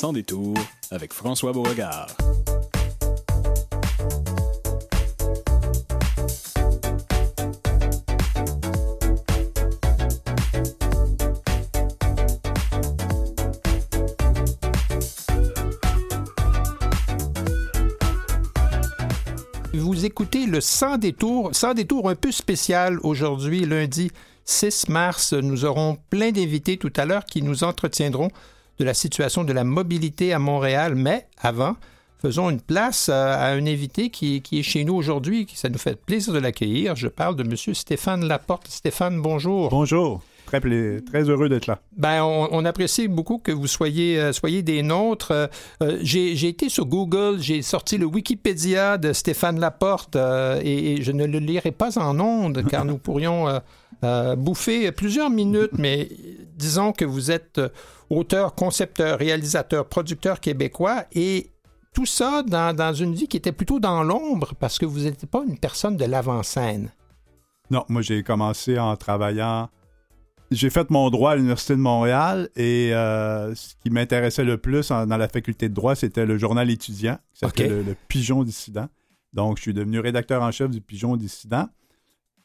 Sans détour avec François Beauregard. Vous écoutez le Sans détour, Sans détour un peu spécial aujourd'hui, lundi 6 mars. Nous aurons plein d'invités tout à l'heure qui nous entretiendront de la situation de la mobilité à Montréal. Mais avant, faisons une place à un invité qui, qui est chez nous aujourd'hui. Ça nous fait plaisir de l'accueillir. Je parle de M. Stéphane Laporte. Stéphane, bonjour. Bonjour. Très, très heureux d'être là. Ben, on, apprécie beaucoup que vous soyez, euh, soyez des nôtres. Euh, euh, j'ai été sur Google, j'ai sorti le Wikipédia de Stéphane Laporte et, je ne le lirai pas en ondes car nous pourrions bouffer plusieurs minutes, mais disons que vous êtes auteur, concepteur, réalisateur, producteur québécois et tout ça dans, dans une vie qui était plutôt dans l'ombre parce que vous n'étiez pas une personne de l'avant-scène. Non, moi j'ai commencé en travaillant j'ai fait mon droit à l'Université de Montréal et euh, ce qui m'intéressait le plus dans la faculté de droit, c'était le journal étudiant, qui s'appelait le, Pigeon Dissident. Donc, je suis devenu rédacteur en chef du Pigeon Dissident,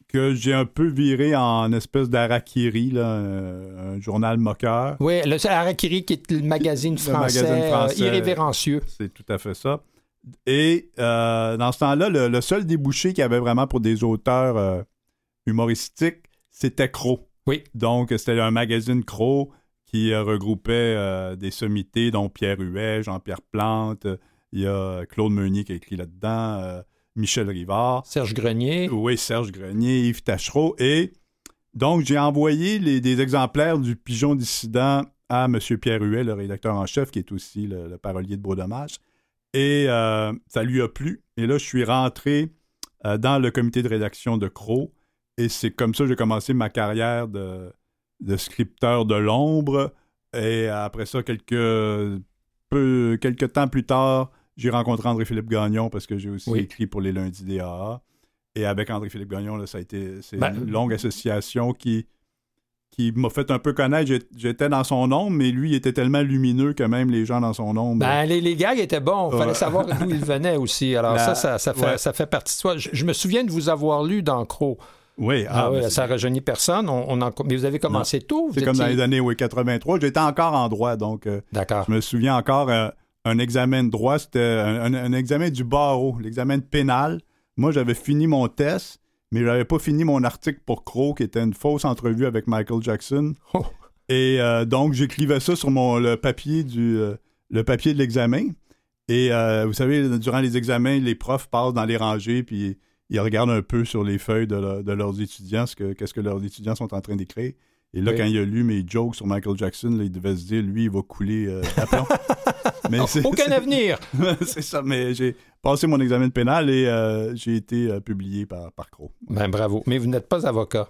que j'ai un peu viré en espèce d'Arakiri, un, journal moqueur. Oui, le Arakiri qui est le magazine français, euh, irrévérencieux. C'est tout à fait ça. Et euh, dans ce temps-là, le, seul débouché qu'il y avait vraiment pour des auteurs humoristiques, c'était Croc. Oui. Donc, c'était un magazine Crow qui euh, regroupait euh, des sommités, dont Pierre Huet, Jean-Pierre Plante, il y a Claude Meunier qui a écrit là-dedans, euh, Michel Rivard. Serge Grenier. Oui, Serge Grenier, Yves Tachereau. Et donc, j'ai envoyé des exemplaires du Pigeon dissident à M. Pierre Huet, le rédacteur en chef, qui est aussi le, parolier de Beau Dommage. Et ça lui a plu. Et là, je suis rentré dans le comité de rédaction de Crow. Et c'est comme ça que j'ai commencé ma carrière de, de scripteur de l'ombre. Et après ça, quelques, peu, quelques temps plus tard, j'ai rencontré André-Philippe Gagnon parce que j'ai aussi écrit pour les lundis DAA. Et avec André-Philippe Gagnon, là, ça a été c'est ben, une longue association qui, qui m'a fait un peu connaître. J'étais dans son ombre, mais lui, il était tellement lumineux que même les gens dans son ombre. Ben, les, les gags étaient bons. Il fallait savoir d'où ils venaient aussi. Alors, ça, ça, ça, fait, ça fait partie de soi. Je, me souviens de vous avoir lu dans Crow. Oui, ah, ah ça rajeunit personne. On, mais vous avez commencé tôt. C'est comme dans les années oui, 83. J'étais encore en droit, donc euh, D'accord. je me souviens encore euh, un examen de droit, c'était un, examen du barreau, l'examen de pénal. Moi, j'avais fini mon test, mais je n'avais pas fini mon article pour Crow, qui était une fausse entrevue avec Michael Jackson. Oh. Et euh, donc, j'écrivais ça sur mon, le papier du le papier de l'examen. Et vous savez, durant les examens, les profs passent dans les rangées, puis ils regardent un peu sur les feuilles de, leurs étudiants, ce que, qu'est-ce que leurs étudiants sont en train d'écrire. Et là, quand il a lu mes jokes sur Michael Jackson, il devait se dire, lui, il va couler euh, à plomb. mais Aucun avenir! c'est ça, mais j'ai passé mon examen de pénal et euh, j'ai été euh, publié par, par Crow. Ben, bravo. Mais vous n'êtes pas avocat.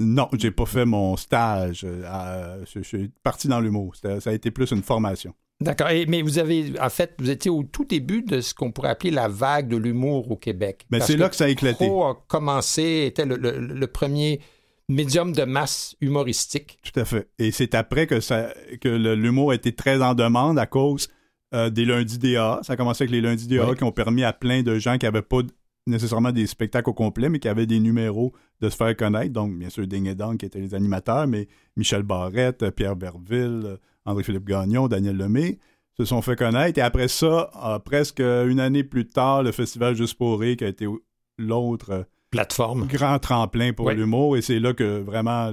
Non, j'ai pas fait mon stage. je, suis parti dans l'humour. Ça a été plus une formation. D'accord. Mais vous avez, en fait, vous étiez au tout début de ce qu'on pourrait appeler la vague de l'humour au Québec. Mais ben, c'est là que ça a éclaté. Pro a commencé, était le, premier médium de masse humoristique. Tout à fait. Et c'est après que, ça, que l'humour a été très en demande à cause euh, des lundis DA. Ça a commencé avec les lundis DA qui ont permis à plein de gens qui n'avaient pas nécessairement des spectacles au complet, mais qui avaient des numéros de se faire connaître. Donc, bien sûr, Ding et Dong qui étaient les animateurs, mais Michel Barrette, Pierre Berville, André-Philippe Gagnon, Daniel Lemay, se sont fait connaître. Et après ça, presque une année plus tard, le Festival Juste pour qui a été l'autre plateforme grand tremplin pour l'humour. Et c'est là que vraiment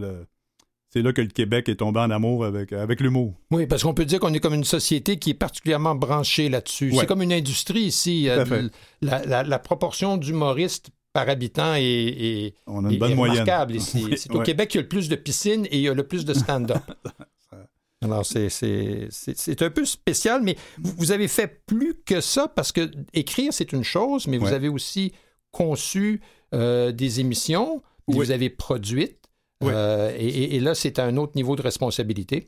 c'est là que le Québec est tombé en amour avec, avec l'humour. Oui, parce qu'on peut dire qu'on est comme une société qui est particulièrement branchée là-dessus. C'est comme une industrie ici. La, proportion d'humoristes par habitant est, On a une bonne remarquable ici. C'est au Québec qu'il y a le plus de piscines et il y a le plus de stand-up. Alors, c'est un peu spécial, mais vous, avez fait plus que ça parce que écrire, c'est une chose, mais vous avez aussi conçu euh, des émissions, vous avez produites. Euh, et, là, c'est un autre niveau de responsabilité.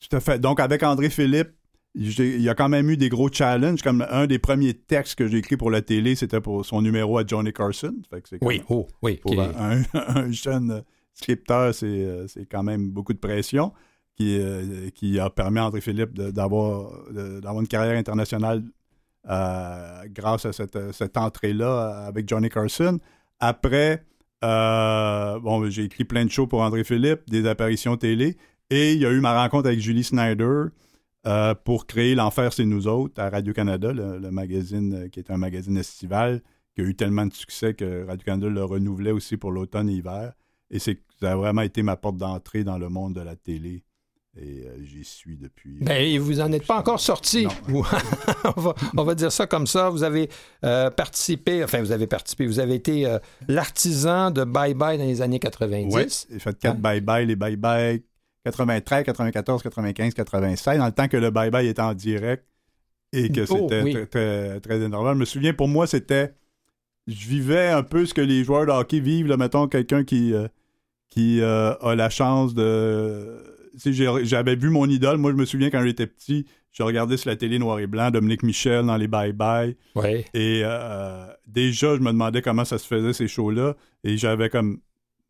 Tout à fait. Donc, avec André Philippe, il y a quand même eu des gros challenges. Comme un des premiers textes que j'ai écrit pour la télé, c'était pour son numéro à Johnny Carson. oui, oh, oui. Pour un, jeune scripteur, c'est quand même beaucoup de pression. Qui, euh, qui a permis à André Philippe d'avoir une carrière internationale euh, grâce à cette, cette entrée-là avec Johnny Carson. Après, euh, bon, j'ai écrit plein de shows pour André Philippe, des apparitions télé, et il y a eu ma rencontre avec Julie Snyder euh, pour créer L'Enfer, c'est nous autres à Radio-Canada, le, le magazine euh, qui est un magazine estival qui a eu tellement de succès que Radio-Canada le renouvelait aussi pour l'automne et l'hiver. Et ça a vraiment été ma porte d'entrée dans le monde de la télé. Et euh, j'y suis depuis. Ben, et vous n'en êtes pas encore sorti. On, va, on va dire ça comme ça. Vous avez euh, participé, enfin, vous avez participé, vous avez été euh, l'artisan de Bye Bye dans les années 90. Oui, j'ai fait quatre Hein? bye-bye, les bye-bye 93, 94, 95, 96, dans le temps que le bye-bye était en direct et que Oh, c'était oui. très, très, très énorme. Je me souviens, pour moi, c'était. Je vivais un peu ce que les joueurs de hockey vivent, là, mettons, quelqu'un qui, euh, qui euh, a la chance de. J'avais vu mon idole. Moi, je me souviens quand j'étais petit, je regardais sur la télé noir et blanc Dominique Michel dans les bye-bye. Oui. Et euh, déjà, je me demandais comment ça se faisait, ces shows-là. Et j'avais comme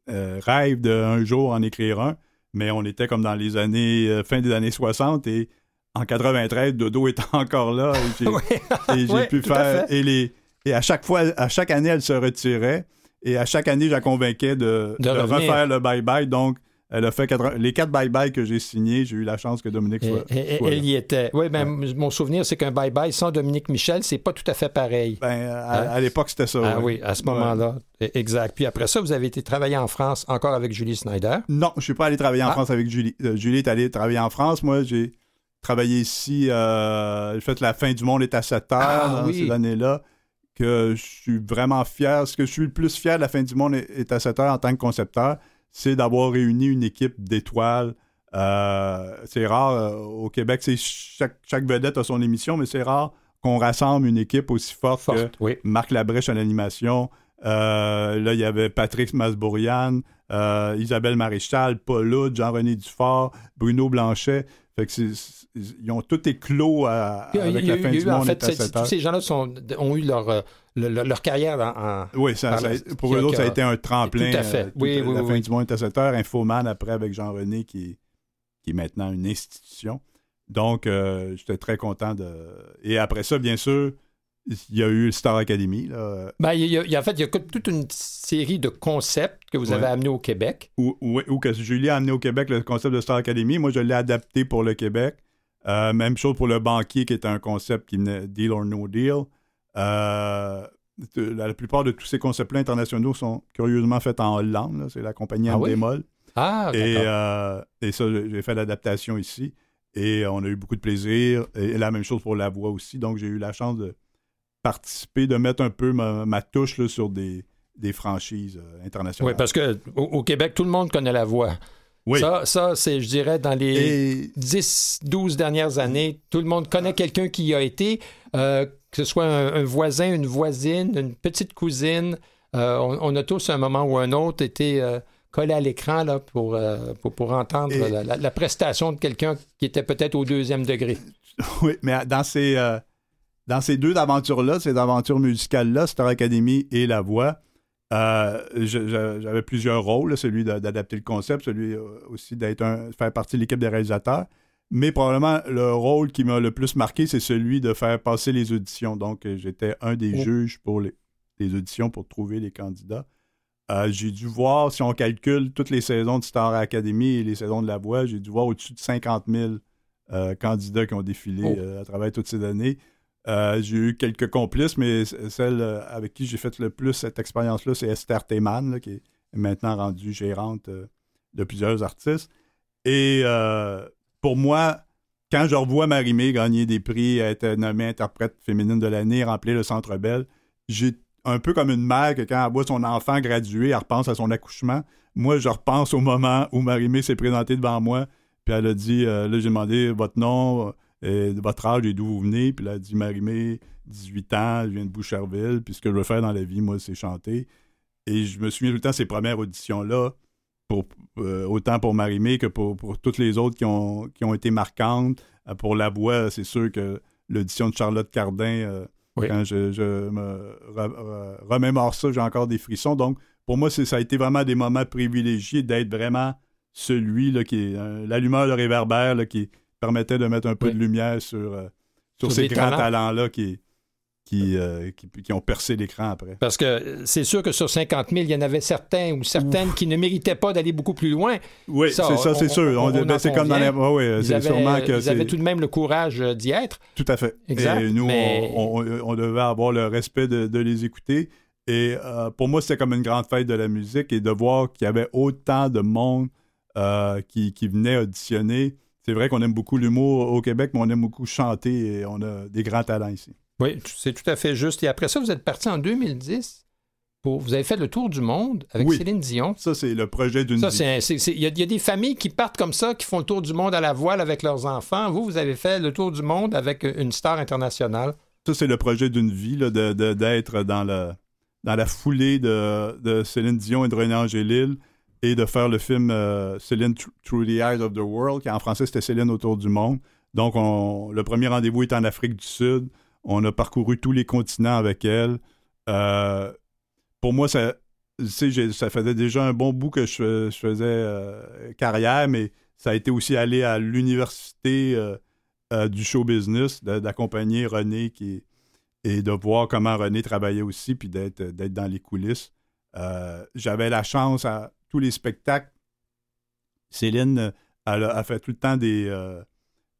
euh, rêve d'un jour en écrire un. Mais on était comme dans les années, euh, fin des années 60. Et en 93, Dodo était encore là. Et j'ai, Ouais, pu à faire. Et, les, et à chaque fois, à chaque année, elle se retirait. Et à chaque année, je la convainquais de, De refaire le bye-bye. Donc, elle a fait 80 les quatre bye-bye que j'ai signés. J'ai eu la chance que Dominique soit. et- et- soit là. elle y était. Oui, ben, mon souvenir, c'est qu'un Bye Bye sans Dominique Michel, c'est pas tout à fait pareil. Ben, à, à l'époque, c'était ça. Ah ouais. oui, à ce moment-là. E- Exact. Puis après ça, vous avez été travailler en France encore avec Julie Snyder? Non, je suis pas allé travailler en Ah. France avec Julie. Euh, Julie est allée travailler en France. Moi, j'ai travaillé ici. Euh, j'ai fait la fin du monde est à 7 heures Ah, dans oui. ces années-là. Que je suis vraiment fier. Ce que je suis le plus fier de la fin du monde est, est à 7 heures en tant que concepteur, c'est d'avoir réuni une équipe d'étoiles. Euh, c'est rare euh, au Québec, c'est chaque, chaque vedette a son émission, mais c'est rare qu'on rassemble une équipe aussi forte, que Forte, oui. Marc Labrèche à l'animation. Euh, là, il y avait Patrick Masbourian, euh, Isabelle Maréchal, Paul Hood, Jean-René Dufort, Bruno Blanchet. Fait que c'est- c'est- ils ont tout éclos à- Il y a- avec la eu- fin du eu, en monde. fait, tous ces gens-là sont- ont eu leur, euh, le- le- leur carrière en, en- Oui, ça, par ça- la- pour eux autres, ça a été un tremplin. Tout à fait. euh, Oui, oui, la oui, fin du monde est à 7 heures. Infoman après avec Jean-René qui, qui est maintenant une institution. Donc, euh, j'étais très content de. Et après ça, bien sûr, il y a eu le Star Academy. Là, Ben, il y a- il y a- en fait, il y a toute une série de concepts que vous Ouais. avez amenés au Québec. où- où que Julie a amené au Québec le concept de Star Academy. Moi, je l'ai adapté pour le Québec. Euh, même chose pour le banquier, qui est un concept qui venait Deal or No Deal. Euh, la, plupart de tous ces concepts-là internationaux sont curieusement faits en Hollande. C'est la compagnie Ah oui? Endemol. Ah, Et, euh, et ça, j'ai j'ai fait l'adaptation ici. Et on a eu beaucoup de plaisir. Et la même chose pour la voix aussi. Donc, j'ai eu la chance de participer, de mettre un peu ma, ma touche là, sur des, des franchises euh, internationales. oui, parce que au, au Québec, tout le monde connaît la voix. Oui. Ça, ça c'est, je dirais, dans les Et 10, 12 dernières années, tout le monde connaît quelqu'un qui y a été, euh, que ce soit un, un voisin, une voisine, une petite cousine. Euh, on, on a tous, à un moment ou un autre, été euh, collés à l'écran là, pour, euh, pour, pour entendre Et- la, la- la prestation de quelqu'un qui était peut-être au deuxième degré. Oui, mais dans ces, dans ces deux aventures-là, ces aventures musicales-là, Star Academy et La Voix, j'avais plusieurs rôles, celui d'a- d'adapter le concept, celui aussi d'être un, faire partie de l'équipe des réalisateurs. Mais probablement le rôle qui m'a le plus marqué, c'est celui de faire passer les auditions. Donc, euh, j'étais un des juges pour les, les auditions pour trouver les candidats. Euh, j'ai dû voir, si on calcule toutes les saisons de Star Academy et les saisons de La Voix, j'ai dû voir au-dessus de 50 000 euh, candidats qui ont défilé Oh. euh, à travers toutes ces années. J'ai eu quelques complices, mais celle avec qui j'ai fait le plus cette expérience-là, c'est Esther Théman, là, qui est maintenant rendue gérante de plusieurs artistes. Et pour moi, quand je revois Marie-Mé gagner des prix, être nommée interprète féminine de l'année, remplir le Centre Bell, j'ai un peu comme une mère que quand elle voit son enfant graduer, elle repense à son accouchement. Moi, je repense au moment où Marie-Mé s'est présentée devant moi, puis elle a dit, euh, là, j'ai demandé votre nom, euh, votre âge et d'où vous venez, puis elle a dit Marie-Mé, 18 ans, je viens de Boucherville, puis ce que je veux faire dans la vie, moi, c'est chanter. Et je me souviens tout le temps ces premières auditions-là, pour, euh, autant pour Marie-Mé que pour, pour toutes les autres qui ont, qui ont été marquantes. Euh, pour la voix, c'est sûr que l'audition de Charlotte Cardin, euh, Oui. quand je, je me re- re- remémore ça, j'ai encore des frissons. Donc, pour moi, ça a été vraiment des moments privilégiés d'être vraiment celui là, qui est euh, l'allumeur de réverbère là, qui permettait de mettre un peu Oui. de lumière sur, sur, Sur ces grands talents. talents-là qui, qui, euh, qui, qui ont percé l'écran après. Parce que c'est sûr que sur 50 000, il y en avait certains ou certaines qui ne méritaient pas d'aller beaucoup plus loin. Oui, c'est ça, c'est sûr. ben, c'est comme dans les. ouais, ouais, Ils c'est avaient, sûrement que ils avaient tout de même le courage euh, d'y être. Tout à fait. Exact, Et nous, mais- on, on- on devait avoir le respect de, de les écouter. Et euh, pour moi, c'était comme une grande fête de la musique et de voir qu'il y avait autant de monde euh, qui, qui venait auditionner. C'est vrai qu'on aime beaucoup l'humour au Québec, mais on aime beaucoup chanter et on a des grands talents ici. Oui, c'est tout à fait juste. Et après ça, vous êtes parti en 2010. Pour, vous avez fait le tour du monde avec Oui. Céline Dion. Ça, c'est le projet d'une vie. il y, a- il y a des familles qui partent comme ça, qui font le tour du monde à la voile avec leurs enfants. Vous, vous avez fait le tour du monde avec une star internationale. Ça, c'est le projet d'une vie, là, de- de- d'être dans, le, dans la foulée de, de Céline Dion et de René Angélil et de faire le film euh, Céline Thr- Through the Eyes of the World, qui en français, c'était Céline autour du monde. Donc, on- le premier rendez-vous est en Afrique du Sud. On a parcouru tous les continents avec elle. Euh, pour moi, ça, ça faisait déjà un bon bout que je, faisais euh, carrière, mais ça a été aussi aller à l'université euh, du show business, d'accompagner René et de voir comment René travaillait aussi, puis d'être dans les coulisses. J'avais la chance à tous les spectacles. Céline, elle a, fait tout le temps des,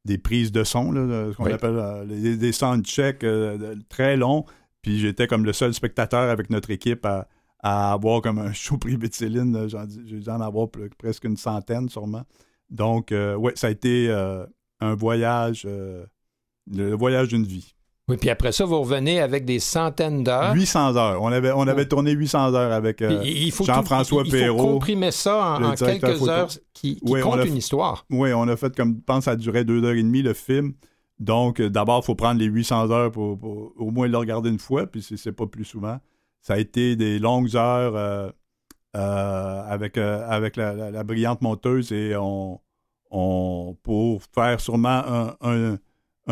des prises de son, là, ce qu'on Oui. appelle euh, des, des soundchecks euh, très longs. Puis j'étais comme le seul spectateur avec notre équipe à, à avoir comme un show privé de Céline. J'ai dû en avoir pre- presque une centaine sûrement. Donc, euh, ouais, ça a été euh, un voyage, le voyage d'une vie. Oui, puis après ça, vous revenez avec des centaines d'heures. 800 heures. On avait, on avait tourné 800 heures avec euh, Jean-François tout- il- il faut Perrault. comprimer ça en, quelques photo. heures qui, qui Oui, compte une histoire. Oui, on a fait comme, je pense, que ça durait deux heures et demie le film. Donc, euh, d'abord, il faut prendre les 800 heures pour, pour au moins le regarder une fois, puis c'est- c'est pas plus souvent. Ça a été des longues heures euh, euh, avec, euh, avec la, la- la brillante monteuse et on, on pour faire sûrement un, un-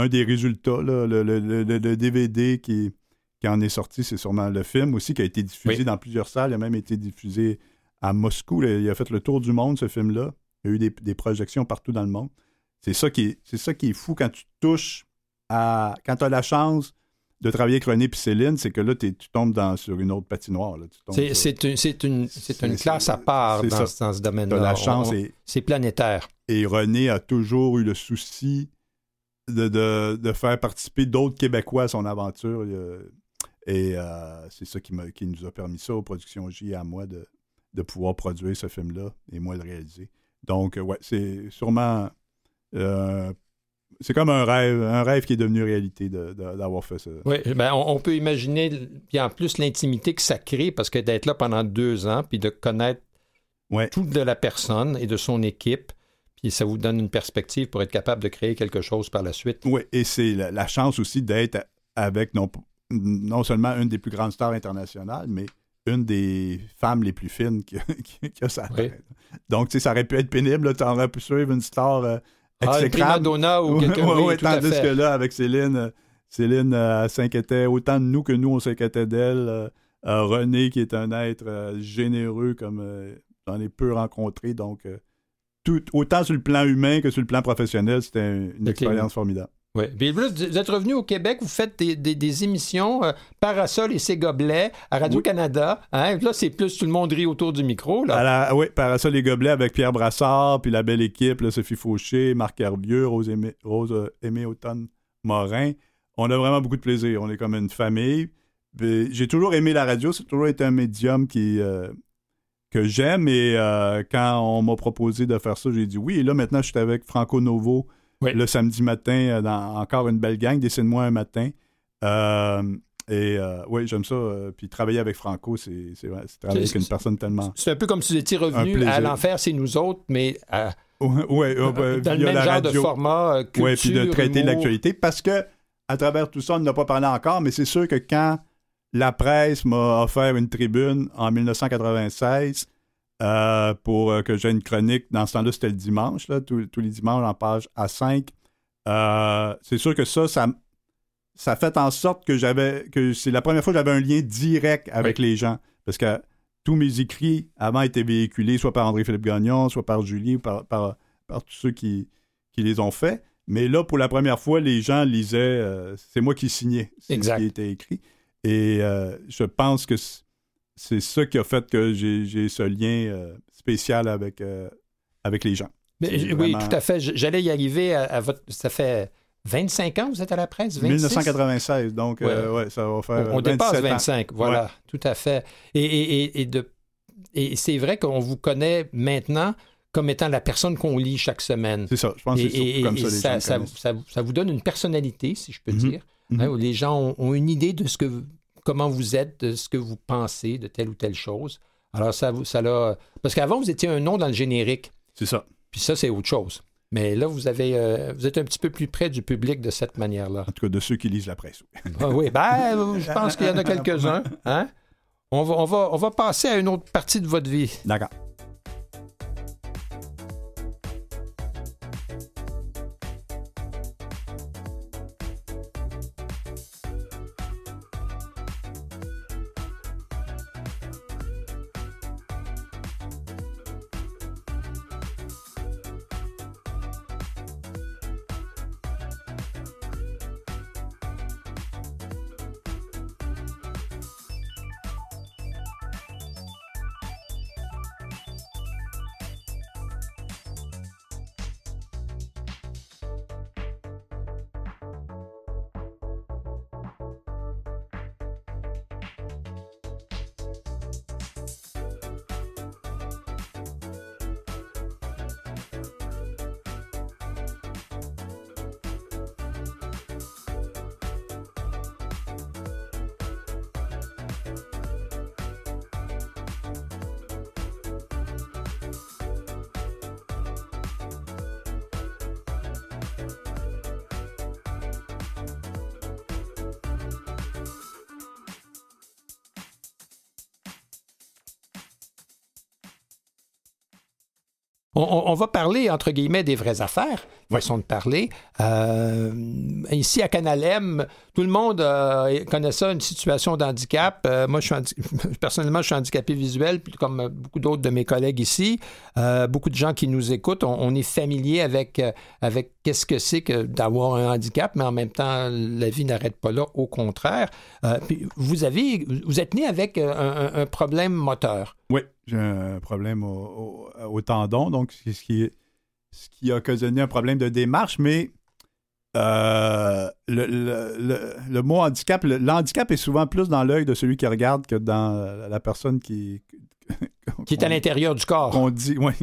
un des résultats, là, le, le- le- le- le DVD qui, qui en est sorti, c'est sûrement le film aussi qui a été diffusé Oui. dans plusieurs salles. Il a même été diffusé à Moscou. là. Il a fait le tour du monde, ce film-là. Il y a eu des, des projections partout dans le monde. C'est ça qui est, c'est ça qui est fou quand tu touches à. Quand tu as la chance de travailler avec René et Céline, c'est que là, t'es- tu tombes dans, sur une autre patinoire. là. Tu tombes C'est sur- c'est une, c'est une, c'est une C'est- classe à part dans, ce t'as domaine-là. la On- chance. on- Et, C'est planétaire. et René a toujours eu le souci de, de- de faire participer d'autres Québécois à son aventure. Et euh, c'est ça qui, qui nous a permis ça aux productions J et à moi de, de pouvoir produire ce film-là et moi le réaliser. Donc, euh, ouais, c'est sûrement. euh, c'est comme un rêve, un rêve qui est devenu réalité de- de- d'avoir fait ça. Oui, ben on, on peut imaginer, puis en plus, l'intimité que ça crée, parce que d'être là pendant deux ans, puis de connaître Ouais. tout de la personne et de son équipe, puis ça vous donne une perspective pour être capable de créer quelque chose par la suite. Oui, et c'est la, la chance aussi d'être avec non, non seulement une des plus grandes stars internationales, mais une des femmes les plus fines qui, qui, qui a sa Oui. Donc, tu sais, ça aurait pu être pénible. Tu aurais pu suivre une star euh, Ah, une exécrable. donna ou quelqu'un, oui, à tandis que là, avec Céline, euh, Céline euh, s'inquiétait autant de nous que nous, on s'inquiétait d'elle. Euh, René, qui est un être généreux comme j'en ai peu rencontré. Donc, tout, autant sur le plan humain que sur le plan professionnel, c'était un- une expérience formidable. Oui. Puis vous êtes revenu au Québec, vous faites des, des- des émissions euh, Parasol et ses gobelets à Radio-Canada. Hein? Là, c'est plus tout le monde rit autour du micro. Là. La- oui, par ça, les gobelets avec Pierre Brassard, puis la belle équipe, là, Sophie Fauché, Marc Hervieux, Rose Aimé, Rose euh, Aimé Automne Morin. On a vraiment beaucoup de plaisir. On est comme une famille. J'ai toujours aimé la radio. C'est toujours été un médium qui, euh, que j'aime. Et euh, quand on m'a proposé de faire ça, j'ai dit oui. Et là, maintenant, je suis avec Franco Novo Oui. le samedi matin euh, dans encore une belle gang. Dessine-moi un matin. Euh, et euh, oui, j'aime ça. puis travailler avec Franco, c'est c'est vrai, c'est travailler avec une personne tellement. C'est un peu comme si vous étiez revenu à l'enfer, c'est nous autres, mais à- Ouais, ouais, euh, dans le même genre de format, culture, Ouais, puis de traiter l'actualité. Parce que, à travers tout ça, on n'a pas parlé encore, mais c'est sûr que quand la presse m'a offert une tribune en 1996 euh, pour euh, que j'ai une chronique, dans ce temps-là, c'était le dimanche, là, tous, tous les dimanches en page A5, euh, c'est sûr que ça, ça, ça fait en sorte que j'avais, que c'est la première fois que j'avais un lien direct avec les gens. Parce que tous mes écrits avant étaient véhiculés soit par André-Philippe Gagnon, soit par Julie, par, par, par tous ceux qui, qui les ont faits. Mais là, pour la première fois, les gens lisaient, c'est moi qui signais ce qui était écrit. Et euh, je pense que c'est ça qui a fait que j'ai ce lien euh, spécial avec, avec les gens. Oui, tout à fait. J'allais y arriver à, votre. Ça fait 25 ans que vous êtes à la presse? 26? 1996, donc ouais. ça va faire. On, dépasse 25, voilà, tout à fait. Et, et, et, de, et c'est vrai qu'on vous connaît maintenant comme étant la personne qu'on lit chaque semaine. C'est ça, je pense que c'est comme ça, ça, ça, vous donne une personnalité, si je peux mhm. dire, mhm. hein, où les gens ont, une idée de ce que, comment vous êtes, de ce que vous pensez de telle ou telle chose. Alors, ça, ça l'a... Parce qu'avant, vous étiez un nom dans le générique. C'est ça. Puis ça, c'est autre chose. Mais là, vous avez, euh, vous êtes un petit peu plus près du public de cette manière-là. En tout cas, de ceux qui lisent la presse. ah, oui, ben, je pense qu'il y en a quelques-uns. Hein? On, va, on, va, on va passer à une autre partie de votre vie. D'accord. Va parler, entre guillemets, des vraies affaires, façon de parler. Euh, ici, à Canalem, tout le monde euh, connaît ça, une situation d'handicap. Euh, moi, je suis personnellement, je suis handicapé visuel, comme beaucoup d'autres de mes collègues ici. beaucoup de gens qui nous écoutent, on, est familier avec, avec qu'est-ce que c'est que d'avoir un handicap, mais en même temps, la vie n'arrête pas là, au contraire. vous, avez, vous êtes né avec un problème moteur. Oui, j'ai un problème au, tendon, donc ce qui, ce qui a occasionné un problème de démarche, mais euh, le, mot handicap, l'handicap est souvent plus dans l'œil de celui qui regarde que dans la personne qui. qui est à l'intérieur du corps. On dit, oui.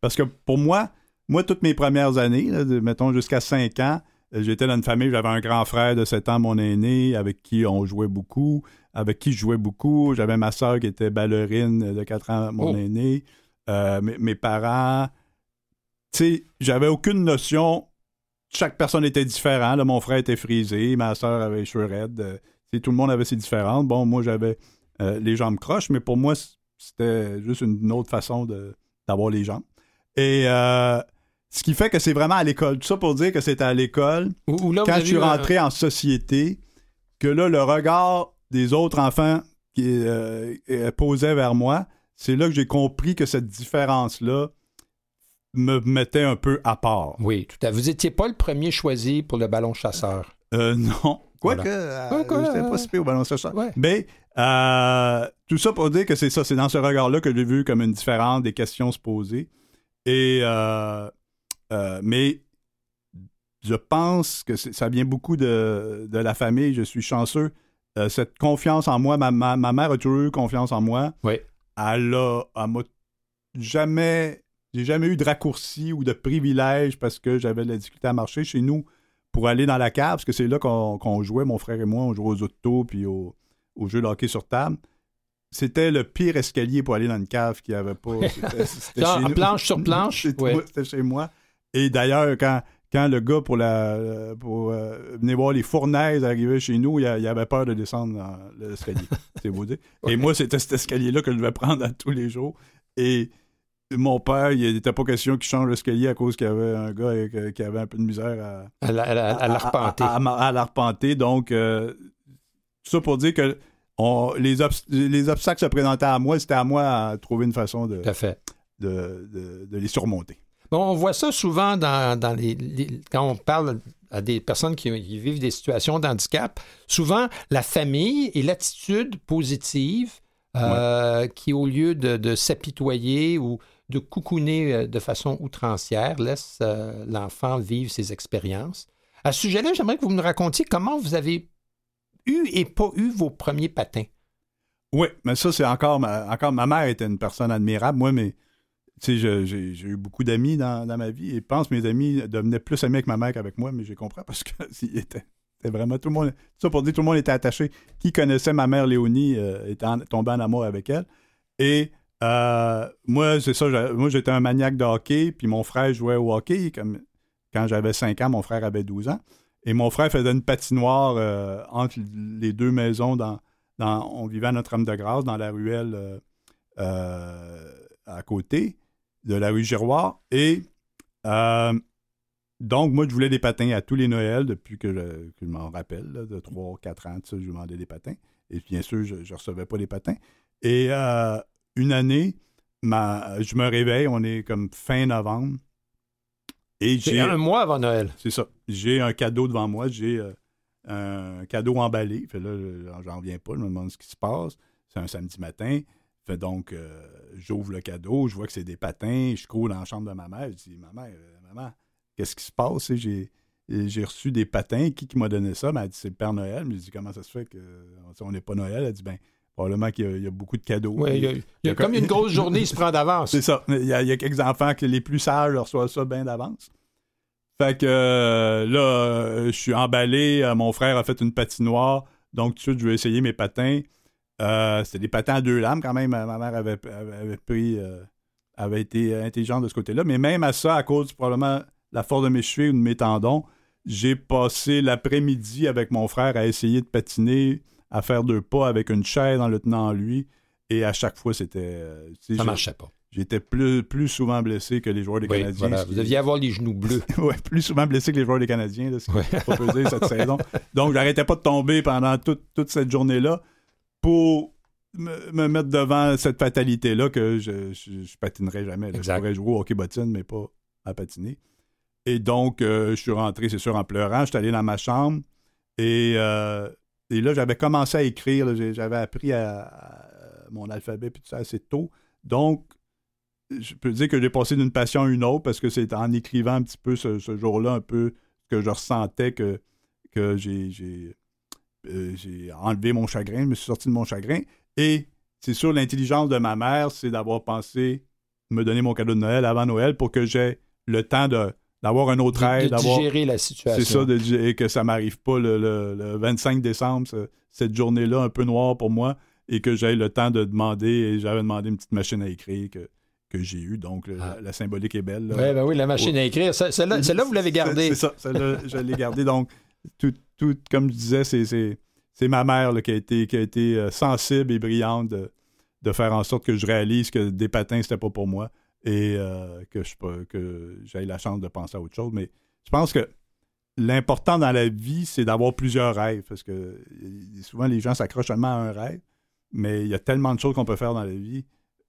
parce que pour moi, moi, toutes mes premières années, mettons jusqu'à 5 ans, j'étais dans une famille, j'avais un grand frère de 7 ans, mon aîné, avec qui on jouait beaucoup avec qui je jouais beaucoup. J'avais ma soeur qui était ballerine de 4 ans, mon oh. aîné. Euh, mes, parents. Tu sais, j'avais aucune notion. Chaque personne était différente. mon frère était frisé, ma soeur avait les cheveux raides. Euh, tout le monde avait ses différentes. Bon, moi, j'avais euh, les jambes croches, mais pour moi, c'était juste une autre façon d'avoir les jambes. Et ce qui fait que c'est vraiment à l'école. Tout ça pour dire que c'était à l'école. Quand je suis rentré en société, que là, le regard des autres enfants qui euh, euh, posaient vers moi, c'est là que j'ai compris que cette différence-là me mettait un peu à part. Oui, tout à fait. Vous n'étiez pas le premier choisi pour le ballon chasseur. Euh, non. Quoique, voilà. je n'étais pas si au ballon chasseur. Mais tout ça pour dire que c'est ça, c'est dans ce regard-là que j'ai vu comme une différence des questions se poser. Et mais je pense que ça vient beaucoup de, de, la famille. Je suis chanceux euh, cette confiance en moi, ma, ma, mère a toujours eu confiance en moi. Oui. Elle a, m'a jamais, j'ai jamais eu de raccourci ou de privilège parce que j'avais de la difficulté à marcher chez nous pour aller dans la cave, parce que c'est là qu'on, jouait, mon frère et moi, on jouait aux autos puis au, au jeu de hockey sur table. C'était le pire escalier pour aller dans une cave qu'il n'y avait pas. C'était, planche sur planche. c'était chez moi. Et d'ailleurs, quand, quand le gars pour la pour euh, venir voir les fournaises arriver chez nous, il, avait peur de descendre dans l'escalier. c'est vous dire. Et moi, c'était cet escalier-là que je devais prendre à tous les jours. Et mon père, il n'était pas question qu'il change l'escalier à cause qu'il y avait un gars euh, qui avait un peu de misère à, à, l'arpenter. À, l'arpenter. Donc, euh, tout ça pour dire que on- les, obs- les obstacles se présentaient à moi, c'était à moi à trouver une façon à de, de- de les surmonter. Bon, on voit ça souvent dans, dans les, les- quand on parle à des personnes qui, qui vivent des situations d'handicap. Souvent, la famille et l'attitude positive euh, qui, au lieu de, de s'apitoyer ou de coucouner euh, de façon outrancière, laisse euh, l'enfant vivre ses expériences. À ce sujet-là, j'aimerais que vous me racontiez comment vous avez eu et pas eu vos premiers patins. Oui, mais ça, c'est encore ma, encore ma mère était une personne admirable. Moi, mais tu sais, j'ai eu beaucoup d'amis dans, ma vie et pense que mes amis devenaient plus amis avec ma mère qu'avec moi, mais j'ai compris parce que c'était vraiment tout le monde. Ça pour dire tout le monde était attaché. Qui connaissait ma mère Léonie euh, était tombé en amour avec elle. Et euh, moi, c'est ça, moi j'étais un maniaque de hockey, puis mon frère jouait au hockey. Comme, quand j'avais 5 ans, mon frère avait 12 ans. Et mon frère faisait une patinoire euh, entre les deux maisons dans, dans- on vivait à Notre-Dame-de-Grâce, dans la ruelle à côté de la rue Giroir. Et euh, donc, moi, je voulais des patins à tous les Noëls depuis que je, m'en rappelle, là, de 3 4 ans, je demandais des patins. Et bien sûr, je ne recevais pas les patins. Et euh, une année, ma, je me réveille, on est comme fin novembre. Et j'ai. un mois avant Noël. C'est ça. J'ai un cadeau devant moi. J'ai euh, un cadeau emballé. Fait là, j'en reviens pas. Je me demande ce qui se passe. C'est un samedi matin. Fait donc, euh, j'ouvre le cadeau. Je vois que c'est des patins. Je cours dans la chambre de ma mère. Je dis, maman, euh, maman, qu'est-ce qui se passe? J'ai, j'ai reçu des patins. Qui, qui m'a donné ça? Elle m'a dit, c'est le Père Noël. Je dit, comment ça se fait qu'on n'est pas Noël? Elle dit, ben, probablement qu'il y a, il y a beaucoup de cadeaux. Ouais, il y a, il y a comme une grosse journée, il se prend d'avance. C'est ça. Il y, a, il y a quelques enfants que les plus sages reçoivent ça bien d'avance. Fait que euh, là, je suis emballé. Mon frère a fait une patinoire. Donc, tout de suite, je vais essayer mes patins. Euh, C'était des patins à deux lames quand même. Ma mère avait, pris, euh, avait été intelligente de ce côté-là. Mais même à ça, à cause probablement de la force de mes chevilles ou de mes tendons, j'ai passé l'après-midi avec mon frère à essayer de patiner, à faire deux pas avec une chaise en le tenant en lui. Et à chaque fois, c'était. euh, Ça marchait pas. J'étais plus, plus souvent blessé que les joueurs des Oui, Canadiens. voilà. Vous deviez avoir les genoux bleus. Ouais, plus souvent blessé que les joueurs des Canadiens, là, ce qui Ouais. proposé cette saison. Donc, j'arrêtais pas de tomber pendant toute, toute cette journée-là pour me, me mettre devant cette fatalité-là que je, je, je patinerais jamais. là. Je pourrais jouer au hockey bottine, mais pas à patiner. Et donc, euh, je suis rentré, c'est sûr, en pleurant. Je suis allé dans ma chambre et, euh, et là, j'avais commencé à écrire. J'avais appris à, à mon alphabet puis tout ça assez tôt. Donc, je peux dire que j'ai passé d'une passion à une autre parce que c'est en écrivant un petit peu ce, ce jour-là, un peu que je ressentais que, que j'ai, euh, j'ai enlevé mon chagrin, je me suis sorti de mon chagrin. Et c'est sûr, l'intelligence de ma mère, c'est d'avoir pensé me donner mon cadeau de Noël avant Noël pour que j'ai le temps de, d'avoir un autre de, aide, de d'avoir. digérer la situation. C'est ça, de, et que ça m'arrive pas le, le- le 25 décembre, ce- cette journée-là un peu noire pour moi, et que j'ai le temps de demander, et j'avais demandé une petite machine à écrire que, que j'ai eue, donc Ah. la, la symbolique est belle. là. Ouais, ben oui, la machine à écrire. Celle-là, vous l'avez gardée. C'est ça, celle-là, je l'ai gardée. Donc, tout, comme je disais, c'est, ma mère qui a été, euh, sensible et brillante de, faire en sorte que je réalise que des patins, c'était pas pour moi et euh, que je que j'ai la chance de penser à autre chose. Mais je pense que l'important dans la vie, c'est d'avoir plusieurs rêves. Parce que euh, souvent, les gens s'accrochent seulement à un rêve, mais il y a tellement de choses qu'on peut faire dans la vie.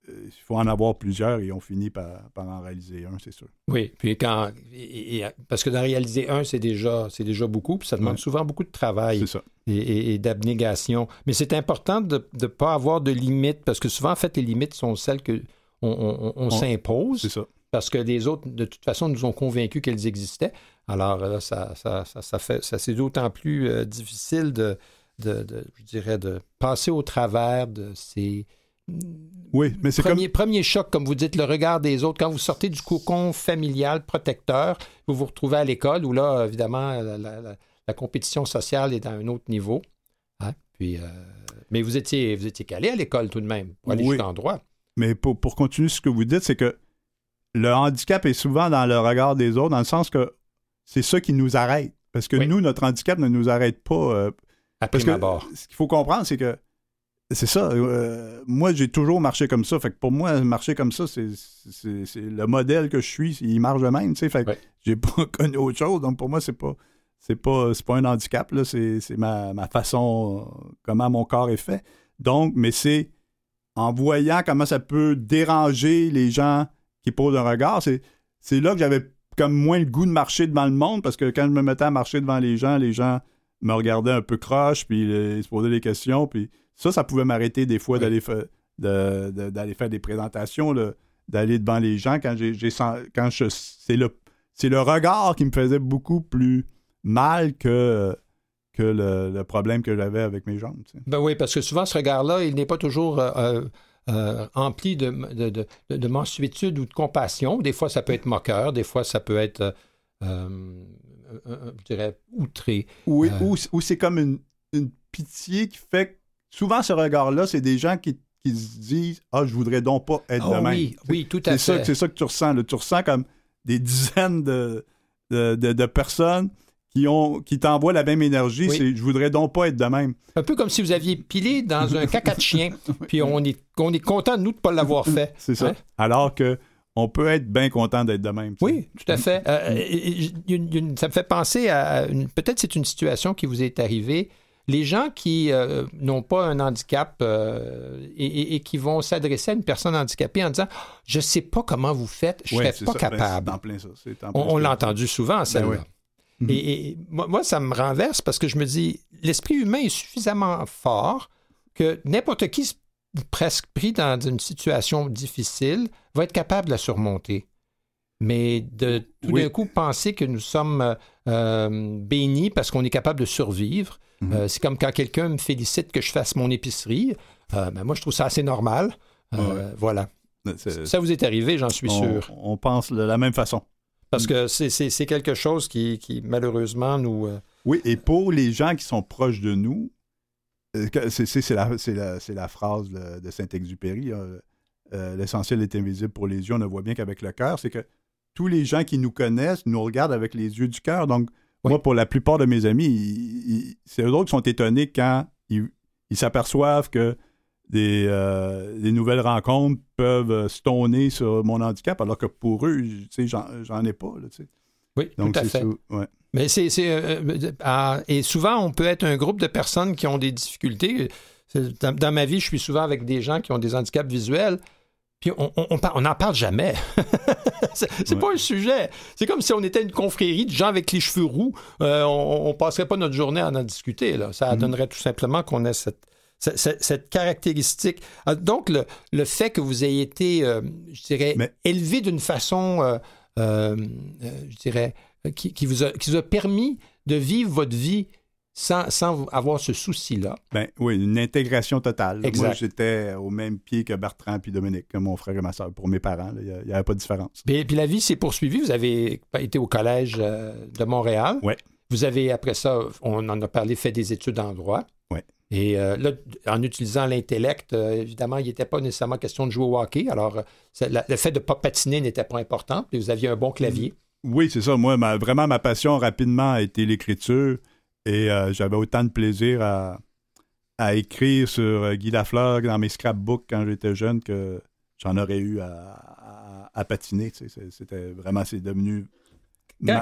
Euh, Il faut en avoir plusieurs et on finit par, par en réaliser un, c'est sûr. Oui, puis quand. et- et- parce que d'en réaliser un, c'est déjà, c'est déjà beaucoup, puis ça demande Ouais. souvent beaucoup de travail. Ça. et, et- et d'abnégation. Mais c'est important de ne pas avoir de limites, parce que souvent, en fait, les limites sont celles que on, on- on On- s'impose, C'est ça. parce que les autres, de toute façon, nous ont convaincus qu'elles existaient. Alors là, ça, ça, ça, ça fait, ça c'est d'autant plus euh, difficile de, de, de- je dirais, de passer au travers de ces Oui, mais c'est comme. premiers, premiers chocs, comme vous dites, le regard des autres. Quand vous sortez du cocon familial protecteur, vous vous retrouvez à l'école où là, évidemment, la, la- la- la compétition sociale est à un autre niveau. Hein? Puis, euh, mais vous étiez, vous étiez calé à l'école tout de même, pour aller Oui. jusqu'en droit. Mais pour, pour continuer ce que vous dites, c'est que le handicap est souvent dans le regard des autres, dans le sens que c'est ça qui nous arrête. Parce que Oui. nous, notre handicap ne nous arrête pas. euh, À parce que ce qu'il faut comprendre, c'est que c'est ça. euh, moi, j'ai toujours marché comme ça. Fait que pour moi, marcher comme ça, c'est, le modèle que je suis. Il marche de même. tu sais. Fait que Ouais. j'ai pas connu autre chose. Donc pour moi, c'est pas. c'est pas, c'est pas un handicap, c'est, ma, ma façon, comment mon corps est fait. Donc, mais c'est en voyant comment ça peut déranger les gens qui posent un regard, c'est, c'est là que j'avais comme moins le goût de marcher devant le monde parce que quand je me mettais à marcher devant les gens, les gens me regardaient un peu croche, puis euh, ils se posaient des questions, puis ça, ça pouvait m'arrêter des fois Oui. d'aller, fa- de- de- d'aller faire des présentations, d'aller devant les gens quand j'ai, quand je, c'est le, c'est le regard qui me faisait beaucoup plus mal que, que le, le problème que j'avais avec mes jambes. tu sais. Ben oui, parce que souvent, ce regard-là, il n'est pas toujours euh, euh, euh, empli de, de, de, de mansuétude ou de compassion. Des fois, ça peut être moqueur, des fois, ça peut être, euh, je dirais, outré. Ou, ou, ou c'est comme une, une pitié qui fait que souvent ce regard-là, c'est des gens qui, qui se disent Ah, je voudrais donc pas être de Ah même. oui, oui, tout à C'est ça, fait. c'est ça que tu ressens. là. Tu ressens comme des dizaines de, de, de- de personnes qui, ont, qui t'envoient la même énergie. Oui. C'est je voudrais donc pas être de même. Un peu comme si vous aviez pilé dans un caca de chien, puis on est, on est content, nous, de ne pas l'avoir fait. C'est ça. Hein? Alors que on peut être bien content d'être de même. Oui, tout à fait. Euh, une- ça me fait penser à une- peut-être c'est une situation qui vous est arrivée. Les gens qui euh, n'ont pas un handicap euh, et, qui vont s'adresser à une personne handicapée en disant Je ne sais pas comment vous faites, je ne Ouais, serais pas ça. Ben, capable. en plein ça. C'est en plein On, l'a entendu souvent, celle-là. ouais. Mhm. Et, et moi, moi, ça me renverse parce que je me dis, l'esprit humain est suffisamment fort que n'importe qui, presque pris dans une situation difficile, va être capable de la surmonter. Mais de tout Oui. d'un coup penser que nous sommes euh, bénis parce qu'on est capable de survivre, Euh, c'est comme quand quelqu'un me félicite que je fasse mon épicerie. Euh, ben, moi, je trouve ça assez normal. Euh, Voilà. C'est- Ça vous est arrivé, j'en suis on, sûr. on pense de la même façon. Parce que c'est- quelque chose qui, qui, malheureusement, nous... Oui, et pour les gens qui sont proches de nous, c'est la, phrase de, de Saint-Exupéry, hein, euh, l'essentiel est invisible pour les yeux, on ne voit bien qu'avec le cœur, c'est que tous les gens qui nous connaissent nous regardent avec les yeux du cœur. Donc, Oui. moi, pour la plupart de mes amis, ils- ils- c'est eux autres qui sont étonnés quand ils ils s'aperçoivent que des, euh, des nouvelles rencontres peuvent stoner sur mon handicap, alors que pour eux, j'en j'en ai pas. là. Oui, Donc, tout à c'est fait. ouais. Mais c'est. c'est, euh, euh, ah, et souvent, on peut être un groupe de personnes qui ont des difficultés. Dans ma vie, je suis souvent avec des gens qui ont des handicaps visuels. Puis on on- on par- on n'en parle jamais. c'est Ouais. pas un sujet. C'est comme si on était une confrérie de gens avec les cheveux roux. Euh, on, on passerait pas notre journée à en discuter. Là. Ça Mhm. donnerait tout simplement qu'on ait cette, cette, cette- cette caractéristique. Ah, Donc, le, le fait que vous ayez été, euh, je dirais, Mais- élevé d'une façon, euh, je dirais, qui, qui vous a, qui vous a permis de vivre votre vie sans, sans avoir ce souci-là. Ben oui, une intégration totale. Exact. Moi, j'étais au même pied que Bertrand puis Dominique, que mon frère et ma soeur. Pour mes parents, il n'y avait pas de différence. Puis, puis la vie s'est poursuivie. Vous avez été au collège euh, de Montréal. Ouais. Vous avez, après ça, on en a parlé, fait des études en droit. Ouais. Et euh, là, en utilisant l'intellect, euh, évidemment, il n'était pas nécessairement question de jouer au hockey. Alors, ça- la- le fait de ne pas patiner n'était pas important. Puis vous aviez un bon clavier. Oui, c'est ça. Moi, ma- vraiment, ma passion rapidement a été l'écriture et euh, j'avais autant de plaisir à, à écrire sur euh, Guy Lafleur dans mes scrapbooks quand j'étais jeune que j'en aurais eu à, à- à patiner. tu sais. C'est- C'était vraiment, c'est devenu. Ma-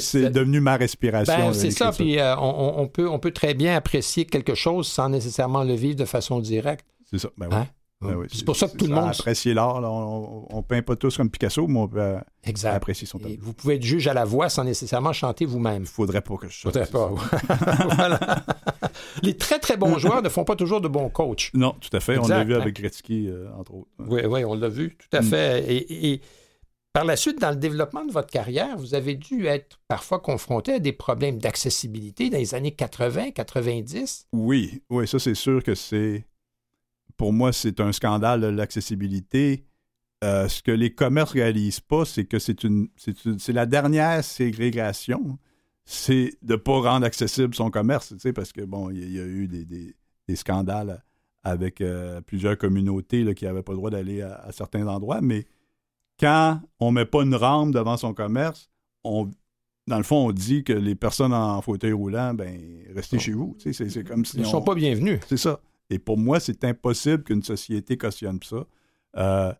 c'est- devenu ma respiration. Ben, euh, c'est ça. Puis euh, on, on- on peut, on peut très bien apprécier quelque chose sans nécessairement le vivre de façon directe. C'est ça. Ben oui. Hein? Ben oui, c'est pour ça que tout le monde. Apprécier l'art. On, on, peint pas tous comme Picasso, mais on peut euh, Exact. apprécier son talent. vous pouvez être juge à la voix sans nécessairement chanter vous-même. Il faudrait pas que je sorte. Faudrait pas. Voilà. Les très, très bons joueurs ne font pas toujours de bons coachs. Non, tout à fait. on l'a vu avec Gretzky, euh, entre autres. Oui, oui, on l'a vu, tout à Mm. fait. Et, et par la suite, dans le développement de votre carrière, vous avez dû être parfois confronté à des problèmes d'accessibilité dans les années 80, 90. Oui, oui, ça c'est sûr que c'est. Pour moi, c'est un scandale, l'accessibilité. Euh, ce que les commerces réalisent pas, c'est que c'est une, c'est la dernière ségrégation, c'est de pas rendre accessible son commerce, tu sais, parce que bon, il y, a- il y a eu des, des- des scandales avec euh, plusieurs communautés là, qui n'avaient pas le droit d'aller à, à certains endroits, mais quand on met pas une rampe devant son commerce, on, dans le fond, on dit que les personnes en fauteuil roulant, ben, restez chez vous. Tu sais, C'est comme si Ils ne on- sont pas bienvenus. c'est ça. Et pour moi, c'est impossible qu'une société cautionne ça. Euh,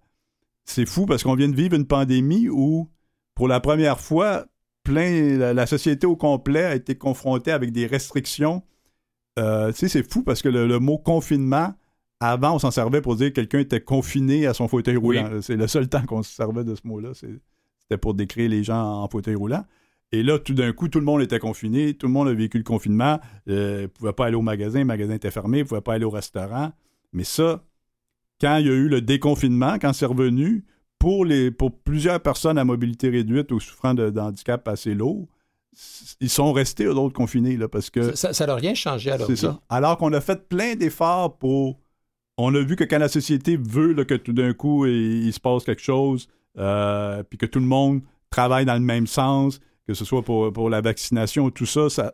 c'est fou parce qu'on vient de vivre une pandémie où, pour la première fois, plein, la, la société au complet a été confrontée avec des restrictions. Euh, tu sais, c'est fou parce que le, le mot confinement, avant, on s'en servait pour dire que quelqu'un était confiné à son fauteuil roulant. C'est le seul temps qu'on se servait de ce mot-là. C'était pour décrire les gens en fauteuil roulant. Et là, tout d'un coup, tout le monde était confiné, tout le monde a vécu le confinement, euh, ne pouvait pas aller au magasin, le magasin était fermé, ne pouvait pas aller au restaurant. Mais ça, quand il y a eu le déconfinement, quand c'est revenu, pour, les, pour plusieurs personnes à mobilité réduite ou souffrant de, d'handicap assez lourd, ils sont restés, eux autres, confinés, là, parce que... Ça n'a rien changé à leur C'est ça. Alors qu'on a fait plein d'efforts pour. On a vu que quand la société veut là, que tout d'un coup il, il se passe quelque chose, euh, puis que tout le monde travaille dans le même sens, que ce soit pour, pour la vaccination, tout ça, ça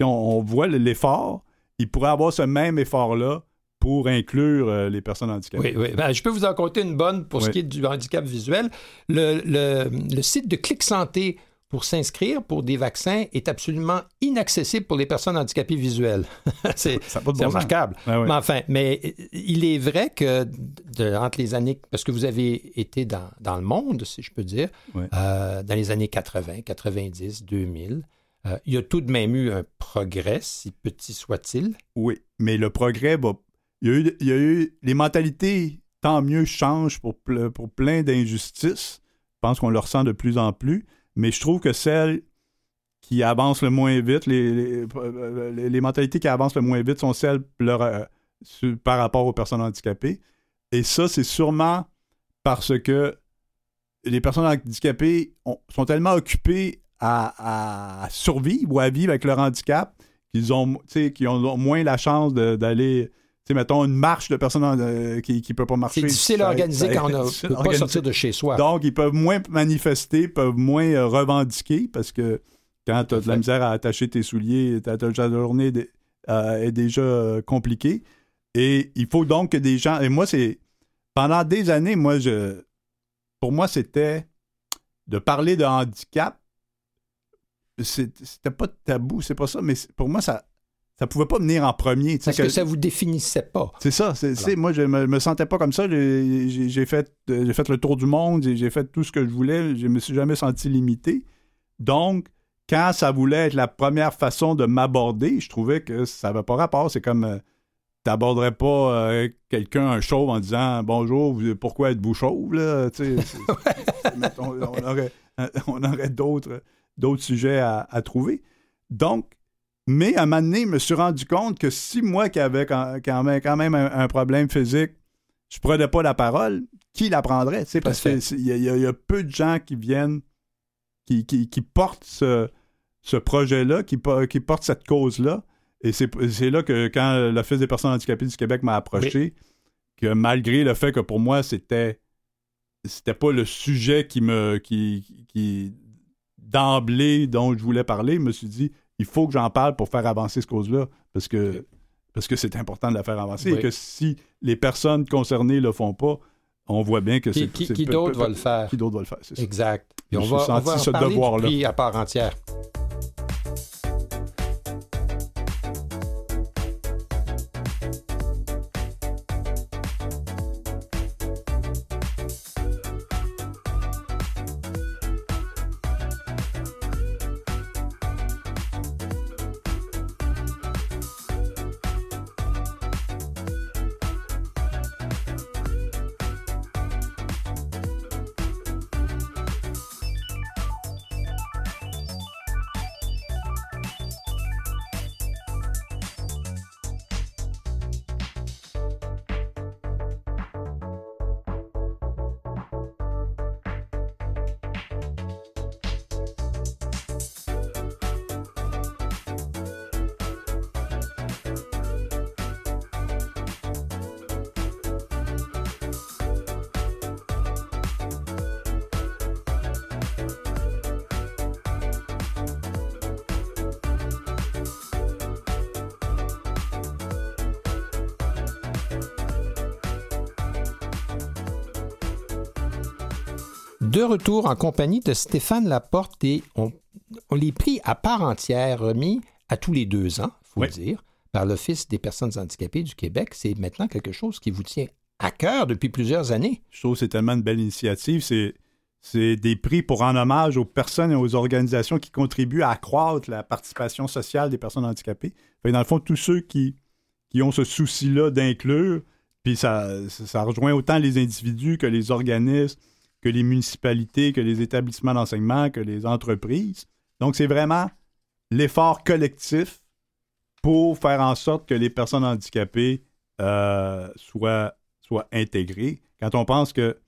on, on voit l'effort. Il pourrait avoir ce même effort-là pour inclure euh, les personnes handicapées. Oui, oui. Ben, je peux vous en compter une bonne pour ce qui est du handicap visuel. Le, le- le site de Clic Santé pour s'inscrire pour des vaccins est absolument inaccessible pour les personnes handicapées visuelles. c'est bon remarquable. Ouais, ouais. Mais enfin, mais euh, il est vrai que de- entre les années, parce que vous avez été dans, dans le monde, si je peux dire, euh, dans les années 80, 90, 2000, euh, il y a tout de même eu un progrès, si petit soit-il. Oui, mais le progrès. Il y a eu, il y a eu- les mentalités, tant mieux, changent pour, pour plein d'injustices. Je pense qu'on le ressent de plus en plus. Mais je trouve que celles qui avancent le moins vite, les, les- les mentalités qui avancent le moins vite sont celles euh, par rapport aux personnes handicapées. Et ça, c'est sûrement parce que les personnes handicapées ont- sont tellement occupées à, survivre ou à vivre avec leur handicap qu'ils ont, qu'ils ont moins la chance d'aller, sais, mettons, une marche de personnes euh, qui ne peut pas marcher. C'est difficile à organiser quand on ne peut pas sortir de chez soi. Donc, ils peuvent moins manifester, peuvent moins euh, revendiquer parce que quand tu as de la misère à attacher tes souliers, ta, journée de- euh, est déjà compliquée. Et il faut donc que des gens. Et moi, c'est. Pendant des années, moi, je. Pour moi, c'était de parler de handicap. C'était pas tabou, c'est pas ça, mais pour moi, ça. Ça pouvait pas venir en premier. Parce que ça vous définissait pas. c'est ça. c'est- moi, je me, me sentais pas comme ça. J'ai fait, euh, j'ai fait le tour du monde. J'ai j'ai fait tout ce que je voulais. Je me suis jamais senti limité. Donc, quand ça voulait être la première façon de m'aborder, je trouvais que ça n'avait pas rapport. C'est comme... euh, T'aborderais pas euh, quelqu'un, un chauve, en disant Bonjour, vous- pourquoi êtes-vous chauve? Là? Mettons, on aurait, on aurait d'autres, d'autres sujets à, à trouver. Donc, mais à un moment donné, je me suis rendu compte que si moi qui avais quand, même, quand même un, un problème physique, je prenais pas la parole, qui la prendrait? tu sais, Parce qu'il y, a- y y peu de gens qui viennent, qui, qui, qui portent ce, ce projet-là, qui, po- qui portent cette cause-là. Et c'est c'est là que quand l'Office des personnes handicapées du Québec m'a approché, que malgré le fait que pour moi, c'était c'était pas le sujet qui me qui, qui d'emblée dont je voulais parler, je me suis dit il faut que j'en parle pour faire avancer cette cause-là parce que parce que c'est important de la faire avancer Oui. et que si les personnes concernées le font pas, on voit bien que Qui, c'est qui- qui peu- d'autre va le faire? Qui d'autre va le faire, c'est ça. Exact. On va, on va en ce parler devoir-là. à part entière. De retour en compagnie de Stéphane Laporte et on, on les prix à part entière remis à tous les deux ans, faut Oui. le dire, par l'Office des personnes handicapées du Québec. C'est maintenant quelque chose qui vous tient à cœur depuis plusieurs années. Je trouve que c'est tellement une belle initiative. C'est, c'est des prix pour en hommage aux personnes et aux organisations qui contribuent à accroître la participation sociale des personnes handicapées. Dans le fond, tous ceux qui, qui ont ce souci-là d'inclure, puis ça, ça rejoint autant les individus que les organismes, que les municipalités, que les établissements d'enseignement, que les entreprises. Donc, c'est vraiment l'effort collectif pour faire en sorte que les personnes handicapées euh, soient, soient intégrées. Quand on pense que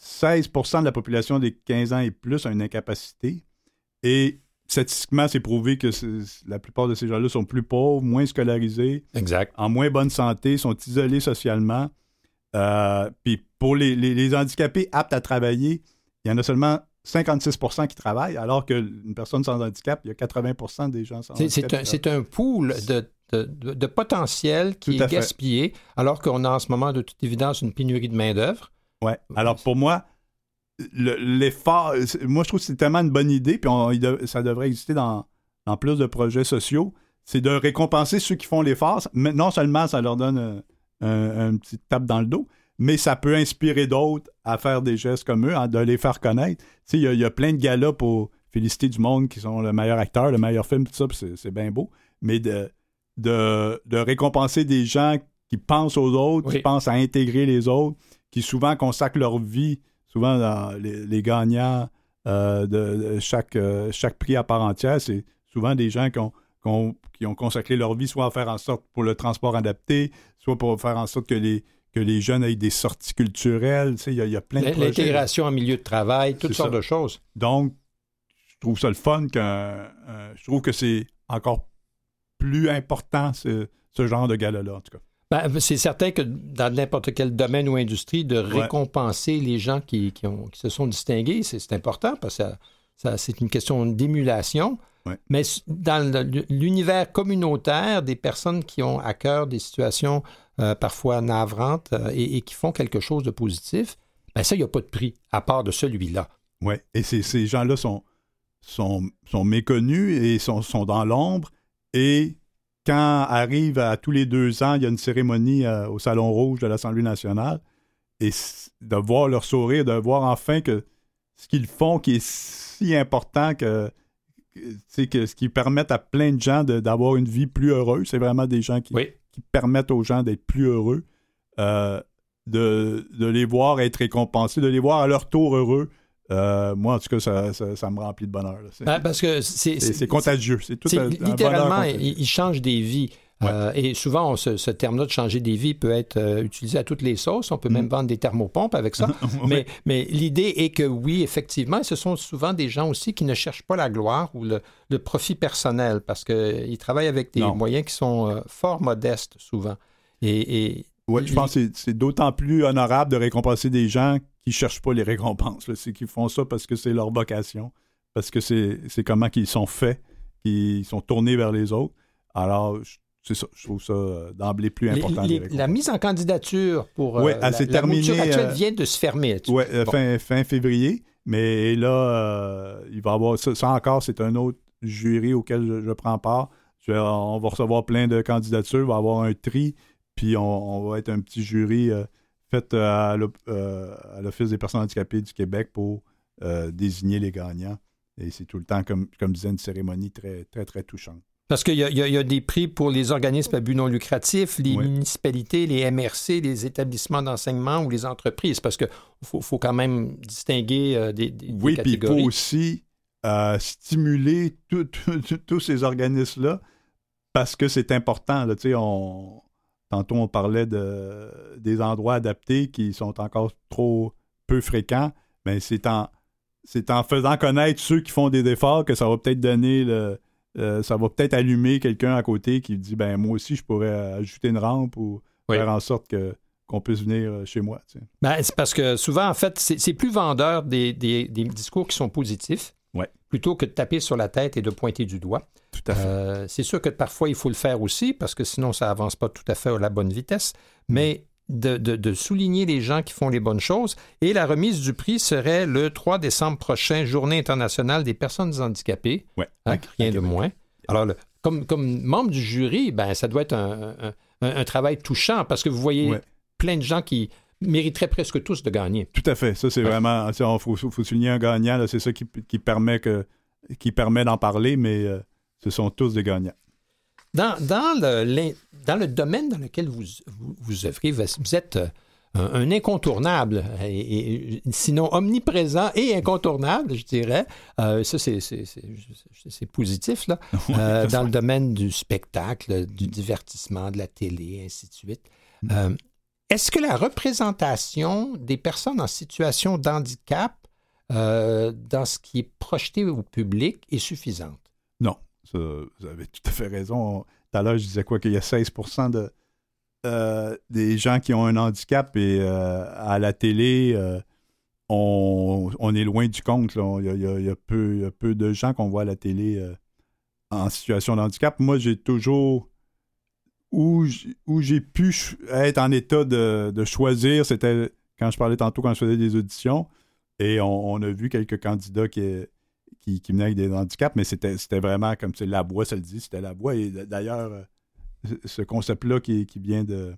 16% de la population des 15 ans et plus a une incapacité, et statistiquement, c'est prouvé que la plupart de ces gens-là sont plus pauvres, moins scolarisés, exact. en moins bonne santé, sont isolés socialement. Euh, puis pour les, handicapés aptes à travailler, il y en a seulement 56% qui travaillent, alors qu'une personne sans handicap, il y a 80% des gens sans handicap. C'est un, pool de, de, potentiel qui est gaspillé, alors qu'on a en ce moment, de toute évidence, une pénurie de main-d'œuvre. Oui. Alors pour moi, l'effort, moi je trouve que c'est tellement une bonne idée, puis ça devrait exister dans, plus de projets sociaux, c'est de récompenser ceux qui font l'effort. Non seulement ça leur donne un, petit tape dans le dos, mais ça peut inspirer d'autres à faire des gestes comme eux, de les faire connaître. Il y, y, a plein de gars-là pour féliciter du monde qui sont le meilleur acteur, le meilleur film, tout ça, c'est bien beau. Mais de, de, récompenser des gens qui pensent aux autres, qui pensent à intégrer les autres, qui souvent consacrent leur vie, souvent dans les, gagnants euh, de, chaque, euh, chaque prix à part entière, c'est souvent des gens qui ont, qui ont consacré leur vie soit à faire en sorte pour le transport adapté, soit pour faire en sorte que les, que les jeunes aient des sorties culturelles. Il y, a plein de. L'intégration en milieu de travail, toutes sortes de choses. Donc, je trouve ça le fun. que je trouve que c'est encore plus important, ce, ce genre de gala-là, en tout cas. Ben, c'est certain que dans n'importe quel domaine ou industrie, de récompenser les gens qui, qui, ont, qui, se sont distingués, c'est important parce que ça, c'est une question d'émulation. Mais dans l'univers communautaire, des personnes qui ont à cœur des situations euh, parfois navrantes euh, et, qui font quelque chose de positif, ben ça, il n'y a pas de prix à part de celui-là. Oui, et ces gens-là sont, sont, sont, méconnus et sont, sont dans l'ombre. Et quand arrive à tous les deux ans, il y a une cérémonie euh, au Salon Rouge de l'Assemblée nationale, et de voir leur sourire, de voir enfin que ce qu'ils font qui est si important que, que ce qui permet à plein de gens d'avoir une vie plus heureuse, c'est vraiment des gens qui, qui permettent aux gens d'être plus heureux, euh, de, de, les voir être récompensés, de les voir à leur tour heureux, euh, moi, en tout cas, ça, ça, me remplit de bonheur. Ben, parce que c'est contagieux. C'est tout littéralement, il, change des vies. Euh, et souvent, ce, terme-là de changer des vies peut être euh, utilisé à toutes les sauces. On peut même mm. vendre des thermopompes avec ça. mais, mais l'idée est que oui, effectivement, ce sont souvent des gens aussi qui ne cherchent pas la gloire ou le, profit personnel parce qu'ils travaillent avec des moyens qui sont fort modestes souvent. Et, et oui, je pense que c'est d'autant plus honorable de récompenser des gens qui cherchent pas les récompenses. C'est qu'ils font ça parce que c'est leur vocation, parce que c'est comment qu'ils sont faits, qu'ils sont tournés vers les autres. Alors, c'est ça, je trouve ça euh, d'emblée plus important. la mise en candidature pour ouais, euh, la, la actuelle euh, vient de se fermer. Oui, fin, fin, février. Mais là, il va y avoir ça, encore, c'est un autre jury auquel je, prends part. on va recevoir plein de candidatures, il va y avoir un tri, puis on, va être un petit jury fait euh, à l'Office des personnes handicapées du Québec pour désigner les gagnants. Et c'est tout le temps, comme, comme disait, une cérémonie très, très, très touchante. Parce qu'il y, y, a des prix pour les organismes à but non lucratif, les municipalités, les MRC, les établissements d'enseignement ou les entreprises, parce qu'il faut, faut, quand même distinguer des, des, oui, puis il faut aussi stimuler tous ces organismes-là parce que c'est important. Là, on, Tantôt, on parlait de, des endroits adaptés qui sont encore trop peu fréquents. Mais c'est en, c'est en faisant connaître ceux qui font des efforts que ça va peut-être donner le. Euh, ça va peut-être allumer quelqu'un à côté qui dit ben moi aussi je pourrais ajouter une rampe ou faire en sorte que qu'on puisse venir euh, chez moi. Ben, c'est parce que souvent, en fait, c'est plus vendeur des, des, discours qui sont positifs plutôt que de taper sur la tête et de pointer du doigt. Tout à fait. Euh, c'est sûr que parfois, il faut le faire aussi, parce que sinon, ça avance pas tout à fait à la bonne vitesse. Mais de, souligner les gens qui font les bonnes choses. Et la remise du prix serait le 3 décembre prochain, Journée internationale des personnes handicapées. Ouais, hein, rien de moins. Alors, comme, comme membre du jury, ben, ça doit être un, travail touchant parce que vous voyez plein de gens qui, mériteraient presque tous de gagner. Tout à fait. Ça, c'est vraiment. Il faut, faut, souligner un gagnant. C'est ça qui, qui, permet que qui permet d'en parler, mais euh, ce sont tous des gagnants. Dans, dans, le, dans le domaine dans lequel vous, vous, œuvrez, vous êtes euh, un, incontournable, et, sinon omniprésent et incontournable, je dirais. Euh, ça, c'est positif, là. dans le domaine du spectacle, du divertissement, de la télé, ainsi de suite. Mm. Est-ce que la représentation des personnes en situation d'handicap euh, dans ce qui est projeté au public est suffisante? Non, vous avez tout à fait raison. Tout à l'heure, je disais quoi qu'il y a 16 de, euh, des gens qui ont un handicap et euh, à la télé, on, est loin du compte. Il, y a, peu, peu, de gens qu'on voit à la télé en situation de handicap. Moi, j'ai toujours où, j'ai pu être en état de, choisir, c'était quand je parlais tantôt, quand je faisais des auditions, et on, a vu quelques candidats qui, qui, qui, venaient avec des handicaps, mais c'était vraiment comme la voix, ça le dit, c'était la voix. Et d'ailleurs, euh, ce concept-là qui, vient de,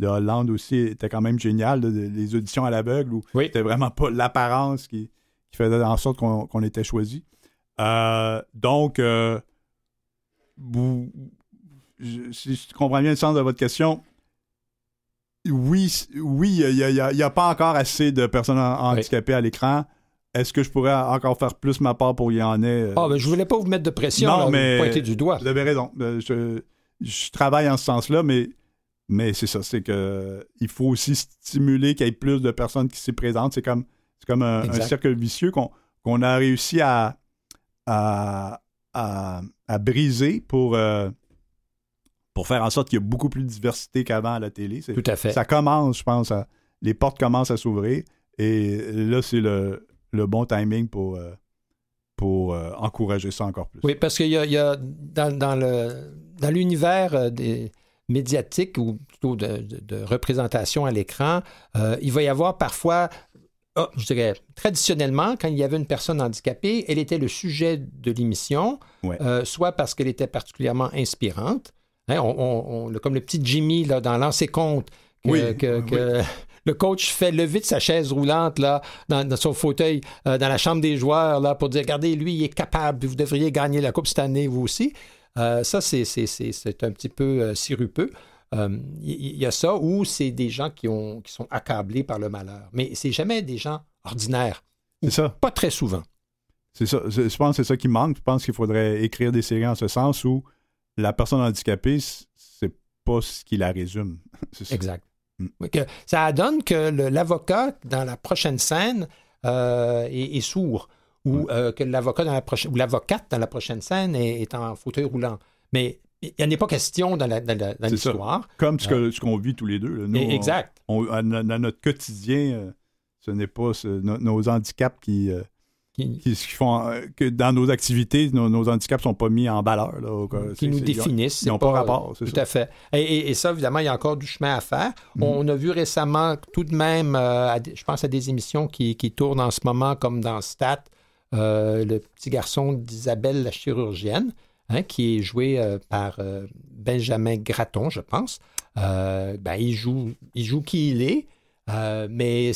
Hollande aussi était quand même génial, les auditions à l'aveugle, où c'était vraiment pas l'apparence qui, faisait en sorte qu'on était choisi. Euh, donc, euh, vous, si je comprends bien le sens de votre question, oui, oui, il n'y a, pas encore assez de personnes handicapées à l'écran. Est-ce que je pourrais encore faire plus ma part pour y en ait? Euh, ah, ben, je voulais pas vous mettre de pression, non, mais pointer du doigt. Vous avez raison. Euh, je, travaille en ce sens-là, mais, mais c'est ça, c'est que il faut aussi stimuler qu'il y ait plus de personnes qui s'y présentent. C'est comme, comme un, cercle vicieux qu'on a réussi à, à, briser pour, euh, pour faire en sorte qu'il y ait beaucoup plus de diversité qu'avant à la télé. Tout à fait. Ça commence, je pense, les portes commencent à s'ouvrir et là, c'est le, bon timing pour, euh, pour euh, encourager ça encore plus. Oui, parce qu'il y a, dans, le, dans l'univers euh, des médiatiques ou plutôt de, représentation à l'écran, il va y avoir parfois ah, je dirais, traditionnellement, quand il y avait une personne handicapée, elle était le sujet de l'émission, soit parce qu'elle était particulièrement inspirante, Hein, on, comme le petit Jimmy là, dans Lancer compte, que, le coach fait lever de sa chaise roulante là, dans, son fauteuil, euh, dans la chambre des joueurs, là, pour dire Regardez, lui, il est capable, vous devriez gagner la Coupe cette année, vous aussi. Euh, ça, c'est, un petit peu euh, sirupeux. Il y, a ça où c'est des gens qui, ont, qui sont accablés par le malheur. Mais c'est jamais des gens ordinaires. C'est ça. Pas très souvent. C'est ça. Je pense que c'est ça qui manque. Je pense qu'il faudrait écrire des séries en ce sens où la personne handicapée, c'est pas ce qui la résume. exact. Mm. ça donne que l'avocat dans la prochaine scène euh, est, sourd ou euh, que l'avocat dans la prochaine ou l'avocate dans la prochaine scène est, en fauteuil roulant. Mais il n'y en a pas question dans l'histoire. Comme euh, ce qu'on vit tous les deux. exact. dans notre quotidien, ce n'est pas nos handicaps qui, qui, font euh, que dans nos activités, nos, handicaps handicaps sont pas mis en valeur. qui nous définissent. Ils n'ont pas, rapport. Tout à fait. Et, ça, évidemment, il y a encore du chemin à faire. Mhm. On a vu récemment tout de même, euh, je pense à des émissions qui, tournent en ce moment, comme dans Stat, euh, le petit garçon d'Isabelle la chirurgienne, hein, qui est joué par Benjamin Gratton, je pense. ben, il, joue, il joue qui il est, mais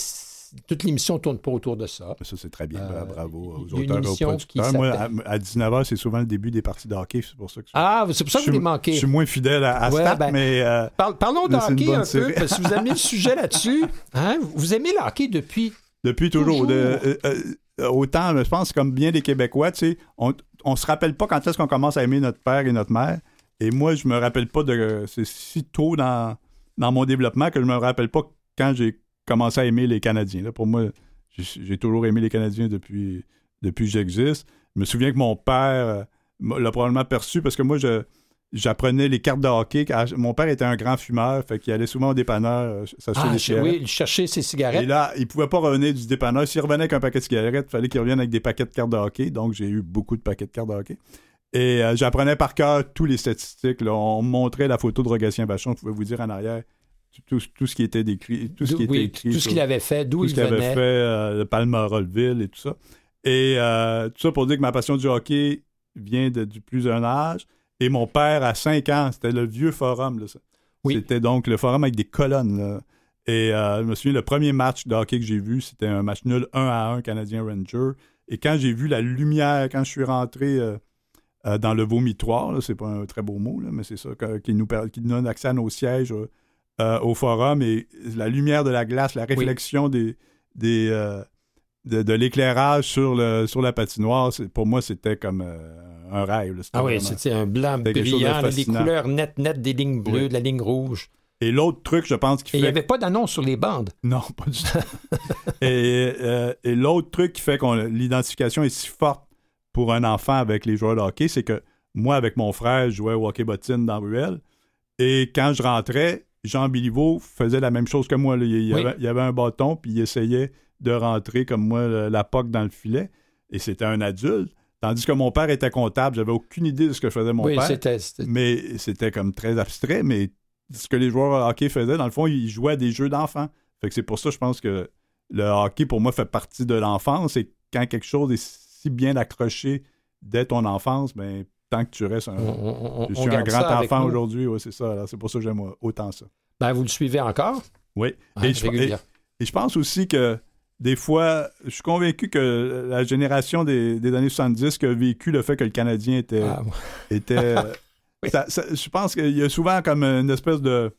toute l'émission ne tourne pas autour de ça. Ça, c'est très bien. Euh, bravo aux auteurs et aux producteurs. Moi, à, 19h, c'est souvent le début des parties de hockey. C'est pour ça que Ah, c'est pour ça que vous les manquez. Je suis moins fidèle à, à ben, mais... Euh, parlons de hockey un peu, parce que vous mis le sujet là-dessus. Hein? Vous aimez le hockey depuis... Depuis toujours. Euh, autant, je pense, comme bien des Québécois, tu sais, on ne se rappelle pas quand est-ce qu'on commence à aimer notre père et notre mère. Et moi, je me rappelle pas de... C'est si tôt dans, dans mon développement que je me rappelle pas quand j'ai commencé à aimer les Canadiens. Là, pour moi, j'ai toujours aimé les Canadiens depuis, depuis que j'existe. Je me souviens que mon père euh, l'a probablement perçu parce que moi, je j'apprenais les cartes de hockey. Mon père était un grand fumeur, fait qu'il allait souvent au dépanneur euh, ah, Oui, il cherchait ses cigarettes. Et là, il pouvait pas revenir du dépanneur. S'il revenait avec un paquet de cigarettes, il fallait qu'il revienne avec des paquets de cartes de hockey. Donc, j'ai eu beaucoup de paquets de cartes de hockey. Et euh, j'apprenais par cœur tous les statistiques. On me montrait la photo de Rogatien Vachon. Je pouvais vous dire en arrière tout, ce qui était décrit, tout ce qui était écrit. Tout ce qu'il avait fait, d'où il venait. Tout ce qu'il avait fait, euh, le Palmerolville et tout ça. Et euh, tout ça pour dire que ma passion du hockey vient de, du plus jeune âge. Et mon père, à 5 ans, c'était le vieux forum. Là, C'était donc le forum avec des colonnes. Et euh, je me souviens, le premier match de hockey que j'ai vu, c'était un match nul 1 à 1 Canadien Ranger. Et quand j'ai vu la lumière, quand je suis rentré euh, euh, dans le vomitoire, c'est pas un très beau mot, là, mais c'est ça, qui, nous, qui nous donne accès à nos sièges euh, au forum, et la lumière de la glace, la réflexion des, des, euh, de, de l'éclairage sur, le, sur la patinoire, pour moi, c'était comme euh, un rêve. là. Ah oui, c'était un blanc de brillant, fascinant. couleurs nettes, nettes, des lignes bleues, Oui. de la ligne rouge. Et l'autre truc, je pense, qui Et il fait n'y avait pas d'annonce sur les bandes. Non, pas du tout. et et l'autre truc qui fait que l'identification est si forte pour un enfant avec les joueurs de hockey, c'est que moi, avec mon frère, je jouais au hockey bottine dans Ruelle. Et quand je rentrais, Jean Biliveau faisait la même chose que moi. là. Il, il Oui. avait, il avait un bâton, puis il essayait de rentrer comme moi la poque dans le filet. Et c'était un adulte. Tandis que mon père était comptable, j'avais aucune idée de ce que faisait mon oui, père. c'était. c'était- Mais c'était comme très abstrait, mais ce que les joueurs de hockey faisaient, dans le fond, ils jouaient à des jeux d'enfants. Fait que c'est pour ça, je pense que le hockey, pour moi, fait partie de l'enfance. Et quand quelque chose est si bien accroché dès ton enfance, ben, tant que tu restes un. on- on- on- je suis un grand enfant aujourd'hui, ouais, c'est ça. alors C'est pour ça que j'aime autant ça. Ben, vous le suivez encore? Oui. Ah, et, je, et- je pense aussi que des fois, je suis convaincu que la génération des, des années 70 qui a vécu le fait que le Canadien était, Ah, était. euh, Oui. ça- ça- je pense qu'il y a souvent comme une espèce de.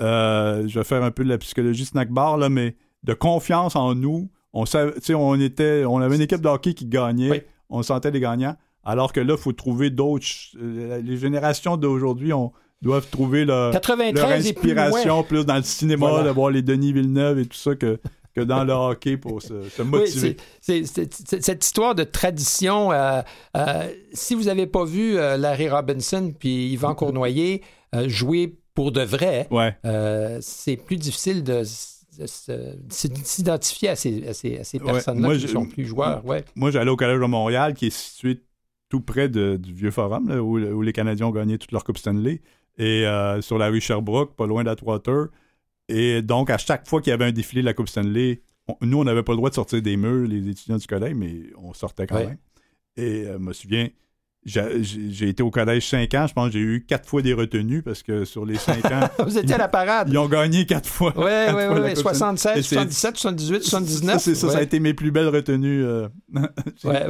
euh, je vais faire un peu de la psychologie snack bar, là, mais de confiance en nous. On, savait, tu sais, on, était, on avait une équipe de hockey qui gagnait. Oui. On sentait les gagnants. Alors que là, il faut trouver d'autres. euh, Les générations d'aujourd'hui doivent trouver leur, leur 93 et plus loin. inspiration plus, dans le cinéma, Voilà. de voir les Denis Villeneuve et tout ça que, que dans le hockey pour se, motiver. c'est- cette histoire de tradition. euh, euh, si vous n'avez pas vu euh, Larry Robinson puis Yvan Cournoyer jouer pour de vrai, ouais. c'est plus difficile de, s'identifier à ces, à ces- à ces personnes-là qui ne sont plus joueurs. Ouais. Moi, j'allais au Collège de Montréal, qui est situé tout près de- du Vieux Forum, là, où, où les Canadiens ont gagné toute leur Coupe Stanley, et euh, sur la rue Sherbrooke, pas loin d'Atwater. Et donc, à chaque fois qu'il y avait un défilé de la Coupe Stanley, on- nous, on n'avait pas le droit de sortir des murs, les étudiants du collège, mais on sortait quand Ouais. même. Et euh, je me souviens, j'ai été au collège 5 ans, je pense que j'ai eu quatre fois des retenues, parce que sur les 5 ans, Vous étiez à la parade. ils ont gagné quatre fois. Oui, oui, oui. Coupe 76, Et c'est- 77, 78, 79. Ça, c'est ça, ça a été mes plus belles retenues. euh. Ouais,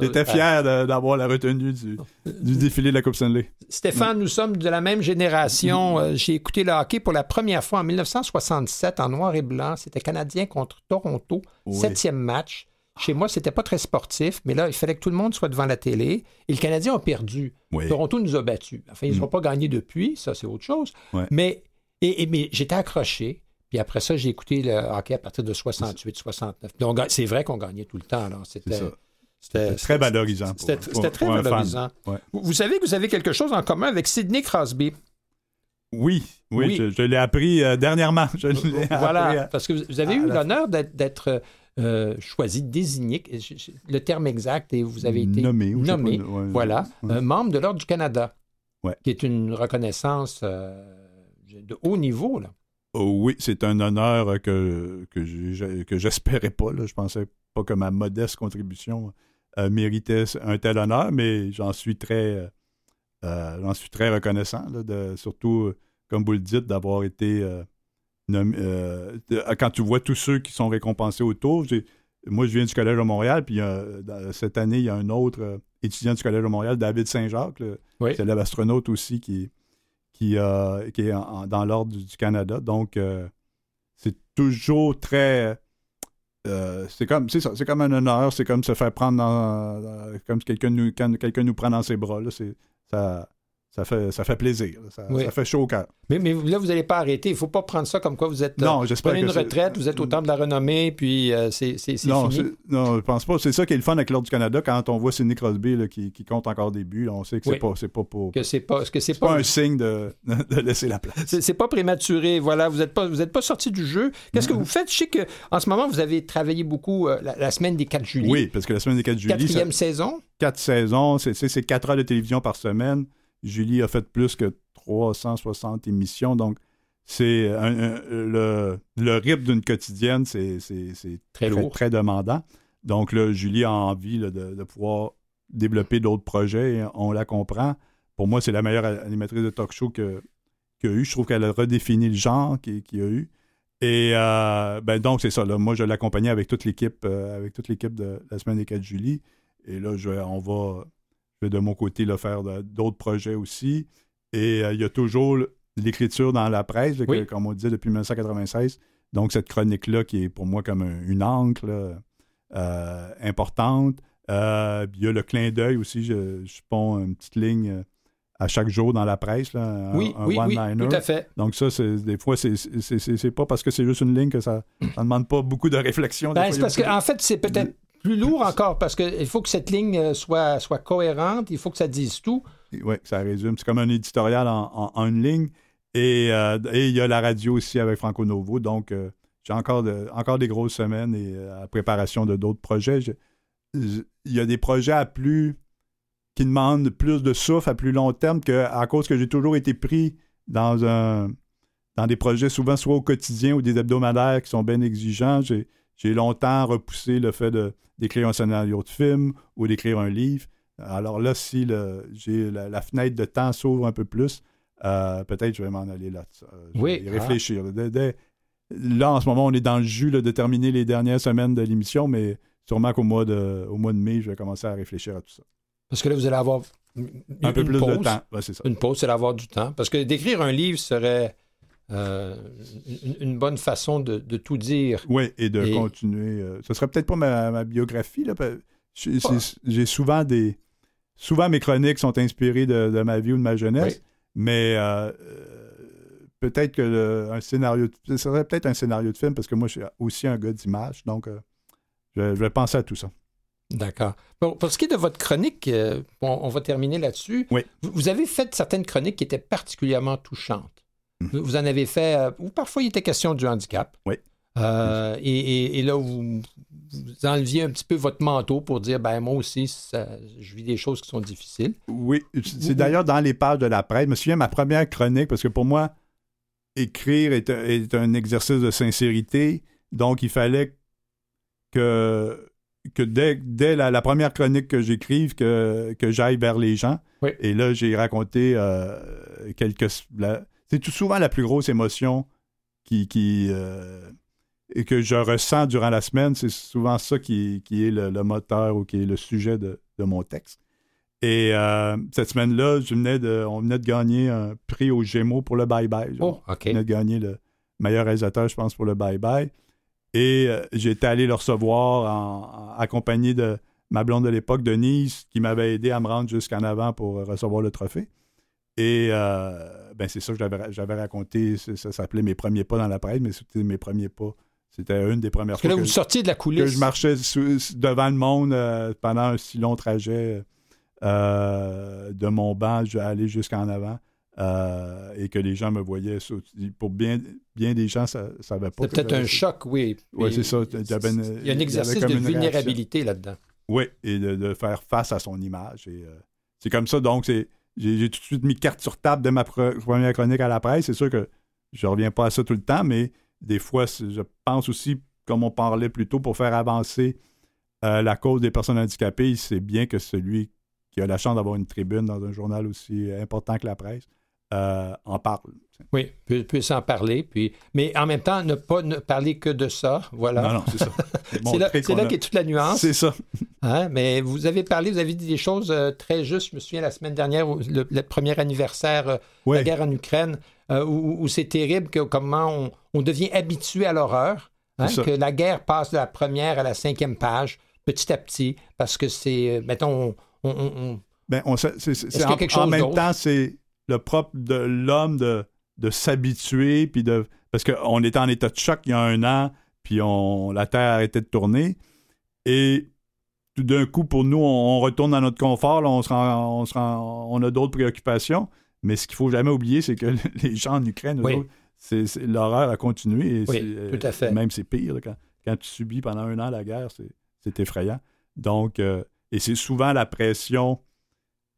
J'étais fier de- d'avoir la retenue du, du défilé de la Coupe Stanley. Stéphane, nous sommes de la même génération. Euh, J'ai écouté le hockey pour la première fois en 1967 en noir et blanc. C'était Canadien contre Toronto, septième match. Chez moi, c'était pas très sportif, mais là, il fallait que tout le monde soit devant la télé. Et le Canadien a perdu. Oui. Toronto nous a battus. Enfin, ils n'ont pas gagné depuis, ça, c'est autre chose. Ouais. Mais, et, et- mais j'étais accroché. Puis après ça, j'ai écouté le hockey à partir de 68, 69. Puis on ga- C'est vrai qu'on gagnait tout le temps. C'était c'était- Très valorisant. C'était très pour valorisant. Ouais. Vous, vous savez que vous avez quelque chose en commun avec Sidney Crosby? Oui, oui, Oui. je, je l'ai appris euh, dernièrement. Je Voilà, appris, euh, parce que vous vous avez eu l'honneur d'être- d'être euh, choisi, désigné, je- je- le terme exact, et vous avez été nommé. ou nommé, pas, ouais, voilà, ouais. euh, membre de l'Ordre du Canada, Ouais. qui est une reconnaissance euh, de haut niveau. Là. Oh oui, c'est un honneur que, que que j'espérais pas. Là. Je pensais pas que ma modeste contribution euh, méritait un tel honneur, mais j'en suis très euh, euh, j'en suis très reconnaissant, là, de, surtout, euh, comme vous le dites, d'avoir été euh, euh, quand tu vois tous ceux qui sont récompensés autour. Moi, je viens du Collège de Montréal, puis euh, cette année, il y a un autre euh, étudiant du Collège de Montréal, David Saint-Jacques, Oui. c'est l'astronaute aussi qui, qui, qui est en- en- dans l'ordre du, du Canada. Donc, c'est toujours très. c'est comme c'est ça, c'est comme un honneur, c'est comme se faire prendre dans, dans- comme quelqu'un nous quand quelqu'un nous prend dans ses bras là, c'est ça ça fait ça fait plaisir, ça, Oui. ça fait chaud au cœur. Mais, mais là, vous n'allez pas arrêter. Il ne faut pas prendre ça comme quoi vous êtes. Non, euh, j'espère prenez une retraite, vous êtes au temps de la renommée, puis euh, c'est Non, fini. non, je pense pas. C'est ça qui est le fun avec l'ordre du Canada quand on voit Sidney Crosby là, qui, qui compte encore des buts, là, on sait que c'est Oui. pas pas pour Que c'est pas, que c'est c'est pas pas, un signe de, de laisser la place. c'est pas prématuré. Voilà, vous n'êtes pas, vous êtes pas sorti du jeu. Qu'est-ce que vous faites? Je sais que en ce moment vous avez travaillé beaucoup euh, la, la semaine des 4 juillet. Oui, parce que la semaine des 4 juillet, ça- Quatrième saison? quatre saisons, c'est quatre heures de télévision par semaine. Julie a fait plus que 360 émissions, donc c'est le, le rythme d'une quotidienne, c'est c'est- c'est Très lourd. très demandant. Donc là, Julie a envie là, de, de pouvoir développer d'autres projets, et on la comprend. Pour moi, c'est la meilleure animatrice de talk show que- qu'il y a eu. Je trouve qu'elle a redéfini le genre qu'il y a eu. Et euh, ben donc, c'est ça. Là. Moi, je l'accompagnais avec toute l'équipe euh, avec toute l'équipe de la semaine des 4 juillet. Et là, je, on va, je vais de mon côté là, faire d'autres projets aussi. Et euh, il y a toujours l'écriture dans la presse, là, que- Oui. comme on disait depuis 1996. Donc, cette chronique-là qui est pour moi comme un- une encre là, euh, importante. Euh, il y a le clin d'œil aussi. Je, je ponds une petite ligne à chaque jour dans la presse, là, Oui, un oui, oui, one-liner. tout à fait. Donc ça, c'est, des fois, c'est, pas parce que c'est juste une ligne que ça ne demande pas beaucoup de réflexion. Ben, c'est parce que, beaucoup de- en fait, c'est peut-être plus lourd encore parce qu'il faut que cette ligne euh, soit, soit cohérente, il faut que ça dise tout. Oui, ça résume. C'est comme un éditorial en, en- une ligne. Et, euh, et il y a la radio aussi avec Franco Novo. Donc, euh, j'ai encore, de- encore des grosses semaines et euh, à préparation de d'autres projets. Je- je- il y a des projets à plus qui demandent plus de souffle à plus long terme que, à cause que j'ai toujours été pris dans un dans des projets souvent soit au quotidien ou des hebdomadaires qui sont bien exigeants. J'ai longtemps repoussé le fait d'écrire un scénario de film ou d'écrire un livre. Alors là, si le, la, la fenêtre de temps s'ouvre un peu plus, euh, peut-être je vais m'en aller là. Euh, je Oui, vais y ah. réfléchir. Dès- dès- là, en ce moment, on est dans le jus là, de terminer les dernières semaines de l'émission, mais sûrement qu'au mois de, au mois de mai, je vais commencer à réfléchir à tout ça. Parce que là, vous allez avoir une, Un peu plus pause. de temps. Ouais, c'est ça. Une pause, c'est d'avoir du temps. Parce que d'écrire un livre serait euh, une, une bonne façon de, de tout dire. Oui, et de Et- continuer. euh, ce serait peut-être pas ma, ma biographie. Là, j'ai, souvent des. Souvent, mes chroniques sont inspirées de, de ma vie ou de ma jeunesse, Oui. mais euh, euh, peut-être que le- un scénario. de- ce serait peut-être un scénario de film parce que moi, je suis aussi un gars d'image, donc je, vais- je vais penser à tout ça. D'accord. Bon, pour ce qui est de votre chronique, on, on va terminer là-dessus. Oui. Vous, vous avez fait certaines chroniques qui étaient particulièrement touchantes. Vous, en avez fait, euh, ou parfois il était question du handicap. Oui. Euh, et, et- et là, vous, vous enleviez un petit peu votre manteau pour dire, ben moi aussi, ça- je vis des choses qui sont difficiles. Oui, c'est d'ailleurs dans les pages de la presse. Je me souviens ma première chronique, parce que pour moi, écrire est, un- est un exercice de sincérité. Donc, il fallait que, que dès, dès la, la première chronique que j'écrive, que, que j'aille vers les gens. Oui. Et là, j'ai raconté euh, quelques... la- c'est tout souvent la plus grosse émotion qui... qui euh, et que je ressens durant la semaine, c'est souvent ça qui, qui est le, le moteur ou qui est le sujet de, de mon texte. Et euh, cette semaine-là, je venais de, on venait de gagner un prix aux Gémeaux pour le Bye Bye. Oh. On venait de gagner le meilleur réalisateur, je pense, pour le Bye Bye. Et euh, j'étais allé le recevoir en, en- accompagné de ma blonde de l'époque, Denise, qui m'avait aidé à me rendre jusqu'en avant pour recevoir le trophée. Et euh, ben c'est ça que j'avais, raconté. Ça s'appelait Mes premiers pas dans la presse, mais c'était mes premiers pas. C'était une des premières Parce que fois là, que, sortiez de la que coulisse. je marchais sous- devant le monde euh, pendant un si long trajet euh, de mon banc je- aller jusqu'en avant euh, et que les gens me voyaient. Pour bien, bien des gens, ça ne savaient pas. C'est que peut-être un choc, oui. Puis, c'est ça. Il y avait une- Il y a un exercice de vulnérabilité là-dedans. Oui, et de, de faire face à son image. Et, c'est comme ça, donc, c'est, j'ai, tout de suite mis carte sur table de ma pre- première chronique à la presse. C'est sûr que je reviens pas à ça tout le temps, mais des fois, je pense aussi, comme on parlait plus tôt, pour faire avancer euh, la cause des personnes handicapées, c'est bien que celui qui a la chance d'avoir une tribune dans un journal aussi important que la presse euh, en parle. Oui, pu- puisse en parler. Puis... Mais en même temps, ne pas ne parler que de ça. Voilà. Non, non, c'est ça. c'est là, là qu'est toute la nuance. C'est ça. Hein, Mais vous avez parlé, vous avez dit des choses euh, très justes. Je me souviens la semaine dernière, le, le premier anniversaire euh, de la guerre en Ukraine, euh, où, où c'est terrible que, comment on, on devient habitué à l'horreur. hein, que la guerre passe de la première à la cinquième page, petit à petit, parce que c'est, mettons, on- on- on, Ben, c'est- c'est- c'est a en, en même temps, c'est le propre de l'homme de, de s'habituer, puis de. Parce qu'on était en état de choc il y a un an, puis on, la Terre arrêtait de tourner. Et d'un coup, pour nous, on, on retourne dans notre confort, là, on, se rend- on, se rend- on a d'autres préoccupations. Mais ce qu'il faut jamais oublier, c'est que les gens en Ukraine, Oui. l'horreur a continué. Et Oui, tout à fait. Même c'est pire. là, quand, quand tu subis pendant un an la guerre, c'est, c'est effrayant. Donc, euh, et c'est souvent la pression,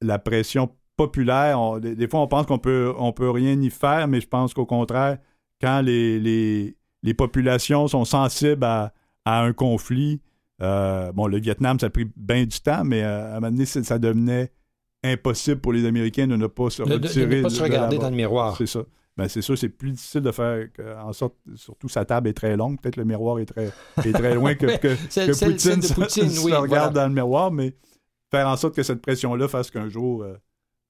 la pression populaire. On- des, des fois, on pense qu'on peut, on peut rien y faire, mais je pense qu'au contraire, quand les, les, les populations sont sensibles à, à un conflit, euh, bon, le Vietnam, ça a pris bien du temps, mais euh, à un moment donné, ça devenait impossible pour les Américains de ne pas se de, de- de retirer. ne pas se de regarder dans le miroir. C'est ça. ben c'est sûr, c'est plus difficile de faire en sorte, surtout sa table est très longue, peut-être le miroir est très, est très loin que, que, que Poutine, de Poutine se, oui, regarde dans le miroir, mais faire en sorte que cette pression-là fasse qu'un jour euh,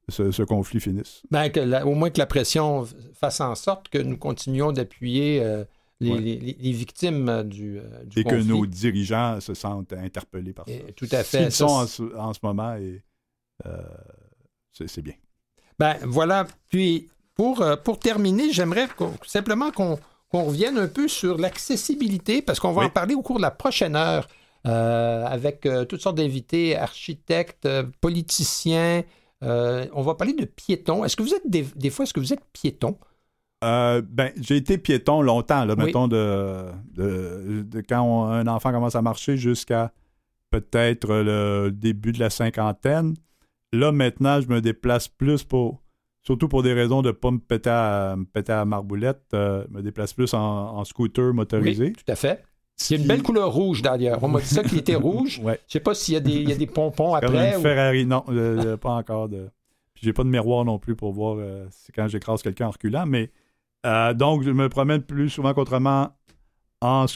ce, conflit finisse. Ben, que au moins que la pression fasse en sorte que nous continuions d'appuyer euh, les, les, victimes du, euh, du et que nos dirigeants se sentent interpellés par ça. tout à fait. Ils sont en, en, ce moment et c'est bien. Ben voilà. Puis pour, pour terminer, j'aimerais simplement qu'on revienne un peu sur l'accessibilité, parce qu'on va en parler au cours de la prochaine heure. Euh, avec euh, toutes sortes d'invités, architectes, euh, politiciens. on va parler de piétons. Est-ce que vous êtes des, fois, est-ce que vous êtes piéton? Ben, j'ai été piéton longtemps, là, mettons, de, de, quand un enfant commence à marcher jusqu'à peut-être le début de la cinquantaine. Là, maintenant, je me déplace plus pour, surtout pour des raisons de ne pas me péter à, péter à marboulette, je me déplace plus en, scooter motorisé. Oui, tout à fait. Il y a une belle couleur rouge d'ailleurs. On m'a dit ça qu'il était rouge. Je ne sais pas s'il y, a des, pompons après. Comme une Ferrari, non, pas encore de. Puis j'ai pas de miroir non plus pour voir euh, quand j'écrase quelqu'un en reculant. Mais euh, donc je me promène plus souvent qu'autrement en,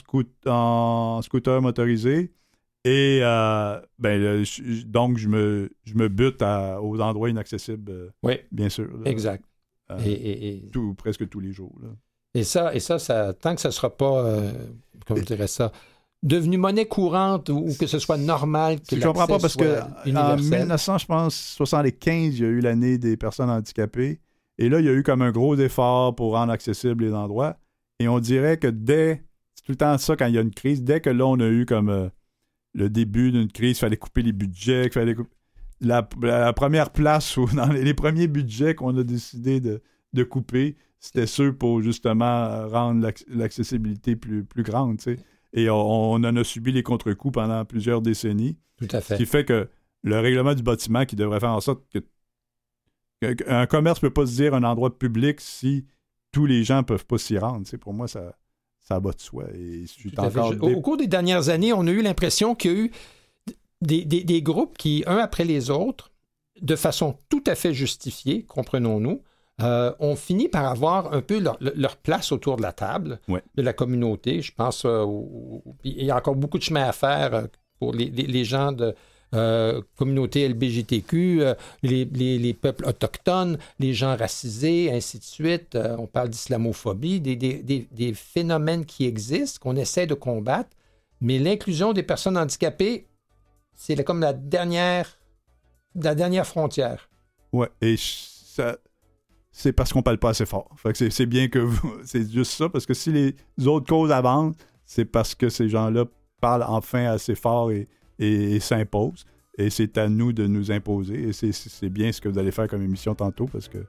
en scooter motorisé. Et euh, ben, donc je me, je me bute aux endroits inaccessibles. oui. Bien sûr. exact. et, Tout, presque tous les jours. Et ça, et ça, ça tant que ça ne sera pas, euh, comment je dirais ça, devenu monnaie courante ou, que ce soit normal que Je ne comprends pas parce que en 1975, il y a eu l'année des personnes handicapées. Et là, il y a eu comme un gros effort pour rendre accessibles les endroits. Et on dirait que dès, c'est tout le temps ça quand il y a une crise, dès que là, on a eu comme euh, le début d'une crise, il fallait couper les budgets, il fallait couper... La, première place ou dans les, premiers budgets qu'on a décidé de, de couper, c'était sûr pour justement rendre l'accessibilité plus, plus grande. Et on, en a subi les contre-coups pendant plusieurs décennies. Tout à fait. Ce qui fait que le règlement du bâtiment qui devrait faire en sorte que un commerce ne peut pas se dire un endroit public si tous les gens ne peuvent pas s'y rendre. pour moi, ça, ça va de soi. Et Au cours des dernières années, on a eu l'impression qu'il y a eu des, des, groupes qui, un après les autres, de façon tout à fait justifiée, comprenons-nous, euh, ont fini par avoir un peu leur, place autour de la table de la communauté. Je pense qu'il y a encore beaucoup de chemin à faire euh, pour les, gens de euh, communauté LBGTQ, les, peuples autochtones, les gens racisés, ainsi de suite. on parle d'islamophobie, des, des, phénomènes qui existent, qu'on essaie de combattre. Mais l'inclusion des personnes handicapées, c'est comme la dernière, la dernière frontière. Oui, et ça, c'est parce qu'on parle pas assez fort. Fait c'est bien que vous. C'est juste ça, parce que si les autres causes avancent, c'est parce que ces gens-là parlent enfin assez fort et, s'imposent. Et c'est à nous de nous imposer. Et c'est bien ce que vous allez faire comme émission tantôt, parce que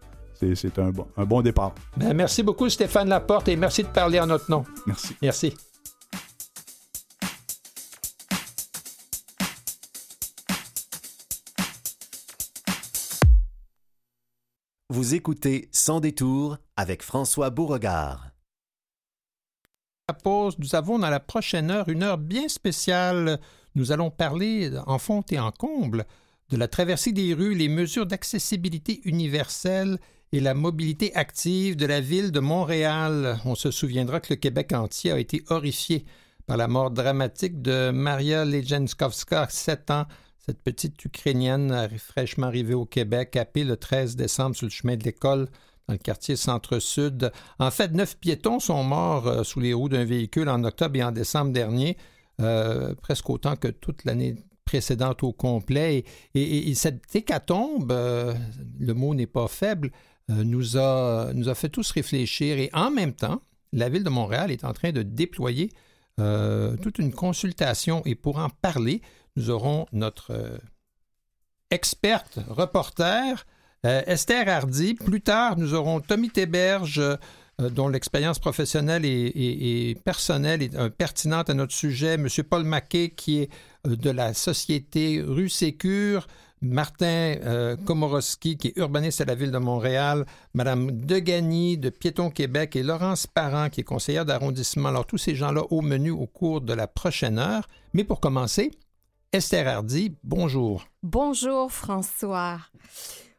c'est un bon, un bon départ. Ben, merci beaucoup, Stéphane Laporte, et merci de parler en notre nom. Merci. Merci. Vous écoutez Sans détour avec François Beauregard. À pause, nous avons dans la prochaine heure une heure bien spéciale. Nous allons parler en fond et en comble de la traversée des rues, les mesures d'accessibilité universelle et la mobilité active de la ville de Montréal. On se souviendra que le Québec entier a été horrifié par la mort dramatique de Maria Lejenskowska, 7 ans, cette petite Ukrainienne fraîchement arrivée au Québec, happée le 13 décembre sur le chemin de l'école dans le quartier centre-sud. En fait, neuf piétons sont morts euh, sous les roues d'un véhicule en octobre et en décembre dernier, euh, presque autant que toute l'année précédente au complet. Et, cette hécatombe, euh, le mot n'est pas faible, nous, a, nous a fait tous réfléchir. Et en même temps, la ville de Montréal est en train de déployer toute une consultation. Et pour en parler, nous aurons notre euh, experte reporter, euh, Esther Hardy. Plus tard, nous aurons Tommy Théberge, euh, dont l'expérience professionnelle et, personnelle est pertinente à notre sujet. M. Paul Maquet, qui est de la société Rue Sécure. Martin Komorowski, qui est urbaniste à la ville de Montréal, Mme Degany de Piéton Québec et Laurence Parent, qui est conseillère d'arrondissement. Alors, tous ces gens-là au menu au cours de la prochaine heure. Mais pour commencer, Esther Hardy, bonjour. Bonjour François.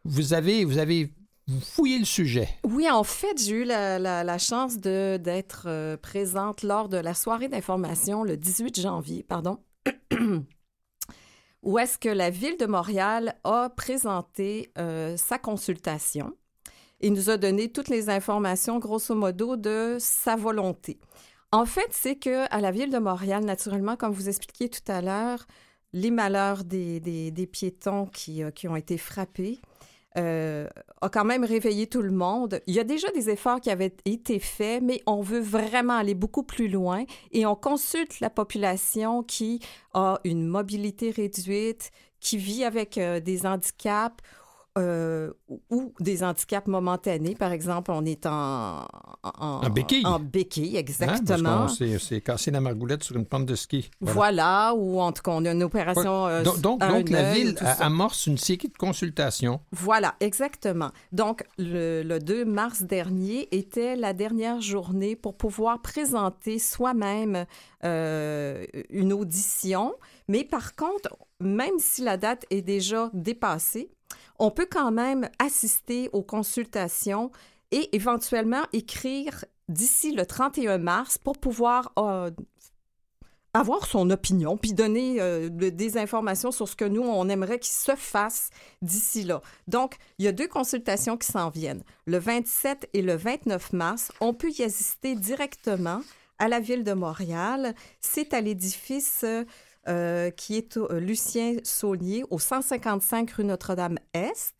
Vous avez, vous avez vous fouillez le sujet. Oui, en fait, j'ai eu la, chance d'être euh, présente lors de la soirée d'information le 18 janvier, pardon, où est-ce que la Ville de Montréal a présenté euh, sa consultation et nous a donné toutes les informations, grosso modo, de sa volonté. En fait, c'est que à la Ville de Montréal, naturellement, comme vous expliquiez tout à l'heure, les malheurs des, des- des piétons qui, euh, qui ont été frappés euh, a quand même réveillé tout le monde. Il y a déjà des efforts qui avaient été faits, mais on veut vraiment aller beaucoup plus loin et on consulte la population qui a une mobilité réduite, qui vit avec euh, des handicaps euh, ou- des handicaps momentanés. Par exemple, on est en... En, En béquille. En béquille, Hein, exactement. s'est cassé la margoulette sur une pente de ski. voilà. Voilà. ou en tout cas, on a une opération... euh, donc, donc, à donc un la ville amorce une série de consultations. Voilà, exactement. Donc, le, le 2 mars dernier était la dernière journée pour pouvoir présenter soi-même euh, une audition. Mais par contre, même si la date est déjà dépassée, on peut quand même assister aux consultations et éventuellement écrire d'ici le 31 mars pour pouvoir euh, avoir son opinion, puis donner euh, de- des informations sur ce que nous, on aimerait qu'il se fasse d'ici là. Donc, il y a deux consultations qui s'en viennent. Le 27 et le 29 mars, on peut y assister directement à la ville de Montréal. C'est à l'édifice euh, qui est euh, Lucien Saunier, au 155 rue Notre-Dame-Est.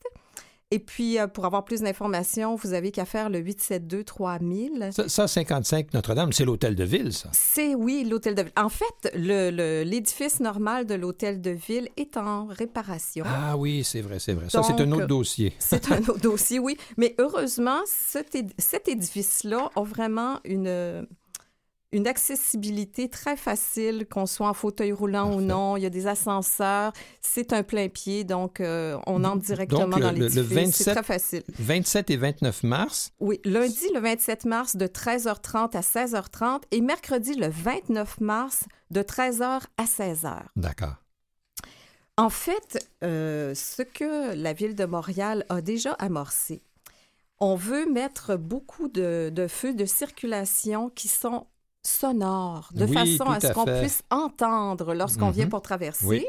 Et puis, euh, pour avoir plus d'informations, vous avez qu'à faire le 872-3000. Ça, ça, 55 Notre-Dame, c'est l'hôtel de ville, ça. C'est, oui, l'hôtel de ville. En fait, le- le- l'édifice normal de l'hôtel de ville est en réparation. Ah oui, c'est vrai, c'est vrai. Ça, c'est un autre dossier. C'est un autre dossier, oui. Mais heureusement, cet, éd- cet édifice-là a vraiment une, une accessibilité très facile, qu'on soit en fauteuil roulant ou Parfait. non. Il y a des ascenseurs. C'est un plein pied, donc euh, on entre directement Donc, le- dans le- le l'édifice. 27 C'est très facile. 27 et 29 mars. Oui, lundi le 27 mars de 13h30 à 16h30 et mercredi le 29 mars de 13h à 16h. D'accord. En fait, euh, ce que la ville de Montréal a déjà amorcé, on veut mettre beaucoup de, de feux de circulation qui sont sonores, de Oui, façon à ce à qu'on puisse entendre lorsqu'on vient pour traverser. Oui.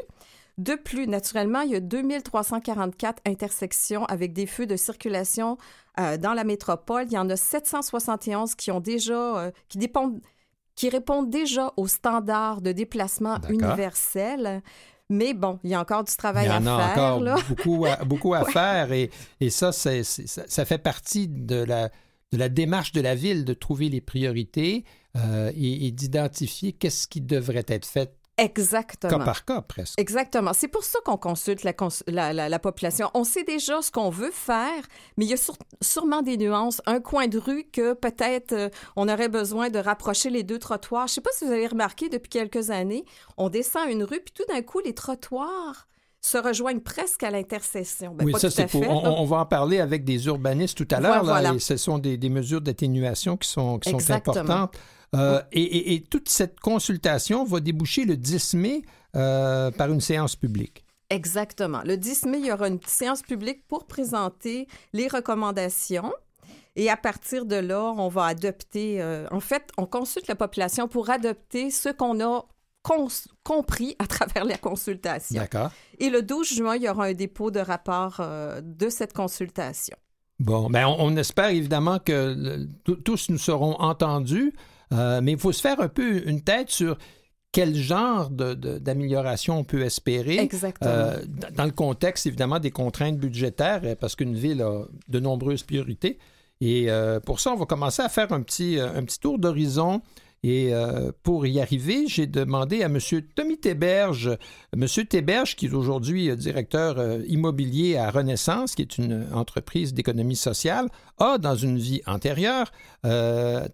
De plus, naturellement, il y a 2344 intersections avec des feux de circulation euh, dans la métropole. Il y en a 771 qui ont déjà, euh, qui dépendent, qui répondent déjà aux standards de déplacement universel. Mais bon, il y a encore du travail Il y à en a faire. encore là. beaucoup à, beaucoup à Ouais. faire et, et ça, ça, ça fait partie de la, de la démarche de la ville de trouver les priorités euh, et, et d'identifier qu'est-ce qui devrait être fait Exactement. cas par cas presque. Exactement. C'est pour ça qu'on consulte la, cons- la- la- la population. On sait déjà ce qu'on veut faire, mais il y a sur- sûrement des nuances. Un coin de rue que peut-être euh, on aurait besoin de rapprocher les deux trottoirs. Je ne sais pas si vous avez remarqué depuis quelques années, on descend une rue, puis tout d'un coup, les trottoirs se rejoignent presque à l'intersection. Ben, oui, ça c'est pour. On, va en parler avec des urbanistes tout à l'heure. Voilà. ce sont des, des mesures d'atténuation qui sont, qui sont importantes. Euh, et, et- et toute cette consultation va déboucher le 10 mai euh, par une séance publique. Exactement. Le 10 mai, il y aura une séance publique pour présenter les recommandations. Et à partir de là, on va adopter. euh, en fait, on consulte la population pour adopter ce qu'on a compris à travers la consultation. D'accord. Et le 12 juin, il y aura un dépôt de rapport euh, de cette consultation. Bon, ben on, on espère évidemment que le- tous nous serons entendus, euh, mais il faut se faire un peu une tête sur quel genre d'amélioration on peut espérer. Exactement. Euh, dans le contexte, évidemment, des contraintes budgétaires, euh, parce qu'une ville a de nombreuses priorités. Et euh, pour ça, on va commencer à faire un petit, un petit tour d'horizon. Et euh, pour y arriver, j'ai demandé à M. Tommy Théberge, M. Théberge, qui est aujourd'hui euh, directeur euh, immobilier à Renaissance, qui est une entreprise d'économie sociale, a, dans une vie antérieure,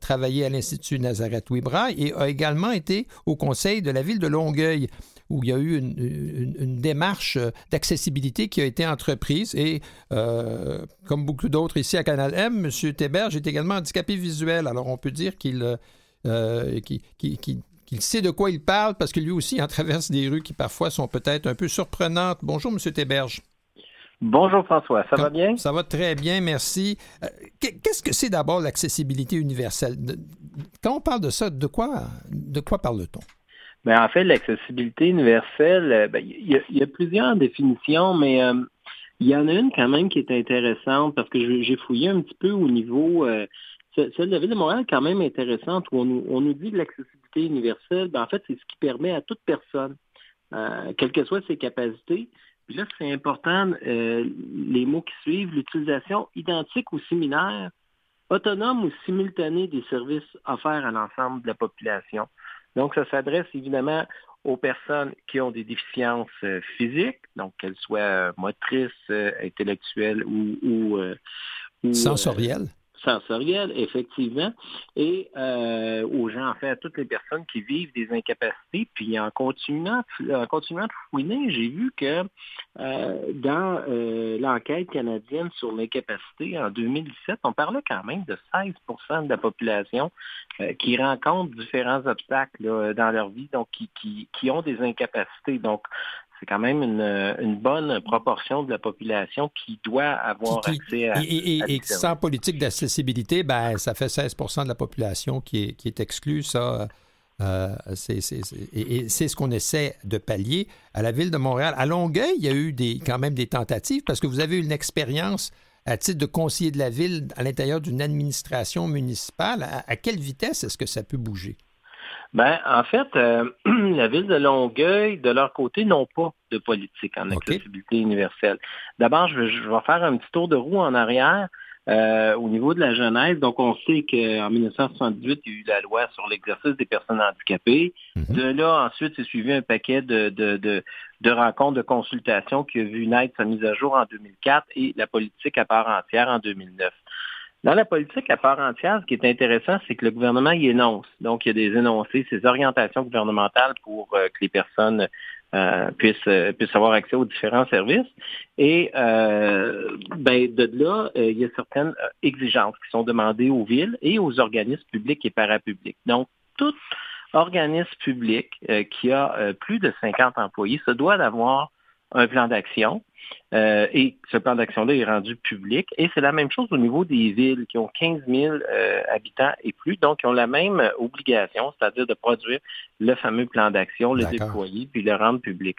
travaillé à l'Institut Nazareth-Wibra et a également été au conseil de la ville de Longueuil où il y a eu une, démarche d'accessibilité qui a été entreprise. Et comme beaucoup d'autres ici à Canal M, M. Théberge est également handicapé visuel. Alors on peut dire qu'il euh, euh, qu'il- qu'il- qu'il- sait de quoi il parle parce que lui aussi en traverse des rues qui parfois sont peut-être un peu surprenantes. Bonjour, M. Théberge. Bonjour François, ça va bien? Ça va très bien, merci. Euh, qu'est-ce que c'est d'abord l'accessibilité universelle? Quand on parle de ça, de quoi, de quoi parle-t-on? Ben, en fait, l'accessibilité universelle, euh, ben, il y, a plusieurs définitions, mais euh, il y en a une quand même qui est intéressante parce que j'ai fouillé un petit peu au niveau, celle de la Ville de Montréal est quand même intéressante où on, nous dit que l'accessibilité universelle, ben, en fait, c'est ce qui permet à toute personne, quelles que soient ses capacités, puis là, c'est important, euh, les mots qui suivent, l'utilisation identique ou similaire, autonome ou simultanée des services offerts à l'ensemble de la population. Donc, ça s'adresse évidemment aux personnes qui ont des déficiences euh, physiques, donc qu'elles soient euh, motrices, intellectuelles ou, ou sensorielles sensorielle, effectivement, et euh, aux gens, en fait, à toutes les personnes qui vivent des incapacités. Puis en continuant, en continuant de fouiner, j'ai vu que euh, dans euh, l'enquête canadienne sur l'incapacité en 2017, on parlait quand même de 16% de la population qui rencontrent différents obstacles dans leur vie, donc qui, qui, qui ont des incapacités. Donc, c'est quand même une, bonne proportion de la population qui doit avoir accès à. Et, et, sans politique d'accessibilité, ben, ça fait 16% de la population qui est, qui est exclue. Ça, euh, c'est, et, c'est ce qu'on essaie de pallier. À la ville de Montréal, à Longueuil, il y a eu des, quand même des tentatives parce que vous avez eu une expérience à titre de conseiller de la ville à l'intérieur d'une administration municipale. à quelle vitesse est-ce que ça peut bouger? Ben, en fait, euh, la ville de Longueuil, de leur côté, n'ont pas de politique en accessibilité universelle. D'abord, je, je, vais faire un petit tour de roue en arrière. Euh, au niveau de la jeunesse, donc on sait qu'en 1978, il y a eu la loi sur l'exercice des personnes handicapées. Mhm. De là, ensuite, c'est suivi un paquet de, de, de, de, rencontres, de consultations qui a vu naître sa mise à jour en 2004 et la politique à part entière en 2009. Dans la politique à part entière, ce qui est intéressant, c'est que le gouvernement y énonce. Donc, il y a des énoncés, ces orientations gouvernementales pour euh, que les personnes euh, puissent, euh, puissent avoir accès aux différents services. Et ben, de là, il y a certaines exigences qui sont demandées aux villes et aux organismes publics et parapublics. Donc, tout organisme public qui a plus de 50 employés se doit d'avoir un plan d'action euh, et ce plan d'action-là est rendu public. Et c'est la même chose au niveau des villes qui ont 15 000 euh, habitants et plus, donc qui ont la même obligation, c'est-à-dire de produire le fameux plan d'action, le déployer, puis le rendre public.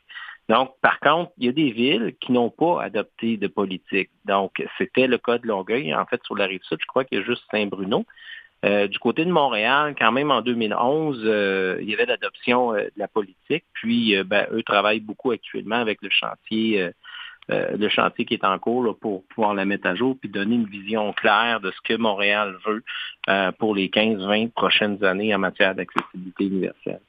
Donc, par contre, il y a des villes qui n'ont pas adopté de politique. Donc, c'était le cas de Longueuil. En fait, sur la rive sud, je crois qu'il y a juste Saint-Bruno. Euh, du côté de Montréal, quand même en 2011, il y avait l'adoption de la politique. Puis, ben, eux travaillent beaucoup actuellement avec le chantier euh, le chantier qui est en cours pour pouvoir la mettre à jour puis donner une vision claire de ce que Montréal veut euh, pour les 15-20 prochaines années en matière d'accessibilité universelle.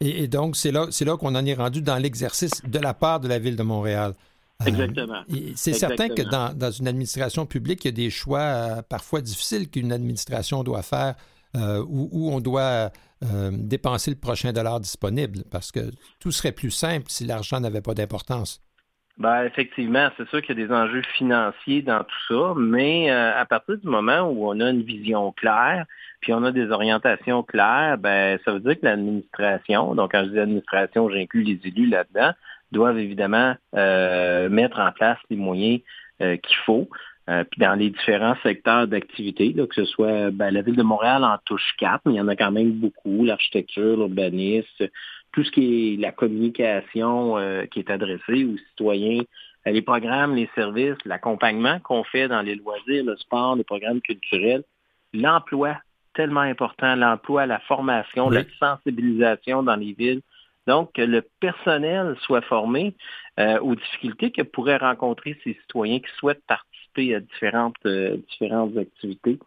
Et, donc, c'est là, c'est là qu'on en est rendu dans l'exercice de la part de la Ville de Montréal. Euh, Exactement. c'est certain que dans, une administration publique, il y a des choix parfois difficiles qu'une administration doit faire où, où, on doit dépenser le prochain dollar disponible parce que tout serait plus simple si l'argent n'avait pas d'importance. Ben, effectivement, c'est sûr qu'il y a des enjeux financiers dans tout ça, mais euh, à partir du moment où on a une vision claire, puis on a des orientations claires, ben, ça veut dire que l'administration, donc quand je dis administration, j'inclus les élus là-dedans, doivent évidemment euh, mettre en place les moyens euh, qu'il faut. puis dans les différents secteurs d'activité, que ce soit ben, la ville de Montréal en touche quatre, mais il y en a quand même beaucoup, l'architecture, l'urbanisme, tout ce qui est la communication euh, qui est adressée aux citoyens, euh, les programmes, les services, l'accompagnement qu'on fait dans les loisirs, le sport, les programmes culturels, l'emploi, tellement important, l'emploi, la formation, la sensibilisation dans les villes. Donc, que le personnel soit formé euh, aux difficultés que pourraient rencontrer ces citoyens qui souhaitent participer à différentes, différentes activités.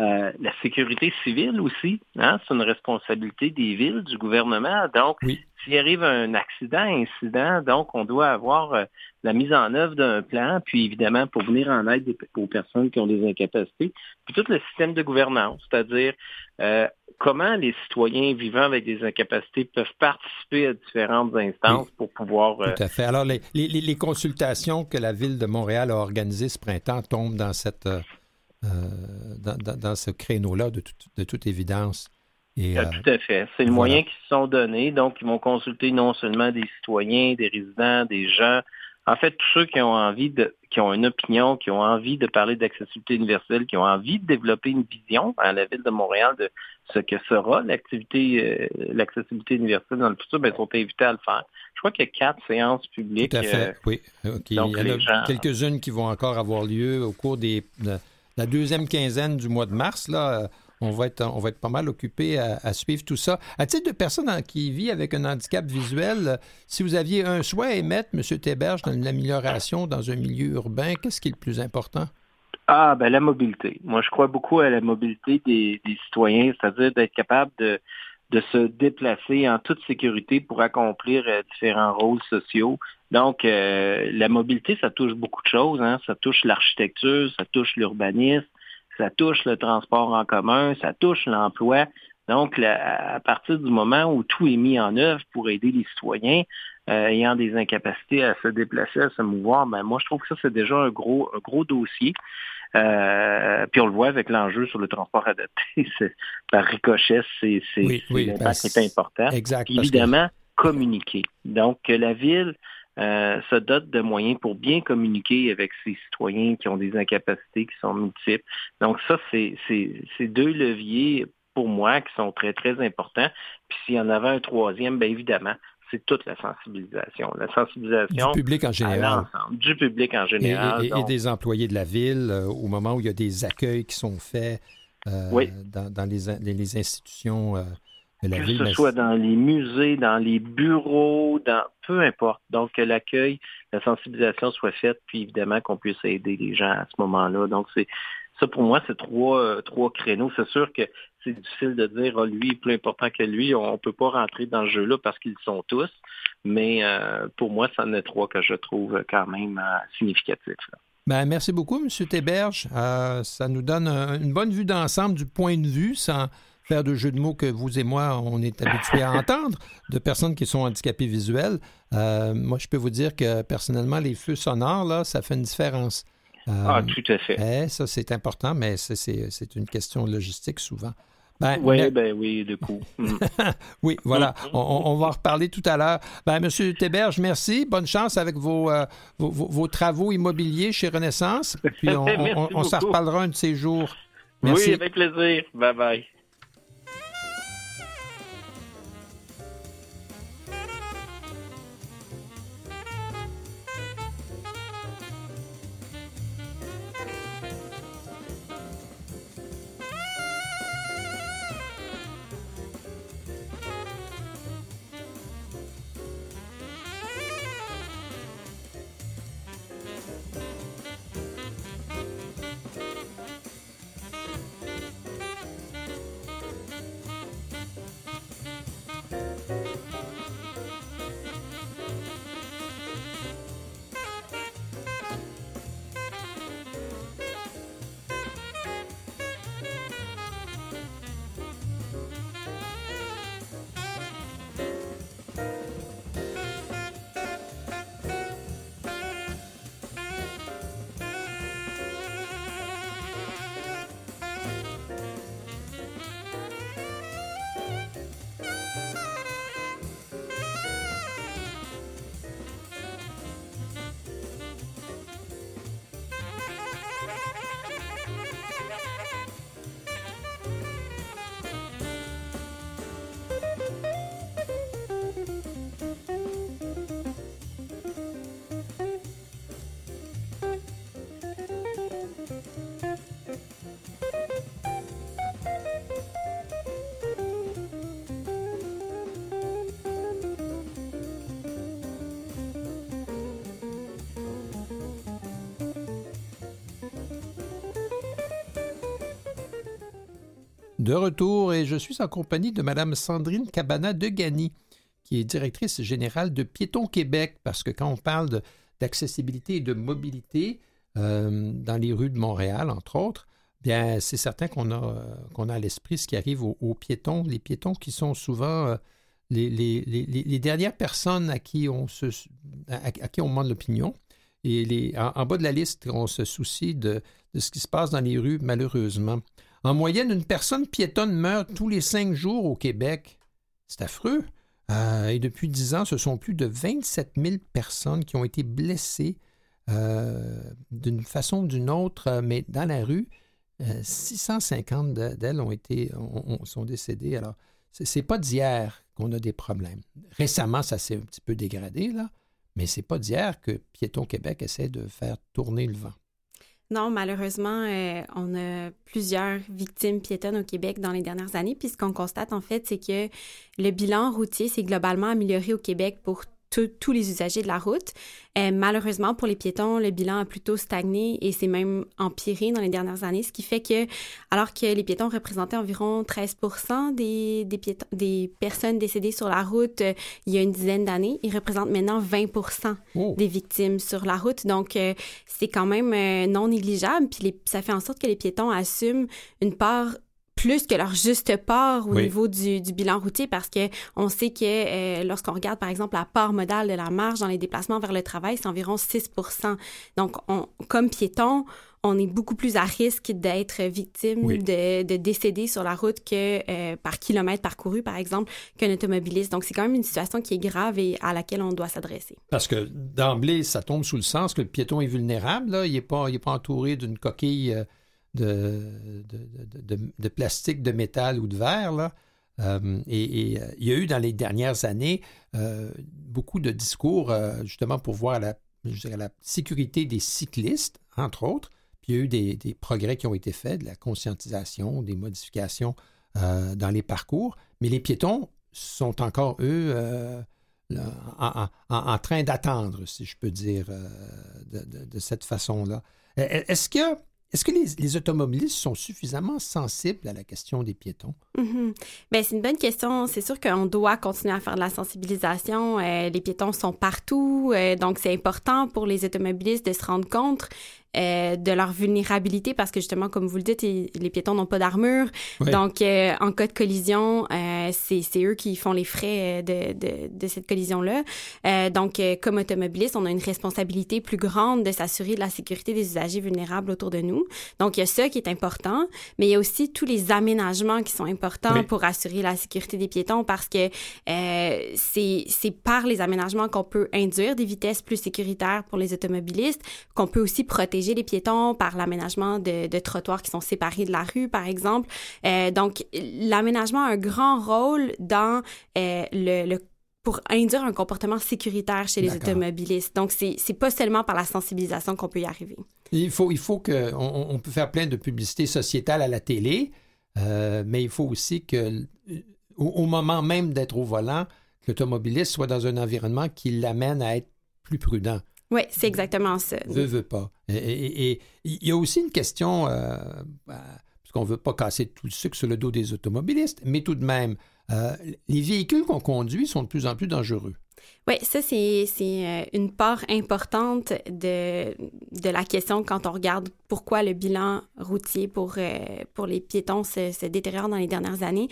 Euh, la sécurité civile aussi, hein, c'est une responsabilité des villes, du gouvernement. Donc, s'il arrive un accident, incident, donc on doit avoir euh, la mise en œuvre d'un plan, puis évidemment pour venir en aide aux personnes qui ont des incapacités, puis tout le système de gouvernance, c'est-à-dire euh, comment les citoyens vivant avec des incapacités peuvent participer à différentes instances pour pouvoir... Tout à fait. Alors, les, les, consultations que la Ville de Montréal a organisées ce printemps tombent dans cette euh, dans, ce créneau-là, de, de, toute évidence. Et, ah, euh, Tout à fait. C'est le moyen qui se sont donnés. Donc, ils vont consulter non seulement des citoyens, des résidents, des gens, en fait, tous ceux qui ont envie de, qui ont une opinion, qui ont envie de parler d'accessibilité universelle, qui ont envie de développer une vision à la ville de Montréal de ce que sera l'activité, euh, l'accessibilité universelle dans le futur, ben, sont invités à le faire. Je crois qu'il y a quatre séances publiques. Tout à fait, oui. Il y en a quelques-unes qui vont encore avoir lieu au cours des, de la deuxième quinzaine du mois de mars. Là, on va être, on va pas mal occupé à, suivre tout ça. À titre de personne qui vit avec un handicap visuel, si vous aviez un souhait à émettre, M. Théberge, dans l'amélioration dans un milieu urbain, qu'est-ce qui est le plus important? Ah, ben la mobilité. Moi, je crois beaucoup à la mobilité des, citoyens, c'est-à-dire d'être capable de, de se déplacer en toute sécurité pour accomplir euh, différents rôles sociaux. Donc, euh, la mobilité, ça touche beaucoup de choses. Hein. Ça touche l'architecture, ça touche l'urbanisme, ça touche le transport en commun, ça touche l'emploi. Donc, à partir du moment où tout est mis en œuvre pour aider les citoyens euh, ayant des incapacités à se déplacer, à se mouvoir, ben moi, je trouve que ça, c'est déjà un gros, un gros dossier. Euh, puis on le voit avec l'enjeu sur le transport adapté. par ricochet, c'est oui, oui, important. Exact, évidemment, communiquer. Donc, la ville euh, se dote de moyens pour bien communiquer avec ses citoyens qui ont des incapacités qui sont multiples. Donc ça, c'est deux leviers pour moi qui sont très, très importants. Puis s'il y en avait un troisième, bien évidemment, c'est toute la sensibilisation. La sensibilisation du public en général. du public en général. Et, des employés de la ville euh, au moment où il y a des accueils qui sont faits euh, dans, les, les, institutions que ce soit dans les musées, dans les bureaux, dans peu importe. Donc, que l'accueil, la sensibilisation soit faite, puis évidemment qu'on puisse aider les gens à ce moment-là. Donc, c'est ça pour moi, c'est trois, euh, trois créneaux. C'est sûr que c'est difficile de dire ah, lui plus important que lui. On ne peut pas rentrer dans ce jeu-là parce qu'ils sont tous. Mais euh, pour moi, c'en est trois que je trouve quand même euh, significatifs. Ben, merci beaucoup, M. Théberge. ça nous donne une bonne vue d'ensemble du point de vue sans faire de jeux de mots que vous et moi, on est habitués à entendre, de personnes qui sont handicapées visuelles. Euh, moi, je peux vous dire que personnellement, les feux sonores, là, ça fait une différence. Euh, ah, tout à fait. Eh, ça, c'est important, mais c'est une question logistique souvent. Ben, oui, ben oui, de coup. Mm. oui, voilà. Mm. On, va en reparler tout à l'heure. Ben, Monsieur Théberge, merci. Bonne chance avec vos, euh, vos, travaux immobiliers chez Renaissance. Puis on, on s'en reparlera un de ces jours. Merci. Oui, avec plaisir. Bye bye. De retour et je suis en compagnie de Mme Sandrine Cabana de Gagny, qui est directrice générale de Piéton Québec, parce que quand on parle d'accessibilité et de mobilité euh, dans les rues de Montréal, entre autres, bien c'est certain qu'on a, a à l'esprit ce qui arrive aux, piétons, les piétons qui sont souvent euh, les, dernières personnes à qui on, demande l'opinion. Et en, bas de la liste, on se soucie de ce qui se passe dans les rues, malheureusement. En moyenne, une personne piétonne meurt tous les cinq jours au Québec. C'est affreux. Euh, et depuis 10 ans, ce sont plus de 27 000 personnes qui ont été blessées euh, d'une façon ou d'une autre, euh, mais dans la rue. 650 d'elles ont été, sont décédées. Alors, c'est pas d'hier qu'on a des problèmes. Récemment, ça s'est un petit peu dégradé, là, mais c'est pas d'hier que Piéton Québec essaie de faire tourner le vent. Non, malheureusement, euh, on a plusieurs victimes piétonnes au Québec dans les dernières années. Puis ce qu'on constate, en fait, c'est que le bilan routier s'est globalement amélioré au Québec pour tous les usagers de la route. Euh, malheureusement, pour les piétons, le bilan a plutôt stagné et s'est même empiré dans les dernières années, ce qui fait que, alors que les piétons représentaient environ 13 des, des, des personnes décédées sur la route euh, il y a une dizaine d'années, ils représentent maintenant 20% des victimes sur la route. Donc, euh, c'est quand même non négligeable. Puis ça fait en sorte que les piétons assument une part plus que leur juste part au niveau du, bilan routier parce que on sait que euh, lorsqu'on regarde par exemple la part modale de la marge dans les déplacements vers le travail, c'est environ 6 Donc, on, comme piéton, on est beaucoup plus à risque d'être victime de, décéder sur la route que euh, par kilomètre parcouru, par exemple, qu'un automobiliste. Donc, c'est quand même une situation qui est grave et à laquelle on doit s'adresser. Parce que d'emblée, ça tombe sous le sens que le piéton est vulnérable. Là. Il n'est pas, pas entouré d'une coquille. Euh, de, de, plastique, de métal ou de verre. Là. Euh, et, euh, il y a eu dans les dernières années euh, beaucoup de discours justement pour voir la, sécurité des cyclistes, entre autres. Puis il y a eu des, progrès qui ont été faits, de la conscientisation, des modifications dans les parcours. Mais les piétons sont encore, eux, en, en, train d'attendre, si je peux dire, de, cette façon-là. Est-ce que est-ce que les, automobilistes sont suffisamment sensibles à la question des piétons? Bien, c'est une bonne question. C'est sûr qu'on doit continuer à faire de la sensibilisation. Euh, les piétons sont partout, euh, donc c'est important pour les automobilistes de se rendre compte euh, de leur vulnérabilité parce que justement, comme vous le dites, les piétons n'ont pas d'armure. Donc, euh, en cas de collision, euh, c'est eux qui font les frais de, de, de cette collision-là. donc, comme automobiliste, on a une responsabilité plus grande de s'assurer de la sécurité des usagers vulnérables autour de nous. Donc, il y a ça qui est important, mais il y a aussi tous les aménagements qui sont importants pour assurer la sécurité des piétons parce que c'est par les aménagements qu'on peut induire des vitesses plus sécuritaires pour les automobilistes, qu'on peut aussi protéger les piétons par l'aménagement de, trottoirs qui sont séparés de la rue, par exemple. Euh, donc, l'aménagement a un grand rôle dans euh, le, pour induire un comportement sécuritaire chez les automobilistes. Donc, c'est n'est pas seulement par la sensibilisation qu'on peut y arriver. Il faut, il faut que... On, peut faire plein de publicités sociétales à la télé, euh, mais il faut aussi que, au, moment même d'être au volant, l'automobiliste soit dans un environnement qui l'amène à être plus prudent. Oui, c'est exactement ça. Veut, veut pas. Et il y a aussi une question, euh, bah, parce qu'on ne veut pas casser tout le sucre sur le dos des automobilistes, mais tout de même, euh, les véhicules qu'on conduit sont de plus en plus dangereux. Oui, ça, c'est euh, une part importante de, de la question quand on regarde pourquoi le bilan routier pour, pour les piétons se, détériore dans les dernières années.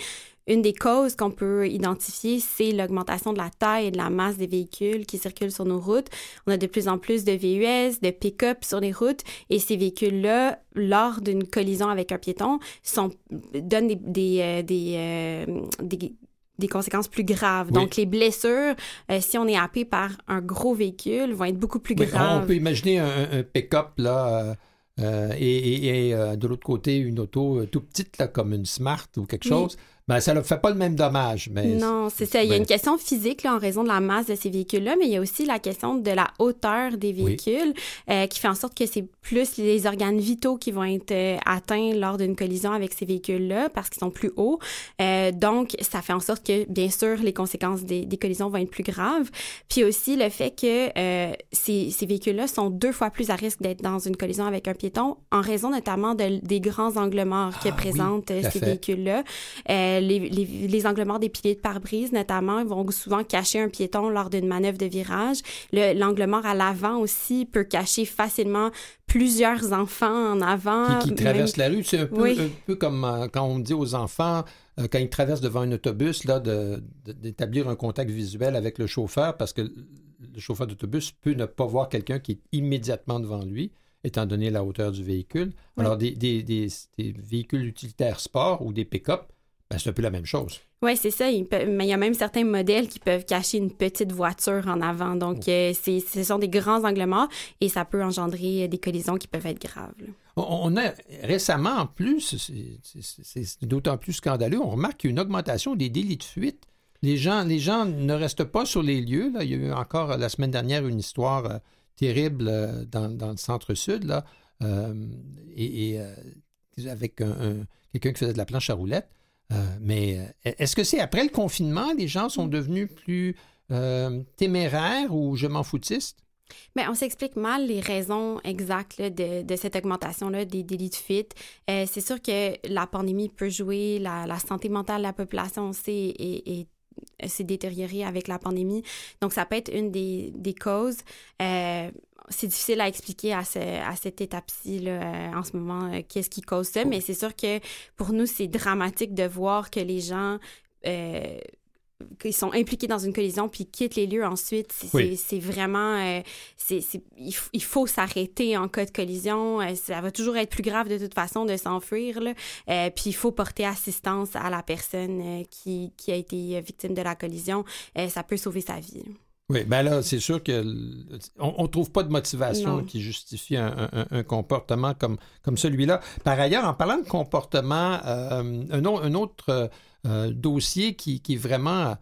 Une des causes qu'on peut identifier, c'est l'augmentation de la taille et de la masse des véhicules qui circulent sur nos routes. On a de plus en plus de VUS, de pick-up sur les routes et ces véhicules-là, lors d'une collision avec un piéton, donnent des, des, euh, euh, des, des conséquences plus graves. Donc, les blessures, euh, si on est happé par un gros véhicule, vont être beaucoup plus graves. On peut imaginer un, pick-up, là, et, de l'autre côté, une auto tout petite, là, comme une Smart ou quelque chose. Ben, ça ne fait pas le même dommage. Mais non, c'est ça. Il y a une question physique là, en raison de la masse de ces véhicules-là, mais il y a aussi la question de la hauteur des véhicules euh, qui fait en sorte que c'est plus les organes vitaux qui vont être euh, atteints lors d'une collision avec ces véhicules-là parce qu'ils sont plus hauts. Euh, donc, ça fait en sorte que, bien sûr, les conséquences des, des collisions vont être plus graves. Puis aussi le fait que ces, ces véhicules-là sont deux fois plus à risque d'être dans une collision avec un piéton en raison notamment de, des grands angles morts que ah présentent ces véhicules-là les, les, angles morts des piliers de pare-brise, notamment, vont souvent cacher un piéton lors d'une manœuvre de virage. L'angle mort à l'avant aussi peut cacher facilement plusieurs enfants en avant. Qui, traversent la rue. C'est un peu, un peu comme euh, quand on dit aux enfants, euh, quand ils traversent devant un autobus, là, d'établir un contact visuel avec le chauffeur parce que le chauffeur d'autobus peut ne pas voir quelqu'un qui est immédiatement devant lui étant donné la hauteur du véhicule. Alors, des, des, des, véhicules utilitaires sport ou des pick-up ben, c'est un peu la même chose. Oui, c'est ça. Il mais il y a même certains modèles qui peuvent cacher une petite voiture en avant. Donc, oh. euh, ce sont des grands angles morts et ça peut engendrer des collisions qui peuvent être graves. On a récemment, en plus, c'est d'autant plus scandaleux, on remarque qu'il y a une augmentation des délits de fuite. Les gens, les gens ne restent pas sur les lieux. Là. Il y a eu encore la semaine dernière une histoire euh, terrible euh, dans, le centre-sud, là, et, avec quelqu'un qui faisait de la planche à roulettes. Euh, mais euh, est-ce que c'est après le confinement, les gens sont devenus plus euh, téméraires ou je m'en foutiste? Mais on s'explique mal les raisons exactes de, cette augmentation-là des délits de fuite. c'est sûr que la pandémie peut jouer, la, santé mentale de la population s'est détériorée avec la pandémie. Donc, ça peut être une des, des causes c'est difficile à expliquer à, à cette étape-ci euh, en ce moment euh, qu'est-ce qui cause ça, mais c'est sûr que pour nous, c'est dramatique de voir que les gens euh, qui sont impliqués dans une collision puis quittent les lieux ensuite. C'est vraiment... il, faut s'arrêter en cas de collision. ça va toujours être plus grave de toute façon de s'enfuir. puis il faut porter assistance à la personne qui, qui, a été victime de la collision. ça peut sauver sa vie. Oui, ben là, c'est sûr qu'on ne trouve pas de motivation qui justifie un, comportement comme, comme celui-là. Par ailleurs, en parlant de comportement, euh, un, un, autre euh, dossier qui, qui, est vraiment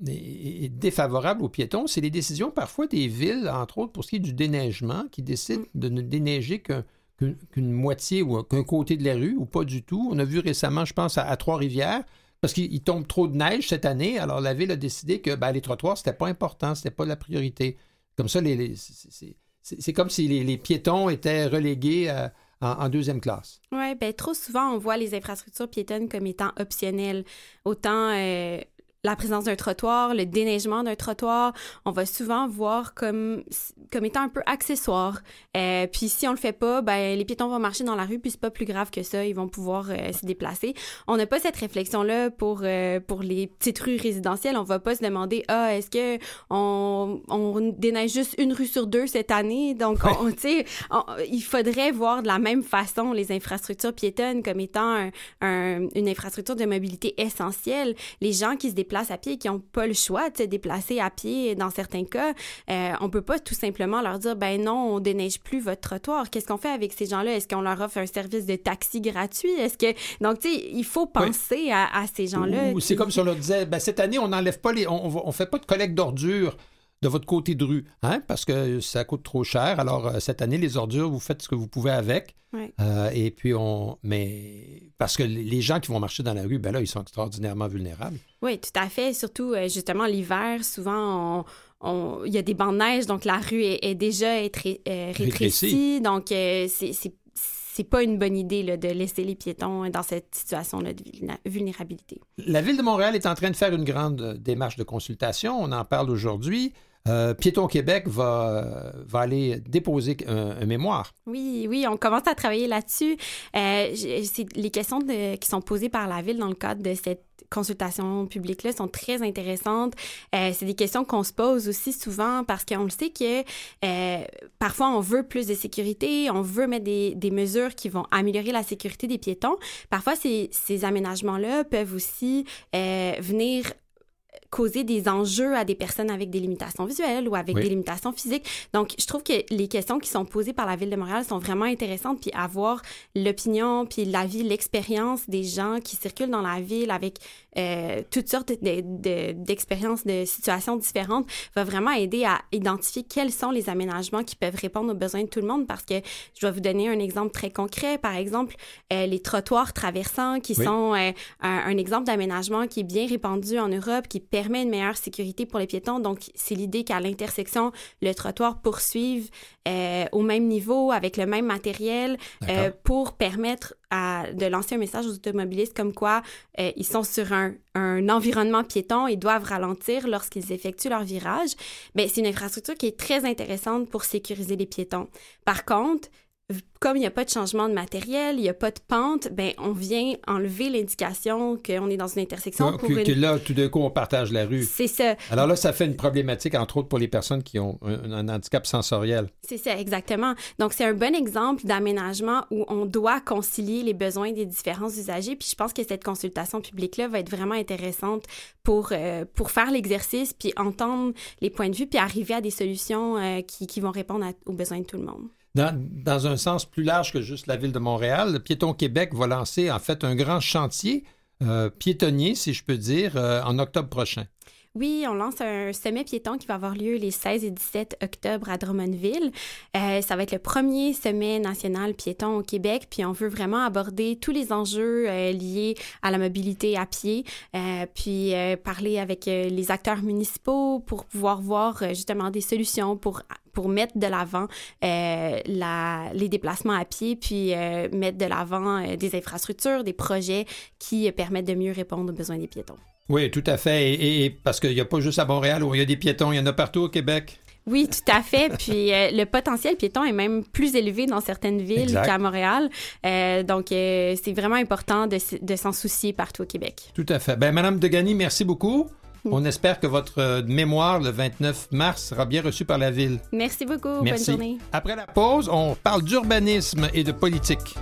défavorable aux piétons, c'est les décisions parfois des villes, entre autres pour ce qui est du déneigement, qui décident de ne déneiger qu'une moitié ou qu'un côté de la rue ou pas du tout. On a vu récemment, je pense, à Trois-Rivières, parce qu'il tombe trop de neige cette année, alors la ville a décidé que ben, les trottoirs, c'était pas important, c'était pas la priorité. Comme ça, c'est comme si les, piétons étaient relégués euh, en, deuxième classe. Oui, bien trop souvent, on voit les infrastructures piétonnes comme étant optionnelles. Autant euh, la présence d'un trottoir, le déneigement d'un trottoir, on va souvent voir comme comme étant un peu accessoire. Euh, puis si on le fait pas, ben les piétons vont marcher dans la rue, puis c'est pas plus grave que ça, ils vont pouvoir euh, se déplacer. On n'a pas cette réflexion là pour euh, pour les petites rues résidentielles. On va pas se demander ah est-ce que on, on déneige juste une rue sur deux cette année. Donc on, tu sais, il faudrait voir de la même façon les infrastructures piétonnes comme étant un, une infrastructure de mobilité essentielle. Les gens qui se déplacent à pied qui n'ont pas le choix de se déplacer à pied dans certains cas. Euh, on peut pas tout simplement leur dire ben non, on déneige plus votre trottoir. Qu'est-ce qu'on fait avec ces gens-là? Est-ce qu'on leur offre un service de taxi gratuit? Est-ce que donc tu sais, il faut penser à, ces gens-là. c'est comme si on leur disait ben cette année on n'enlève pas les, on, on fait pas de collecte d'ordures de votre côté de rue, hein, parce que ça coûte trop cher. Alors, euh, cette année, les ordures, vous faites ce que vous pouvez avec. Euh, et puis, on. Mais. Parce que les gens qui vont marcher dans la rue, ben là, ils sont extraordinairement vulnérables. Oui, tout à fait. Surtout, euh, justement, l'hiver, souvent, on, il y a des bancs de neige, donc la rue est, déjà rétrécie. Donc, c'est c'est pas une bonne idée de laisser les piétons dans cette situation de vulnérabilité. La Ville de Montréal est en train de faire une grande démarche de consultation. On en parle aujourd'hui. Euh, Piéton Québec va, va aller déposer un, mémoire. Oui, oui, on commence à travailler là-dessus. Euh, les questions qui sont posées par la ville dans le cadre de cette consultation publique-là sont très intéressantes. Euh, c'est des questions qu'on se pose aussi souvent parce qu'on le sait que parfois on veut plus de sécurité, on veut mettre des, des, mesures qui vont améliorer la sécurité des piétons. Parfois, ces, ces aménagements-là peuvent aussi venir causer des enjeux à des personnes avec des limitations visuelles ou avec des limitations physiques. Donc, je trouve que les questions qui sont posées par la Ville de Montréal sont vraiment intéressantes, puis avoir l'opinion, puis l'avis, l'expérience des gens qui circulent dans la ville avec euh, toutes sortes d'expériences, de, de, situations différentes, va vraiment aider à identifier quels sont les aménagements qui peuvent répondre aux besoins de tout le monde, parce que je vais vous donner un exemple très concret. Par exemple, euh, les trottoirs traversants, qui sont euh, un, un, exemple d'aménagement qui est bien répandu en Europe, qui permet permet une meilleure sécurité pour les piétons. Donc, c'est l'idée qu'à l'intersection, le trottoir poursuive euh, au même niveau, avec le même matériel, euh, pour permettre à, de lancer un message aux automobilistes comme quoi euh, ils sont sur un, un, environnement piéton et doivent ralentir lorsqu'ils effectuent leur virage. Mais c'est une infrastructure qui est très intéressante pour sécuriser les piétons. Par contre, comme il n'y a pas de changement de matériel, il n'y a pas de pente, ben on vient enlever l'indication qu'on est dans une intersection. pour que, là, tout d'un coup, on partage la rue. C'est ça. Alors là, ça fait une problématique, entre autres, pour les personnes qui ont un, handicap sensoriel. C'est ça, exactement. Donc, c'est un bon exemple d'aménagement où on doit concilier les besoins des différents usagers. Puis je pense que cette consultation publique-là va être vraiment intéressante pour, euh, pour faire l'exercice, puis entendre les points de vue, puis arriver à des solutions euh, qui, qui, vont répondre aux besoins de tout le monde. Dans, un sens plus large que juste la ville de Montréal, le Piéton Québec va lancer en fait un grand chantier euh, piétonnier, si je peux dire, en octobre prochain. Oui, on lance un sommet piéton qui va avoir lieu les 16 et 17 octobre à Drummondville. Euh, ça va être le premier sommet national piéton au Québec, puis on veut vraiment aborder tous les enjeux euh, liés à la mobilité à pied, euh, puis parler avec les acteurs municipaux pour pouvoir voir justement des solutions pour pour mettre de l'avant les déplacements à pied, puis mettre de l'avant des infrastructures, des projets qui permettent de mieux répondre aux besoins des piétons. Oui, tout à fait. Et, parce qu'il n'y a pas juste à Montréal où il y a des piétons, il y en a partout au Québec. Oui, tout à fait. Puis euh, le potentiel piéton est même plus élevé dans certaines villes qu'à Montréal. Euh, donc, euh, c'est vraiment important de, s'en soucier partout au Québec. Tout à fait. Ben, Madame Degani, merci beaucoup. Mm. On espère que votre mémoire, le 29 mars, sera bien reçue par la Ville. Merci beaucoup. Bonne journée. Après la pause, on parle d'urbanisme et de politique.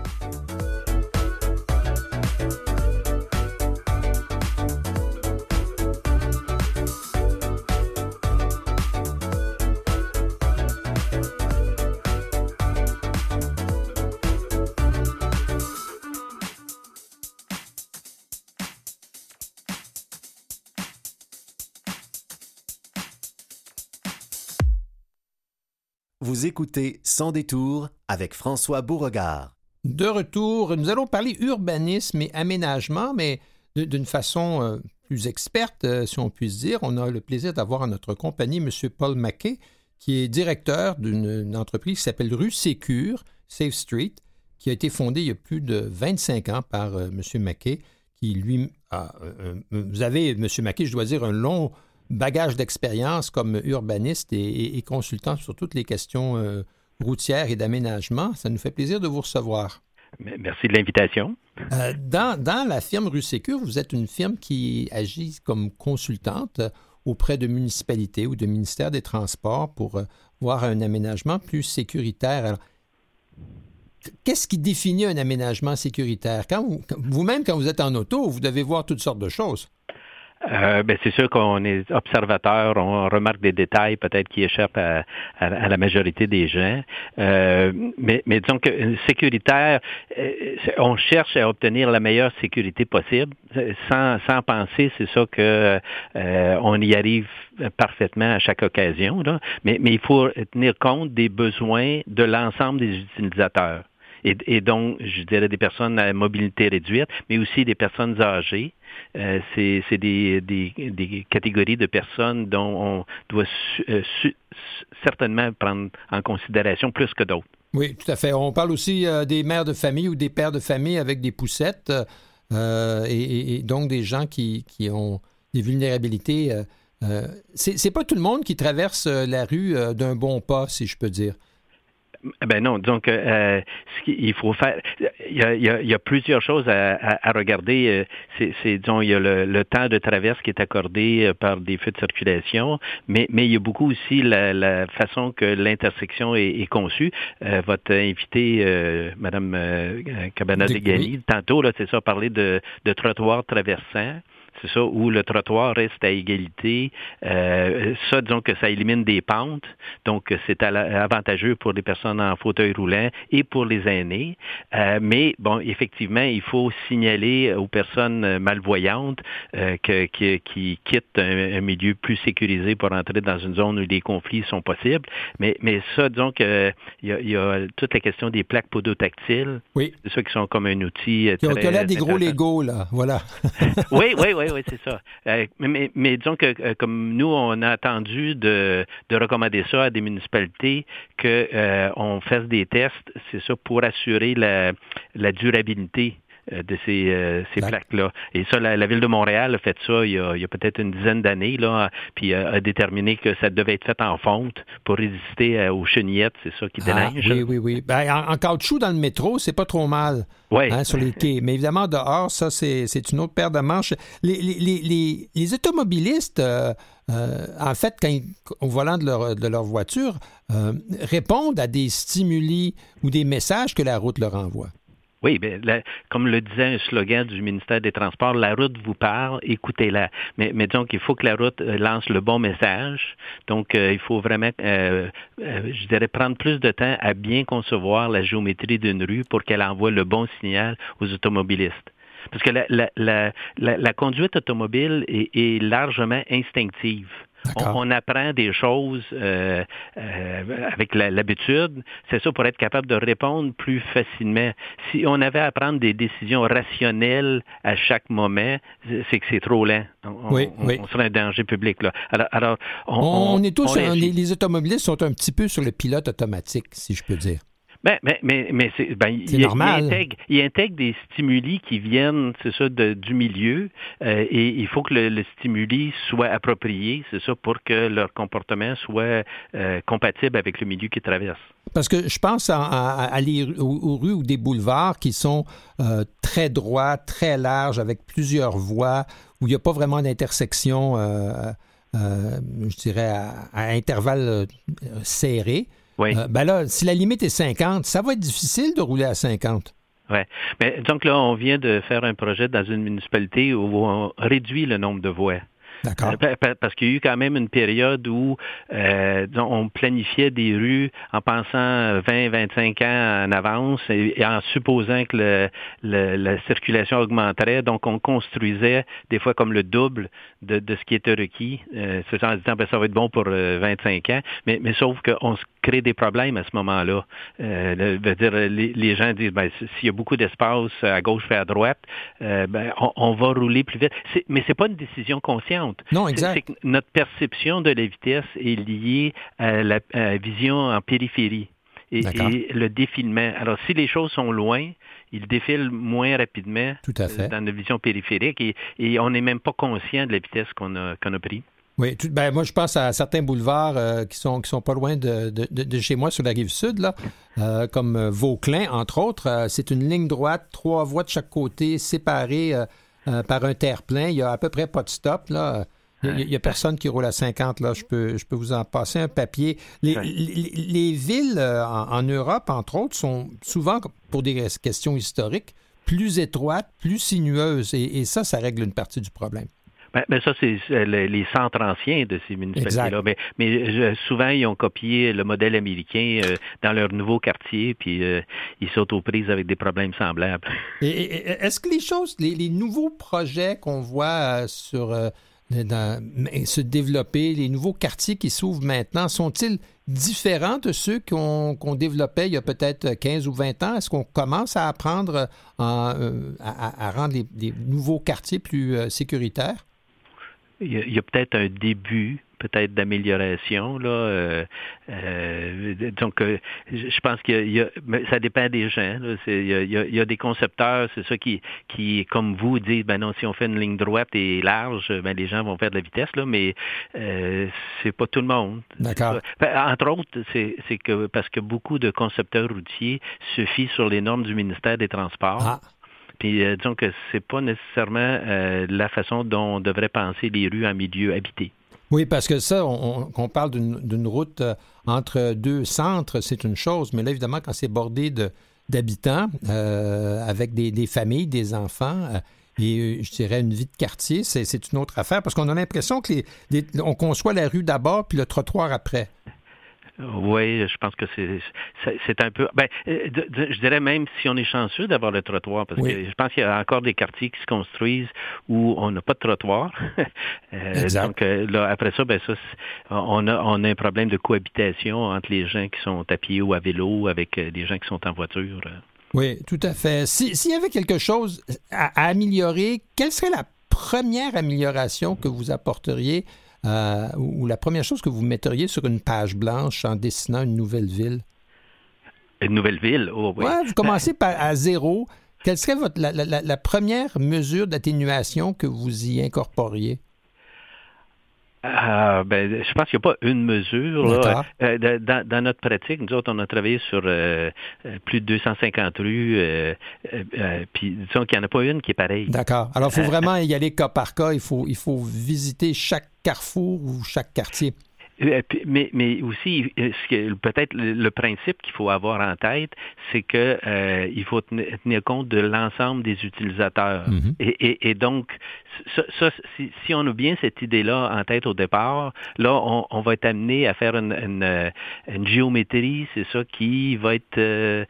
Écoutez Sans détour avec François Beauregard. De retour, nous allons parler urbanisme et aménagement, mais d'une façon euh, plus experte, euh, si on puisse dire. On a le plaisir d'avoir à notre compagnie M. Paul Mackay, qui est directeur d'une entreprise qui s'appelle Rue Sécure, Safe Street, qui a été fondée il y a plus de 25 ans par euh, M. Mackay, qui lui a... vous avez, M. Mackay, je dois dire, un long bagage d'expérience comme urbaniste et, consultant sur toutes les questions euh, routières et d'aménagement. Ça nous fait plaisir de vous recevoir. Merci de l'invitation. Euh, dans, la firme Rue Sécure, vous êtes une firme qui agit comme consultante auprès de municipalités ou de ministères des Transports pour euh, voir un aménagement plus sécuritaire. Qu'est-ce qui définit un aménagement sécuritaire? Quand vous-même, quand vous êtes en auto, vous devez voir toutes sortes de choses. Euh, ben c'est sûr qu'on est observateur, on remarque des détails peut-être qui échappent à, la majorité des gens. Euh, mais, mais disons que euh, sécuritaire, on cherche à obtenir la meilleure sécurité possible, sans, sans penser, c'est ça que on y arrive parfaitement à chaque occasion. Là. Mais, mais il faut tenir compte des besoins de l'ensemble des utilisateurs. Et, et, donc, je dirais des personnes à mobilité réduite, mais aussi des personnes âgées, euh, c'est des, catégories de personnes dont on doit euh, certainement prendre en considération plus que d'autres. Oui, tout à fait. On parle aussi euh, des mères de famille ou des pères de famille avec des poussettes et, donc des gens qui, ont des vulnérabilités. c'est pas tout le monde qui traverse la rue d'un bon pas, si je peux dire. Ben non, donc euh, il faut faire. Il y a, plusieurs choses à, regarder. Euh, c'est, disons, il y a le, temps de traverse qui est accordé euh, par des feux de circulation, mais, mais il y a beaucoup aussi la, façon que l'intersection est, conçue. votre invité, Madame Cabana de Gali, tantôt, là, c'est ça, parler de, de trottoirs traversants c'est ça, où le trottoir reste à égalité. Euh, ça, disons que ça élimine des pentes, donc c'est avantageux pour les personnes en fauteuil roulant et pour les aînés. Euh, mais bon, effectivement, il faut signaler aux personnes malvoyantes euh, que, qui quittent un, milieu plus sécurisé pour entrer dans une zone où les conflits sont possibles. Mais, mais ça, disons que il y, a, toute la question des plaques podotactiles. Oui. C'est ça qui sont comme un outil. Qui ont là des gros Legos, là. Voilà. oui, oui, oui oui, c'est ça. Euh, mais, disons que euh, comme nous, on a attendu de, recommander ça à des municipalités qu'on euh, fasse des tests, c'est ça, pour assurer la, durabilité de ces, ces plaques-là. Et ça, la, ville de Montréal a fait ça il y a, peut-être une dizaine d'années, là, puis a déterminé que ça devait être fait en fonte pour résister aux chenillettes, c'est ça qui ah, déneige. oui, oui, oui. Ben, en, caoutchouc dans le métro, c'est pas trop mal hein, sur les quais. Mais évidemment, dehors, ça, c'est une autre paire de manches. Les, les, les, automobilistes, en fait, quand au volant de leur, de leur voiture, répondent à des stimuli ou des messages que la route leur envoie. Oui, bien, comme le disait un slogan du ministère des Transports, la route vous parle, écoutez-la. Mais, mais donc, il faut que la route euh, lance le bon message. Donc, euh, il faut vraiment, euh, je dirais, prendre plus de temps à bien concevoir la géométrie d'une rue pour qu'elle envoie le bon signal aux automobilistes. Parce que la, la, la, la conduite automobile est, est largement instinctive. On, apprend des choses euh, euh, avec l'habitude. C'est ça pour être capable de répondre plus facilement. Si on avait à prendre des décisions rationnelles à chaque moment, c'est que c'est trop lent. On, oui, on, serait un danger public. Là. Alors, on, est tous, les automobilistes sont un petit peu sur le pilote automatique, si je peux dire. Ben, mais, mais, mais c'est ben, il, normal. Il intègre, des stimuli qui viennent, c'est ça, du milieu, euh, et il faut que le, stimuli soit approprié, c'est ça, pour que leur comportement soit euh, compatible avec le milieu qu'ils traversent. Parce que je pense à, aller aux, rues ou des boulevards qui sont euh, très droits, très larges, avec plusieurs voies, où il n'y a pas vraiment d'intersection, je dirais, à, à intervalles serrés. Euh, ben là, si la limite est 50, ça va être difficile de rouler à 50. Oui. Mais donc là, on vient de faire un projet dans une municipalité où on réduit le nombre de voies. D'accord. Euh, parce qu'il y a eu quand même une période où euh, on planifiait des rues en pensant 20-25 ans en avance et, en supposant que la circulation augmenterait. Donc, on construisait des fois comme le double de, ce qui était requis. Euh, en disant, ben, ça va être bon pour 25 ans. Mais, mais sauf qu'on se crée des problèmes à ce moment-là. Euh, dire, les, gens disent, ben, s'il y a beaucoup d'espace à gauche et à droite, ben, on, va rouler plus vite. Mais c'est pas une décision consciente. Non, exact. notre perception de la vitesse est liée à la, vision en périphérie. Et, le défilement. Alors, si les choses sont loin, ils défilent moins rapidement euh, dans la vision périphérique et, on n'est même pas conscient de la vitesse qu'on a, qu'on a pris. Oui, ben, moi je pense à certains boulevards euh, qui sont qui sont pas loin de, de, chez moi sur la rive sud là, euh, comme Vauclin entre autres. c'est une ligne droite, trois voies de chaque côté, séparées euh, par un terre-plein. Il n'y a à peu près pas de stop. Là. Il n'y a, personne qui roule à 50. Là. Je, peux, je peux vous en passer un papier. Les, villes euh, en, Europe, entre autres, sont souvent, pour des questions historiques, plus étroites, plus sinueuses. et ça, ça règle une partie du problème. Ben, ben, ça, c'est les centres anciens de ces municipalités-là. Mais, mais souvent, ils ont copié le modèle américain euh, dans leur nouveau quartier, puis euh, ils sautent aux prises avec des problèmes semblables. Est-ce que les choses, les, nouveaux projets qu'on voit euh, sur se développer, les nouveaux quartiers qui s'ouvrent maintenant, sont-ils différents de ceux qu'on développait il y a peut-être 15 ou 20 ans? Est-ce qu'on commence à apprendre à, rendre les, nouveaux quartiers plus sécuritaires? Il y a, peut-être un début peut-être d'amélioration là. Euh, euh, donc, euh, je pense y a, ça dépend des gens. Il, y a, des concepteurs, c'est ça qui, qui, comme vous, disent, ben non, si on fait une ligne droite et large, ben les gens vont faire de la vitesse là, mais c'est pas tout le monde. D'accord. entre autres, c'est, que parce que beaucoup de concepteurs routiers se fient sur les normes du ministère des Transports. Ah. Puis euh, disons que c'est pas nécessairement euh, la façon dont on devrait penser les rues en milieu habité. Oui, parce que ça, on, parle d'une route euh, entre deux centres, c'est une chose, mais là, évidemment, quand c'est bordé d'habitants, avec des, familles, des enfants, et je dirais une vie de quartier, c'est une autre affaire, parce qu'on a l'impression qu'on conçoit la rue d'abord, puis le trottoir après. Oui, je pense que c'est un peu. Ben, euh, je dirais même si on est chanceux d'avoir le trottoir, parce que je pense qu'il y a encore des quartiers qui se construisent où on n'a pas de trottoir. Euh, donc euh, là, après ça, ben ça, on a on a un problème de cohabitation entre les gens qui sont à pied ou à vélo avec des gens qui sont en voiture. Oui, tout à fait. S'il y avait quelque chose à améliorer, quelle serait la première amélioration que vous apporteriez euh, ou la première chose que vous metteriez sur une page blanche en dessinant une nouvelle ville? Une nouvelle ville, oh oui. Ouais, vous commencez par, à zéro. Quelle serait votre, la, la, la première mesure d'atténuation que vous y incorporiez? Euh, ben, je pense qu'il n'y a pas une mesure. Là. Euh, dans, dans, notre pratique, nous autres, on a travaillé sur euh, euh plus de 250 rues, puis disons qu'il n'y en a pas une qui est pareille. D'accord. Alors, il faut vraiment y aller cas par cas. Il faut, il faut visiter chaque carrefour ou chaque quartier? Euh, mais, mais aussi, euh, peut-être le principe qu'il faut avoir en tête, c'est que euh, il faut tenir compte de l'ensemble des utilisateurs. Mm-hmm. et, et, et, donc, ça, ça si, si, on a bien cette idée-là en tête au départ, là, on, on va être amené à faire une, une, une géométrie, c'est ça, qui va être euh,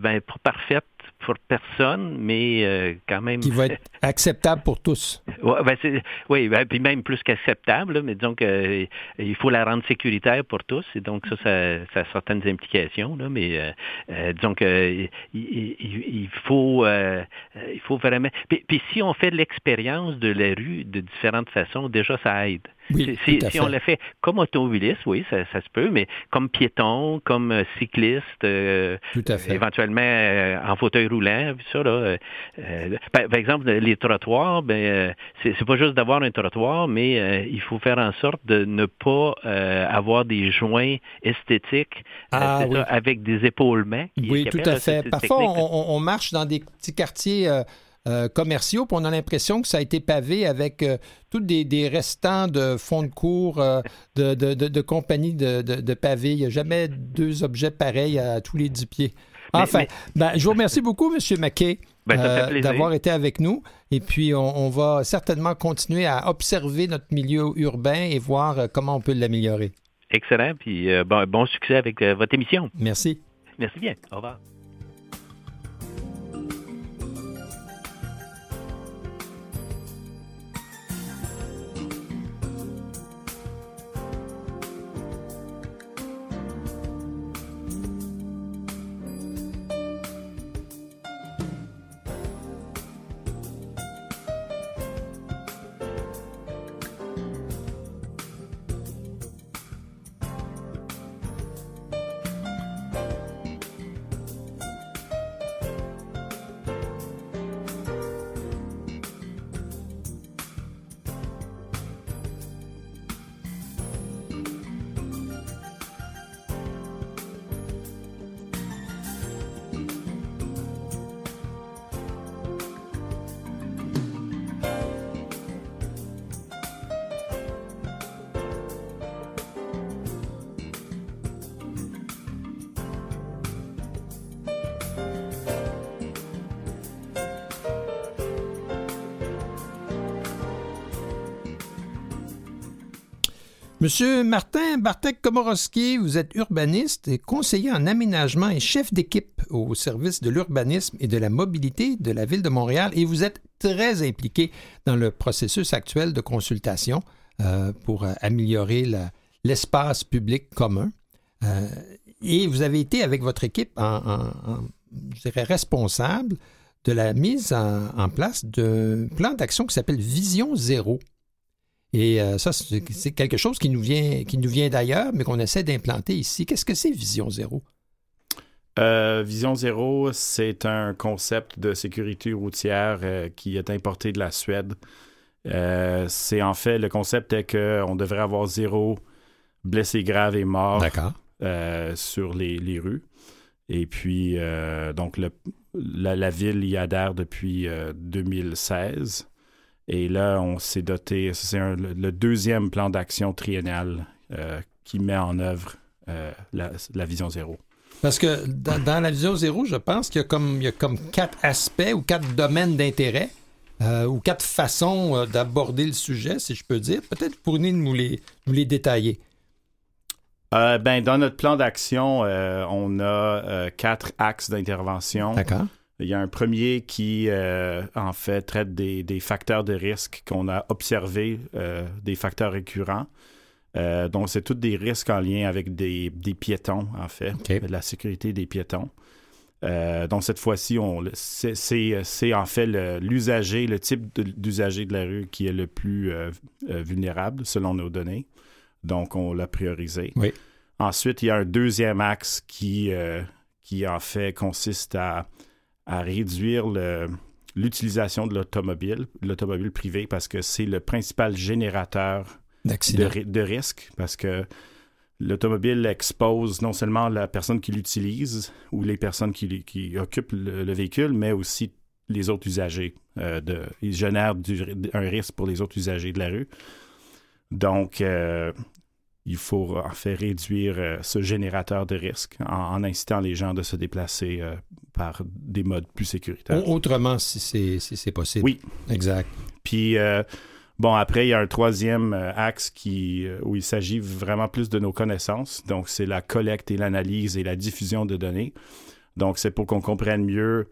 ben, parfaite pour personne, mais euh, quand même. Qui va être acceptable pour tous. Ouais, ben oui, ben, puis même plus qu'acceptable, mais disons qu'il euh, il faut la rendre sécuritaire pour tous, et donc ça, ça, ça a certaines implications, là, mais euh, euh disons qu'il il, il, faut, il faut vraiment. Puis, puis si on fait l'expérience de la rue de différentes façons, déjà ça aide. Oui, si, si on le fait comme automobiliste, oui, ça, ça, se peut, mais comme piéton, comme euh, cycliste, euh, éventuellement euh, en fauteuil roulant, ça là. Euh, par, par, exemple, les trottoirs, ben c'est pas juste d'avoir un trottoir, mais il faut faire en sorte de ne pas avoir des joints esthétiques ah, oui. ça, avec des épaulements. Oui, tout à fait. Parfois, on, on, marche dans des petits quartiers euh, commerciaux, puis on a l'impression que ça a été pavé avec euh, tous des, des, restants de fonds de cours euh, de, de, de, de, compagnies de, de, pavés. Il n'y a jamais deux objets pareils à tous les dix pieds. Enfin, mais, mais... Ben, je vous remercie beaucoup, M. McKay. Ben, euh, d'avoir été avec nous. Et puis, on, on, va certainement continuer à observer notre milieu urbain et voir comment on peut l'améliorer. Excellent. Puis, bon, bon, succès avec votre émission. Merci. Merci bien. Au revoir. Monsieur Martin Bartek Komorowski, vous êtes urbaniste et conseiller en aménagement et chef d'équipe au service de l'urbanisme et de la mobilité de la Ville de Montréal et vous êtes très impliqué dans le processus actuel de consultation euh, pour euh, améliorer l'espace public commun. Euh, et vous avez été avec votre équipe je dirais, responsable de la mise en, en place d'un plan d'action qui s'appelle Vision Zéro. Et euh, ça, c'est quelque chose qui nous vient, qui nous vient d'ailleurs, mais qu'on essaie d'implanter ici. Qu'est-ce que c'est Vision Zéro? Euh, Vision Zéro, c'est un concept de sécurité routière euh, qui est importé de la Suède. C'est en fait, le concept est qu'on devrait avoir zéro blessé grave et mort sur les, les, rues. Et puis, donc, le, la, la, ville y adhère depuis 2016. Et là, on s'est doté, c'est le deuxième plan d'action triennal euh, qui met en œuvre euh, la, la, vision zéro. Parce que dans, dans, la vision zéro, je pense qu'il y a comme, il y a comme quatre aspects ou quatre domaines d'intérêt euh, ou quatre façons euh, d'aborder le sujet, si je peux dire. Peut-être pourriez nous les, nous les détailler. Euh, ben, dans notre plan d'action, on a quatre axes d'intervention. D'accord. Il y a un premier qui, euh, en fait, traite des, des facteurs de risque qu'on a observés, euh, des facteurs récurrents. Euh, donc, c'est tous des risques en lien avec des, des piétons, en fait, okay. la sécurité des piétons. Donc, cette fois-ci, c'est en fait l'usager, le, le, type d'usager de, de, la rue qui est le plus vulnérable, selon nos données. Donc, on l'a priorisé. Oui. Ensuite, il y a un deuxième axe qui, qui en fait, consiste à à réduire l'utilisation de l'automobile, l'automobile privée, parce que c'est le principal générateur de, de risque, parce que l'automobile expose non seulement la personne qui l'utilise ou les personnes qui, qui occupent le, véhicule, mais aussi les autres usagers. Euh, de, il génère un risque pour les autres usagers de la rue. Donc, euh, il faut en fait réduire euh, ce générateur de risque en, incitant les gens de se déplacer par des modes plus sécuritaires. Autrement, si c'est possible. Oui. Exact. Puis, Bon, après, il y a un troisième euh, axe qui, euh, où il s'agit vraiment plus de nos connaissances. Donc, c'est la collecte et l'analyse et la diffusion de données. Donc, c'est pour qu'on comprenne mieux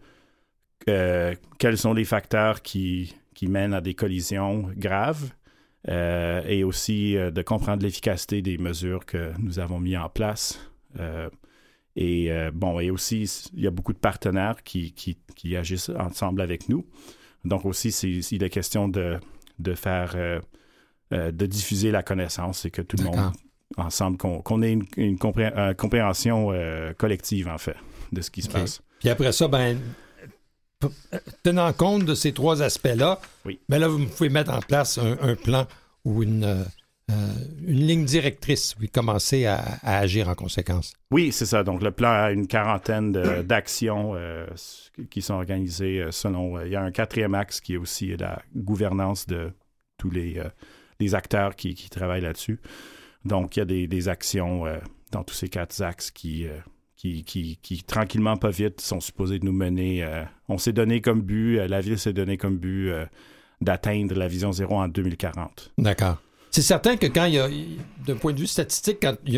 euh, quels sont les facteurs qui, qui, mènent à des collisions graves et aussi de comprendre l'efficacité des mesures que nous avons mises en place. et bon, et aussi, il y a beaucoup de partenaires qui, qui, qui agissent ensemble avec nous. Donc aussi, il est question de de faire, euh, euh, de diffuser la connaissance et que tout le monde, ensemble, qu'on ait une, compréhension euh, collective, en fait, de ce qui se passe. Puis après ça, ben, tenant compte de ces trois aspects-là, oui. ben là, vous pouvez mettre en place un, plan ou une, une ligne directrice, puis commencer à, agir en conséquence. Oui, c'est ça. Donc, le plan a une quarantaine d'actions qui sont organisées euh, selon. Euh, il y a un quatrième axe qui est aussi la gouvernance de tous les, euh, les acteurs qui, qui travaillent là-dessus. Donc, il y a des, des actions dans tous ces quatre axes qui, qui, qui, qui, tranquillement, pas vite, sont supposés nous mener. on s'est donné comme but, la ville s'est donné comme but d'atteindre la vision zéro en 2040. D'accord. C'est certain que quand il y a, d'un point de vue statistique, il y,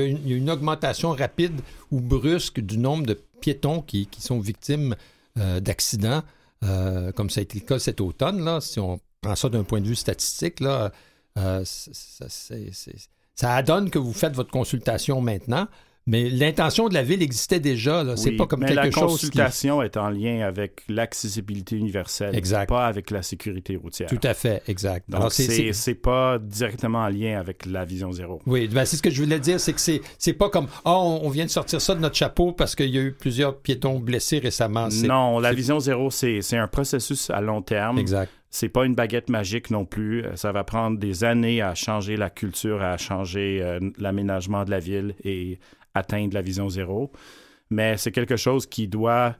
a, une, augmentation rapide ou brusque du nombre de piétons qui, sont victimes euh, d'accidents, euh, comme ça a été le cas cet automne, là, si on prend ça d'un point de vue statistique, là, euh, ça, ça, que vous faites votre consultation maintenant. Mais l'intention de la ville existait déjà. C'est pas comme quelque chose. La consultation est en lien avec l'accessibilité universelle, exact. pas avec la sécurité routière. Tout à fait, exact. Donc, c'est pas directement en lien avec la vision zéro. Oui, ben c'est ce que je voulais dire, c'est que c'est pas comme ah, oh, on vient de sortir ça de notre chapeau parce qu'il y a eu plusieurs piétons blessés récemment. Non, la vision zéro, c'est un processus à long terme. Exact. C'est pas une baguette magique non plus. Ça va prendre des années à changer la culture, à changer euh, l'aménagement de la ville et atteindre la vision zéro. Mais c'est quelque chose qui doit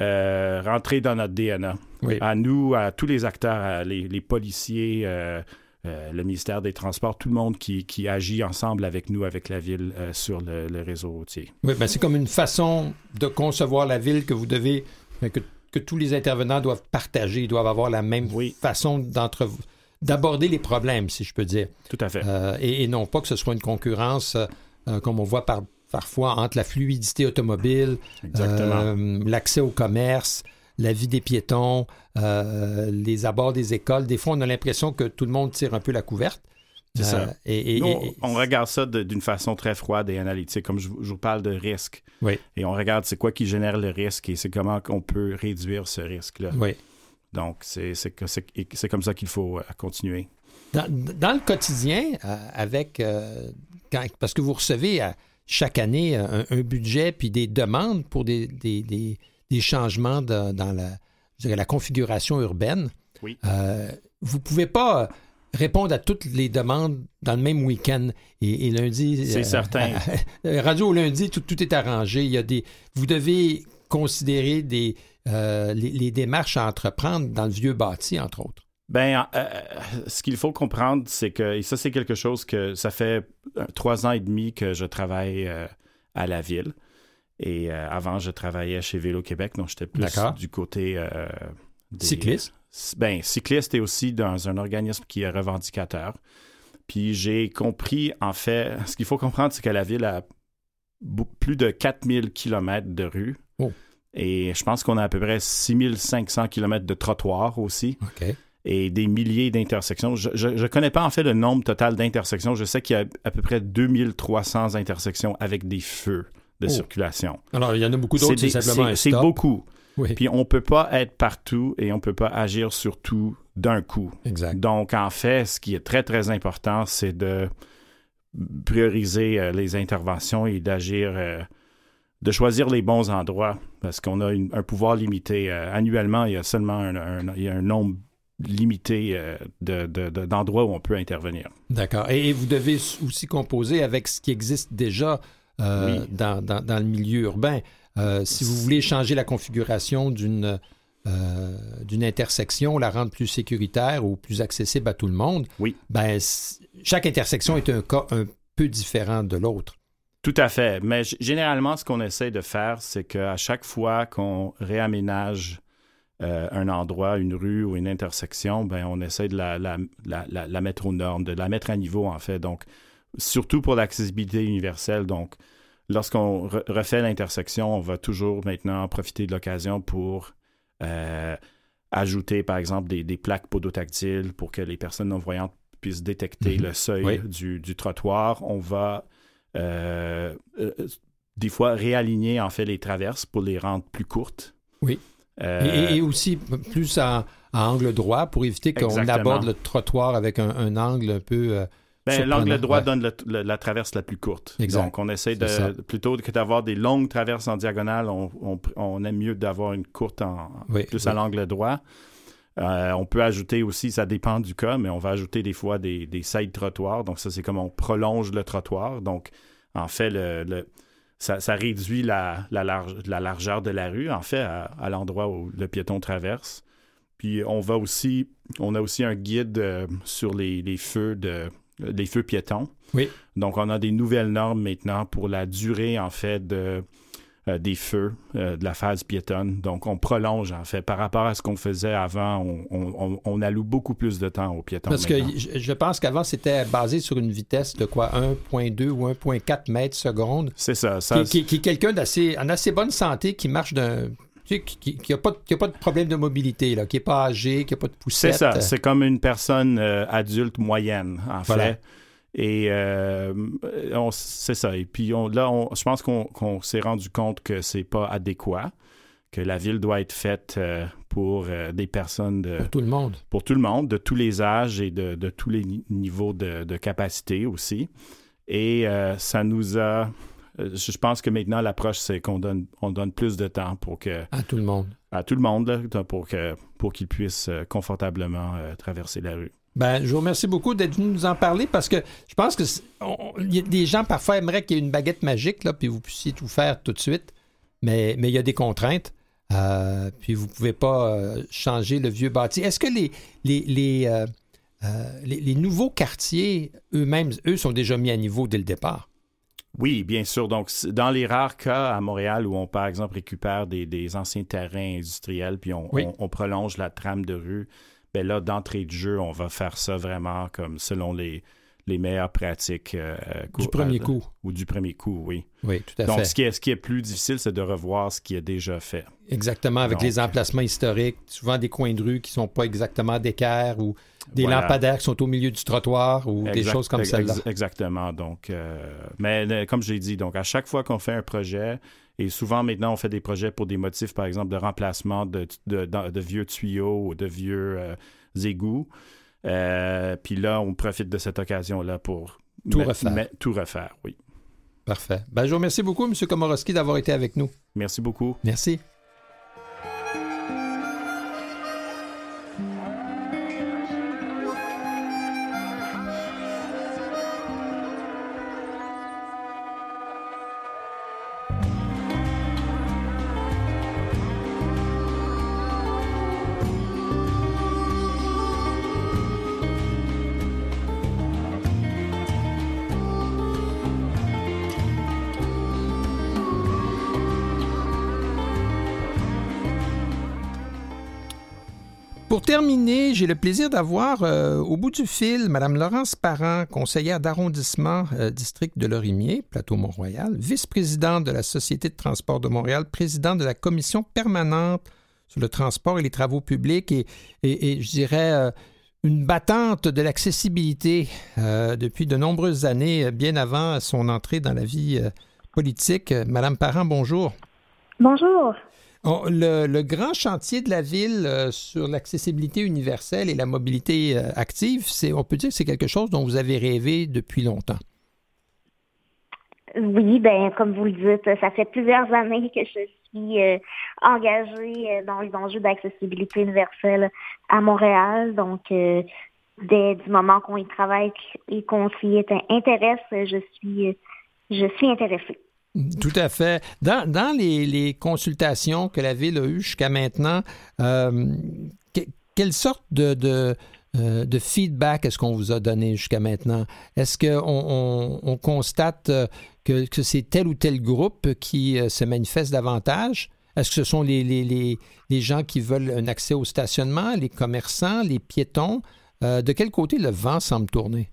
euh, rentrer dans notre DNA. À nous, à tous les acteurs, les, policiers, euh, euh, le ministère des Transports, tout le monde qui, agit ensemble avec nous, avec la ville, sur le, réseau routier. Oui, ben c'est comme une façon de concevoir la ville que vous devez, que, que tous les intervenants doivent partager, ils doivent avoir la même façon d'entre d'aborder les problèmes, si je peux dire. Tout à fait. et, non pas que ce soit une concurrence euh, comme on voit parfois entre la fluidité automobile, euh, l'accès au commerce, la vie des piétons, euh, les abords des écoles. Des fois, on a l'impression que tout le monde tire un peu la couverte. C'est ça. Et, on regarde ça d'une façon très froide et analytique, comme je, vous parle de risque. Oui. Et on regarde c'est quoi qui génère le risque et c'est comment on peut réduire ce risque-là. Oui. Donc, c'est comme ça qu'il faut continuer. Dans, le quotidien, avec parce que vous recevez euh, chaque année un, budget puis des demandes pour des, des, changements dans la, la configuration urbaine. Oui. Euh, vous ne pouvez pas répondre à toutes les demandes dans le même week-end. Et, lundi. C'est euh, certain. radio lundi, tout, tout, est arrangé. Il y a des, vous devez considérer des, les, démarches à entreprendre dans le vieux bâti, entre autres. Ben, euh, euh, ce qu'il faut comprendre, c'est que, et ça, c'est quelque chose que ça fait euh, trois ans et demi que je travaille à la ville. Et avant, je travaillais chez Vélo Québec, donc j'étais plus du côté cycliste. Ben, cycliste et aussi dans un organisme qui est revendicateur. Puis j'ai compris, en fait, ce qu'il faut comprendre, c'est que la ville a plus de 4000 kilomètres de rues. Oh. Et je pense qu'on a à peu près 6500 kilomètres de trottoirs aussi. Et des milliers d'intersections. Je ne connais pas en fait le nombre total d'intersections. Je sais qu'il y a à peu près 2300 intersections avec des feux de oh. circulation. Alors, il y en a beaucoup d'autres, c'est simplement C'est beaucoup. Puis on ne peut pas être partout et on ne peut pas agir sur tout d'un coup. Exact. Donc, en fait, ce qui est très, très important, c'est de prioriser euh, les interventions et d'agir euh, de choisir les bons endroits parce qu'on a un pouvoir limité. annuellement, il y a seulement un, il y a un nombre limité d'endroits où on peut intervenir. D'accord. Et, vous devez aussi composer avec ce qui existe déjà dans, dans, le milieu urbain. Si vous voulez changer la configuration d'une euh, d'une intersection, la rendre plus sécuritaire ou plus accessible à tout le monde, oui. ben, chaque intersection est un cas un peu différent de l'autre. Tout à fait. Mais généralement, ce qu'on essaie de faire, c'est qu'à chaque fois qu'on réaménage euh, un endroit, une rue ou une intersection, ben, on essaie de la, la, la, mettre aux normes, de la mettre à niveau, en fait. Donc, surtout pour l'accessibilité universelle. Donc, lorsqu'on refait l'intersection, on va toujours maintenant profiter de l'occasion pour euh, ajouter, par exemple, des, plaques podotactiles pour que les personnes non-voyantes puissent détecter mhm. le seuil du, trottoir. On va euh, euh, des fois réaligner en fait les traverses pour les rendre plus courtes. Oui. Et, aussi plus à, angle droit pour éviter qu'on aborde le trottoir avec un, angle un peu ben, l'angle droit donne la traverse la plus courte. Donc, on essaie de, plutôt que d'avoir des longues traverses en diagonale, on, aime mieux d'avoir une courte en, plus à l'angle droit. Euh, on peut ajouter aussi, ça dépend du cas, mais on va ajouter des fois des, des side trottoirs. Donc, ça, c'est comme on prolonge le trottoir. Donc, en fait, le, ça, réduit la, la, largeur de la rue, en fait, à, l'endroit où le piéton traverse. Puis, on va aussi, on a aussi un guide euh, sur les feux de des feux piétons. Oui. Donc, on a des nouvelles normes maintenant pour la durée, en fait, de, euh, des feux euh, de la phase piétonne. Donc, on prolonge, en fait, par rapport à ce qu'on faisait avant, on, on, alloue beaucoup plus de temps aux piétons. Parce que je pense qu'avant, c'était basé sur une vitesse de quoi? 1,2 ou 1,4 mètres seconde. C'est ça. Qui, est quelqu'un d'assez, en assez bonne santé qui marche d'un qui n'a pas, pas, de problème de mobilité, là, qui n'est pas âgé, qui n'a pas de poussette. C'est ça, c'est comme une personne euh, adulte moyenne, en fait. Et euh, c'est ça. Et puis là, je pense qu'on s'est rendu compte que c'est pas adéquat, que la ville doit être faite euh, pour des personnes de... Pour tout le monde. Pour tout le monde, de tous les âges et de, de tous les niveaux de, de, capacité aussi. Et ça nous a je pense que maintenant, l'approche, c'est qu'on donne, on donne plus de temps pour que. À tout le monde. À tout le monde, là, pour qu'ils pour puissent euh, confortablement euh, traverser la rue. Ben, je vous remercie beaucoup d'être venu nous en parler parce que je pense que y a des gens parfois aimeraient qu'il y ait une baguette magique, là, puis vous puissiez tout faire tout de suite, mais, mais il y a des contraintes. puis vous ne pouvez pas changer le vieux bâti. Est-ce que les, les, les, les, les nouveaux quartiers eux-mêmes, eux, sont déjà mis à niveau dès le départ? Oui, bien sûr. Donc, dans les rares cas à Montréal où on, par exemple, récupère des, anciens terrains industriels, puis on, prolonge la trame de rue, bien là, d'entrée de jeu, on va faire ça vraiment comme selon les, les meilleures pratiques. Euh, du premier coup. Ou du premier coup, oui. Oui, tout à Donc, fait. Ce qui, est, ce qui est plus difficile, c'est de revoir ce qui est déjà fait. Exactement, avec les emplacements historiques, souvent des coins de rue qui ne sont pas exactement d'équerre ou des lampadaires qui sont au milieu du trottoir ou des choses comme celle-là. exactement. Donc, euh, mais euh, comme je l'ai dit, donc à chaque fois qu'on fait un projet, et souvent maintenant on fait des projets pour des motifs, par exemple, de remplacement de, de, vieux tuyaux ou de vieux égouts, euh, puis là, on profite de cette occasion-là pour tout refaire. tout refaire, oui. Parfait. Ben, je vous remercie beaucoup, M. Komorowski, d'avoir été avec nous. Merci beaucoup. Merci. Terminer, j'ai le plaisir d'avoir euh, au bout du fil Mme Laurence Parent, conseillère d'arrondissement euh, district de Lorimier, plateau Mont-Royal, vice-présidente de la Société de transport de Montréal, présidente de la commission permanente sur le transport et les travaux publics et, je dirais euh, une battante de l'accessibilité depuis de nombreuses années, bien avant son entrée dans la vie politique. Madame Parent, bonjour. Bonjour. Oh, le, grand chantier de la ville euh, sur l'accessibilité universelle et la mobilité euh, active, c'est, on peut dire que c'est quelque chose dont vous avez rêvé depuis longtemps. Oui, ben comme vous le dites, ça fait plusieurs années que je suis euh, engagée dans les enjeux d'accessibilité universelle à Montréal. Donc, dès du moment qu'on y travaille et qu'on s'y intéresse, je suis, je suis intéressée. Tout à fait. Dans, les, consultations que la Ville a eues jusqu'à maintenant, quelle sorte de, de feedback est-ce qu'on vous a donné jusqu'à maintenant? Est-ce qu'on on, on constate que, c'est tel ou tel groupe qui euh, se manifeste davantage? Est-ce que ce sont les, gens qui veulent un accès au stationnement, les commerçants, les piétons? Euh, de quel côté le vent semble tourner?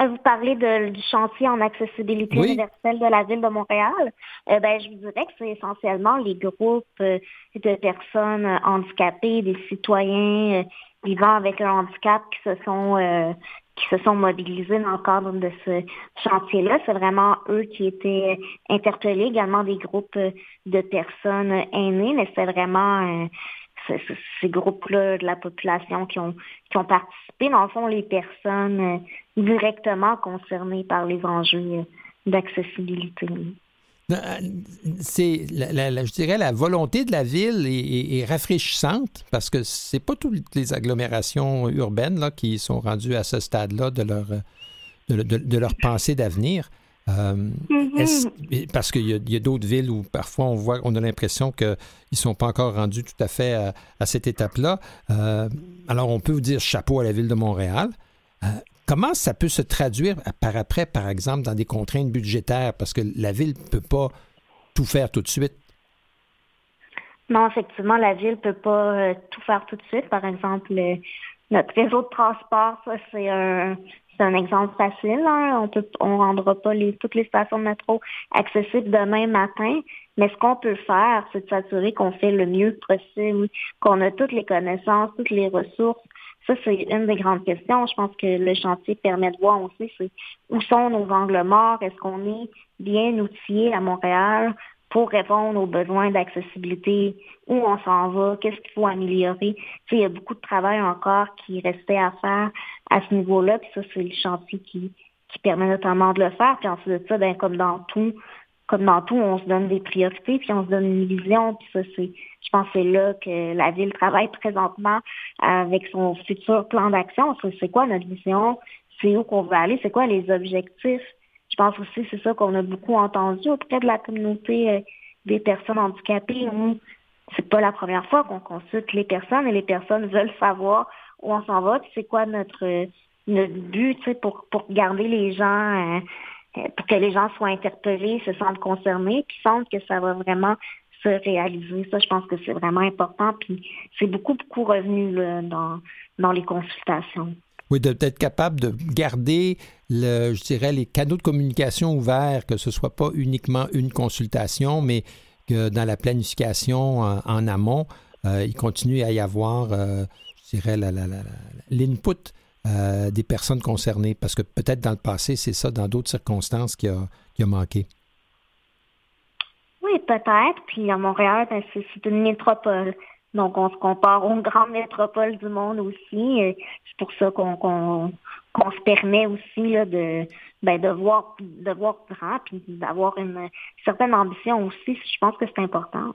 Euh, vous parlez du chantier en accessibilité universelle de la ville de Montréal. ben, je vous dirais que c'est essentiellement les groupes de personnes handicapées, des citoyens vivant avec un handicap qui se sont qui se sont mobilisés dans le cadre de ce chantier-là. C'est vraiment eux qui étaient interpellés, également des groupes de personnes aînées, mais c'est vraiment euh, ces groupes-là de la population qui ont, qui ont participé. Dans le fond, les personnes euh, directement concernées par les enjeux d'accessibilité. Euh, c'est, je dirais, la volonté de la ville est, rafraîchissante parce que c'est pas toutes les agglomérations urbaines là, qui sont rendues à ce stade-là de leur, de, leur pensée d'avenir. Euh, mm-hmm. parce qu'il y a, d'autres villes où parfois on voit, on a l'impression qu'ils ne sont pas encore rendus tout à fait à, cette étape-là. Euh, alors on peut vous dire chapeau à la ville de Montréal. Comment ça peut se traduire par après, par exemple, dans des contraintes budgétaires? Parce que la ville ne peut pas tout faire tout de suite. Non, effectivement, la ville ne peut pas euh, tout faire tout de suite. Par exemple, notre réseau de transport, ça, c'est un, un exemple facile. Hein. On ne rendra pas toutes les stations de métro accessibles demain matin. Mais ce qu'on peut faire, c'est de s'assurer qu'on fait le mieux possible, qu'on a toutes les connaissances, toutes les ressources ça, c'est une des grandes questions. Je pense que le chantier permet de voir aussi c'est où sont nos angles morts, est-ce qu'on est bien outillé à Montréal? Pour répondre aux besoins d'accessibilité, où on s'en va, qu'est-ce qu'il faut améliorer. Tu il y a beaucoup de travail encore qui restait à faire à ce niveau-là, puis ça, c'est le chantier qui, qui permet notamment de le faire. Puis ensuite de ça, ben, comme dans tout, comme dans tout, on se donne des priorités, puis on se donne une vision, puis ça, c'est, je pense que c'est là que la ville travaille présentement avec son futur plan d'action. C'est quoi notre vision? C'est où qu'on veut aller? C'est quoi les objectifs? Je pense aussi c'est ça qu'on a beaucoup entendu auprès de la communauté euh, des personnes handicapées où c'est pas la première fois qu'on consulte les personnes et les personnes veulent savoir où on s'en va, c'est quoi notre notre but, pour, pour garder les gens euh, euh, pour que les gens soient interpellés, se sentent concernés, puis sentent que ça va vraiment se réaliser. Ça, je pense que c'est vraiment important. Puis c'est beaucoup, beaucoup revenu dans, dans les consultations. Oui, d'être capable de garder, le, je dirais, les canaux de communication ouverts, que ce ne soit pas uniquement une consultation, mais que dans la planification en, amont, euh, il continue à y avoir, euh, je dirais, l'input euh, des personnes concernées? Parce que peut-être dans le passé, c'est ça, dans d'autres circonstances, qui a, qui a manqué. Oui, peut-être. Puis à Montréal, ben, c'est une métropole. Donc, on se compare aux grandes métropoles du monde aussi. C'est pour ça qu'on se permet aussi ben, de, voir, de voir grand puis d'avoir une certaine ambition aussi. Je pense que c'est important.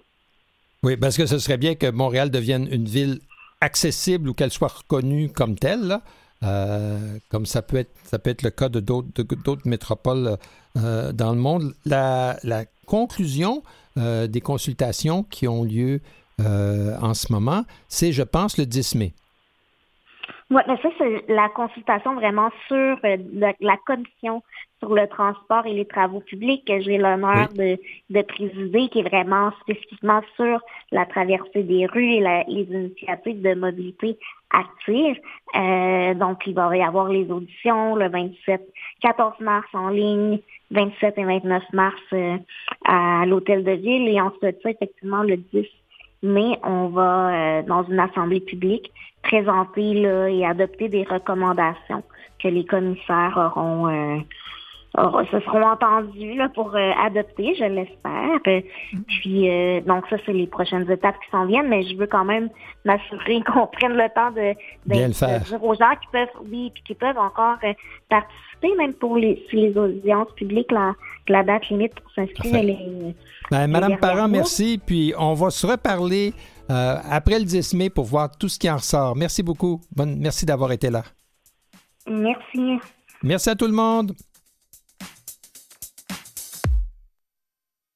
Oui, parce que ce serait bien que Montréal devienne une ville accessible ou qu'elle soit reconnue comme telle. Euh, comme ça peut être, ça peut être le cas de d'autres métropoles euh, dans le monde. La, conclusion euh, des consultations qui ont lieu en ce moment, c'est, je pense, le 10 mai. Oui, mais ça, c'est la consultation vraiment sur la commission sur le transport et les travaux publics que j'ai l'honneur de, de, présider, qui est vraiment spécifiquement sur la traversée des rues et les initiatives de mobilité active. Euh, donc, il va y avoir les auditions le 27, 14 mars en ligne, 27 et 29 mars euh, à l'hôtel de ville et ensuite ça, effectivement, le 10 mai, on va, euh, dans une assemblée publique, présenter là, et adopter des recommandations que les commissaires auront se seront entendus là, pour euh, adopter, je l'espère. Euh, puis euh, donc ça, c'est les prochaines étapes qui s'en viennent, mais je veux quand même m'assurer qu'on prenne le temps de, dire aux gens qui peuvent, oui, qui peuvent encore participer, même pour les, les audiences publiques, la, la date limite pour s'inscrire, elle est. Ben, Madame Parent, merci. Puis on va se reparler euh, après le 10 mai pour voir tout ce qui en ressort. Merci beaucoup. Bonne, merci d'avoir été là. Merci. Merci à tout le monde.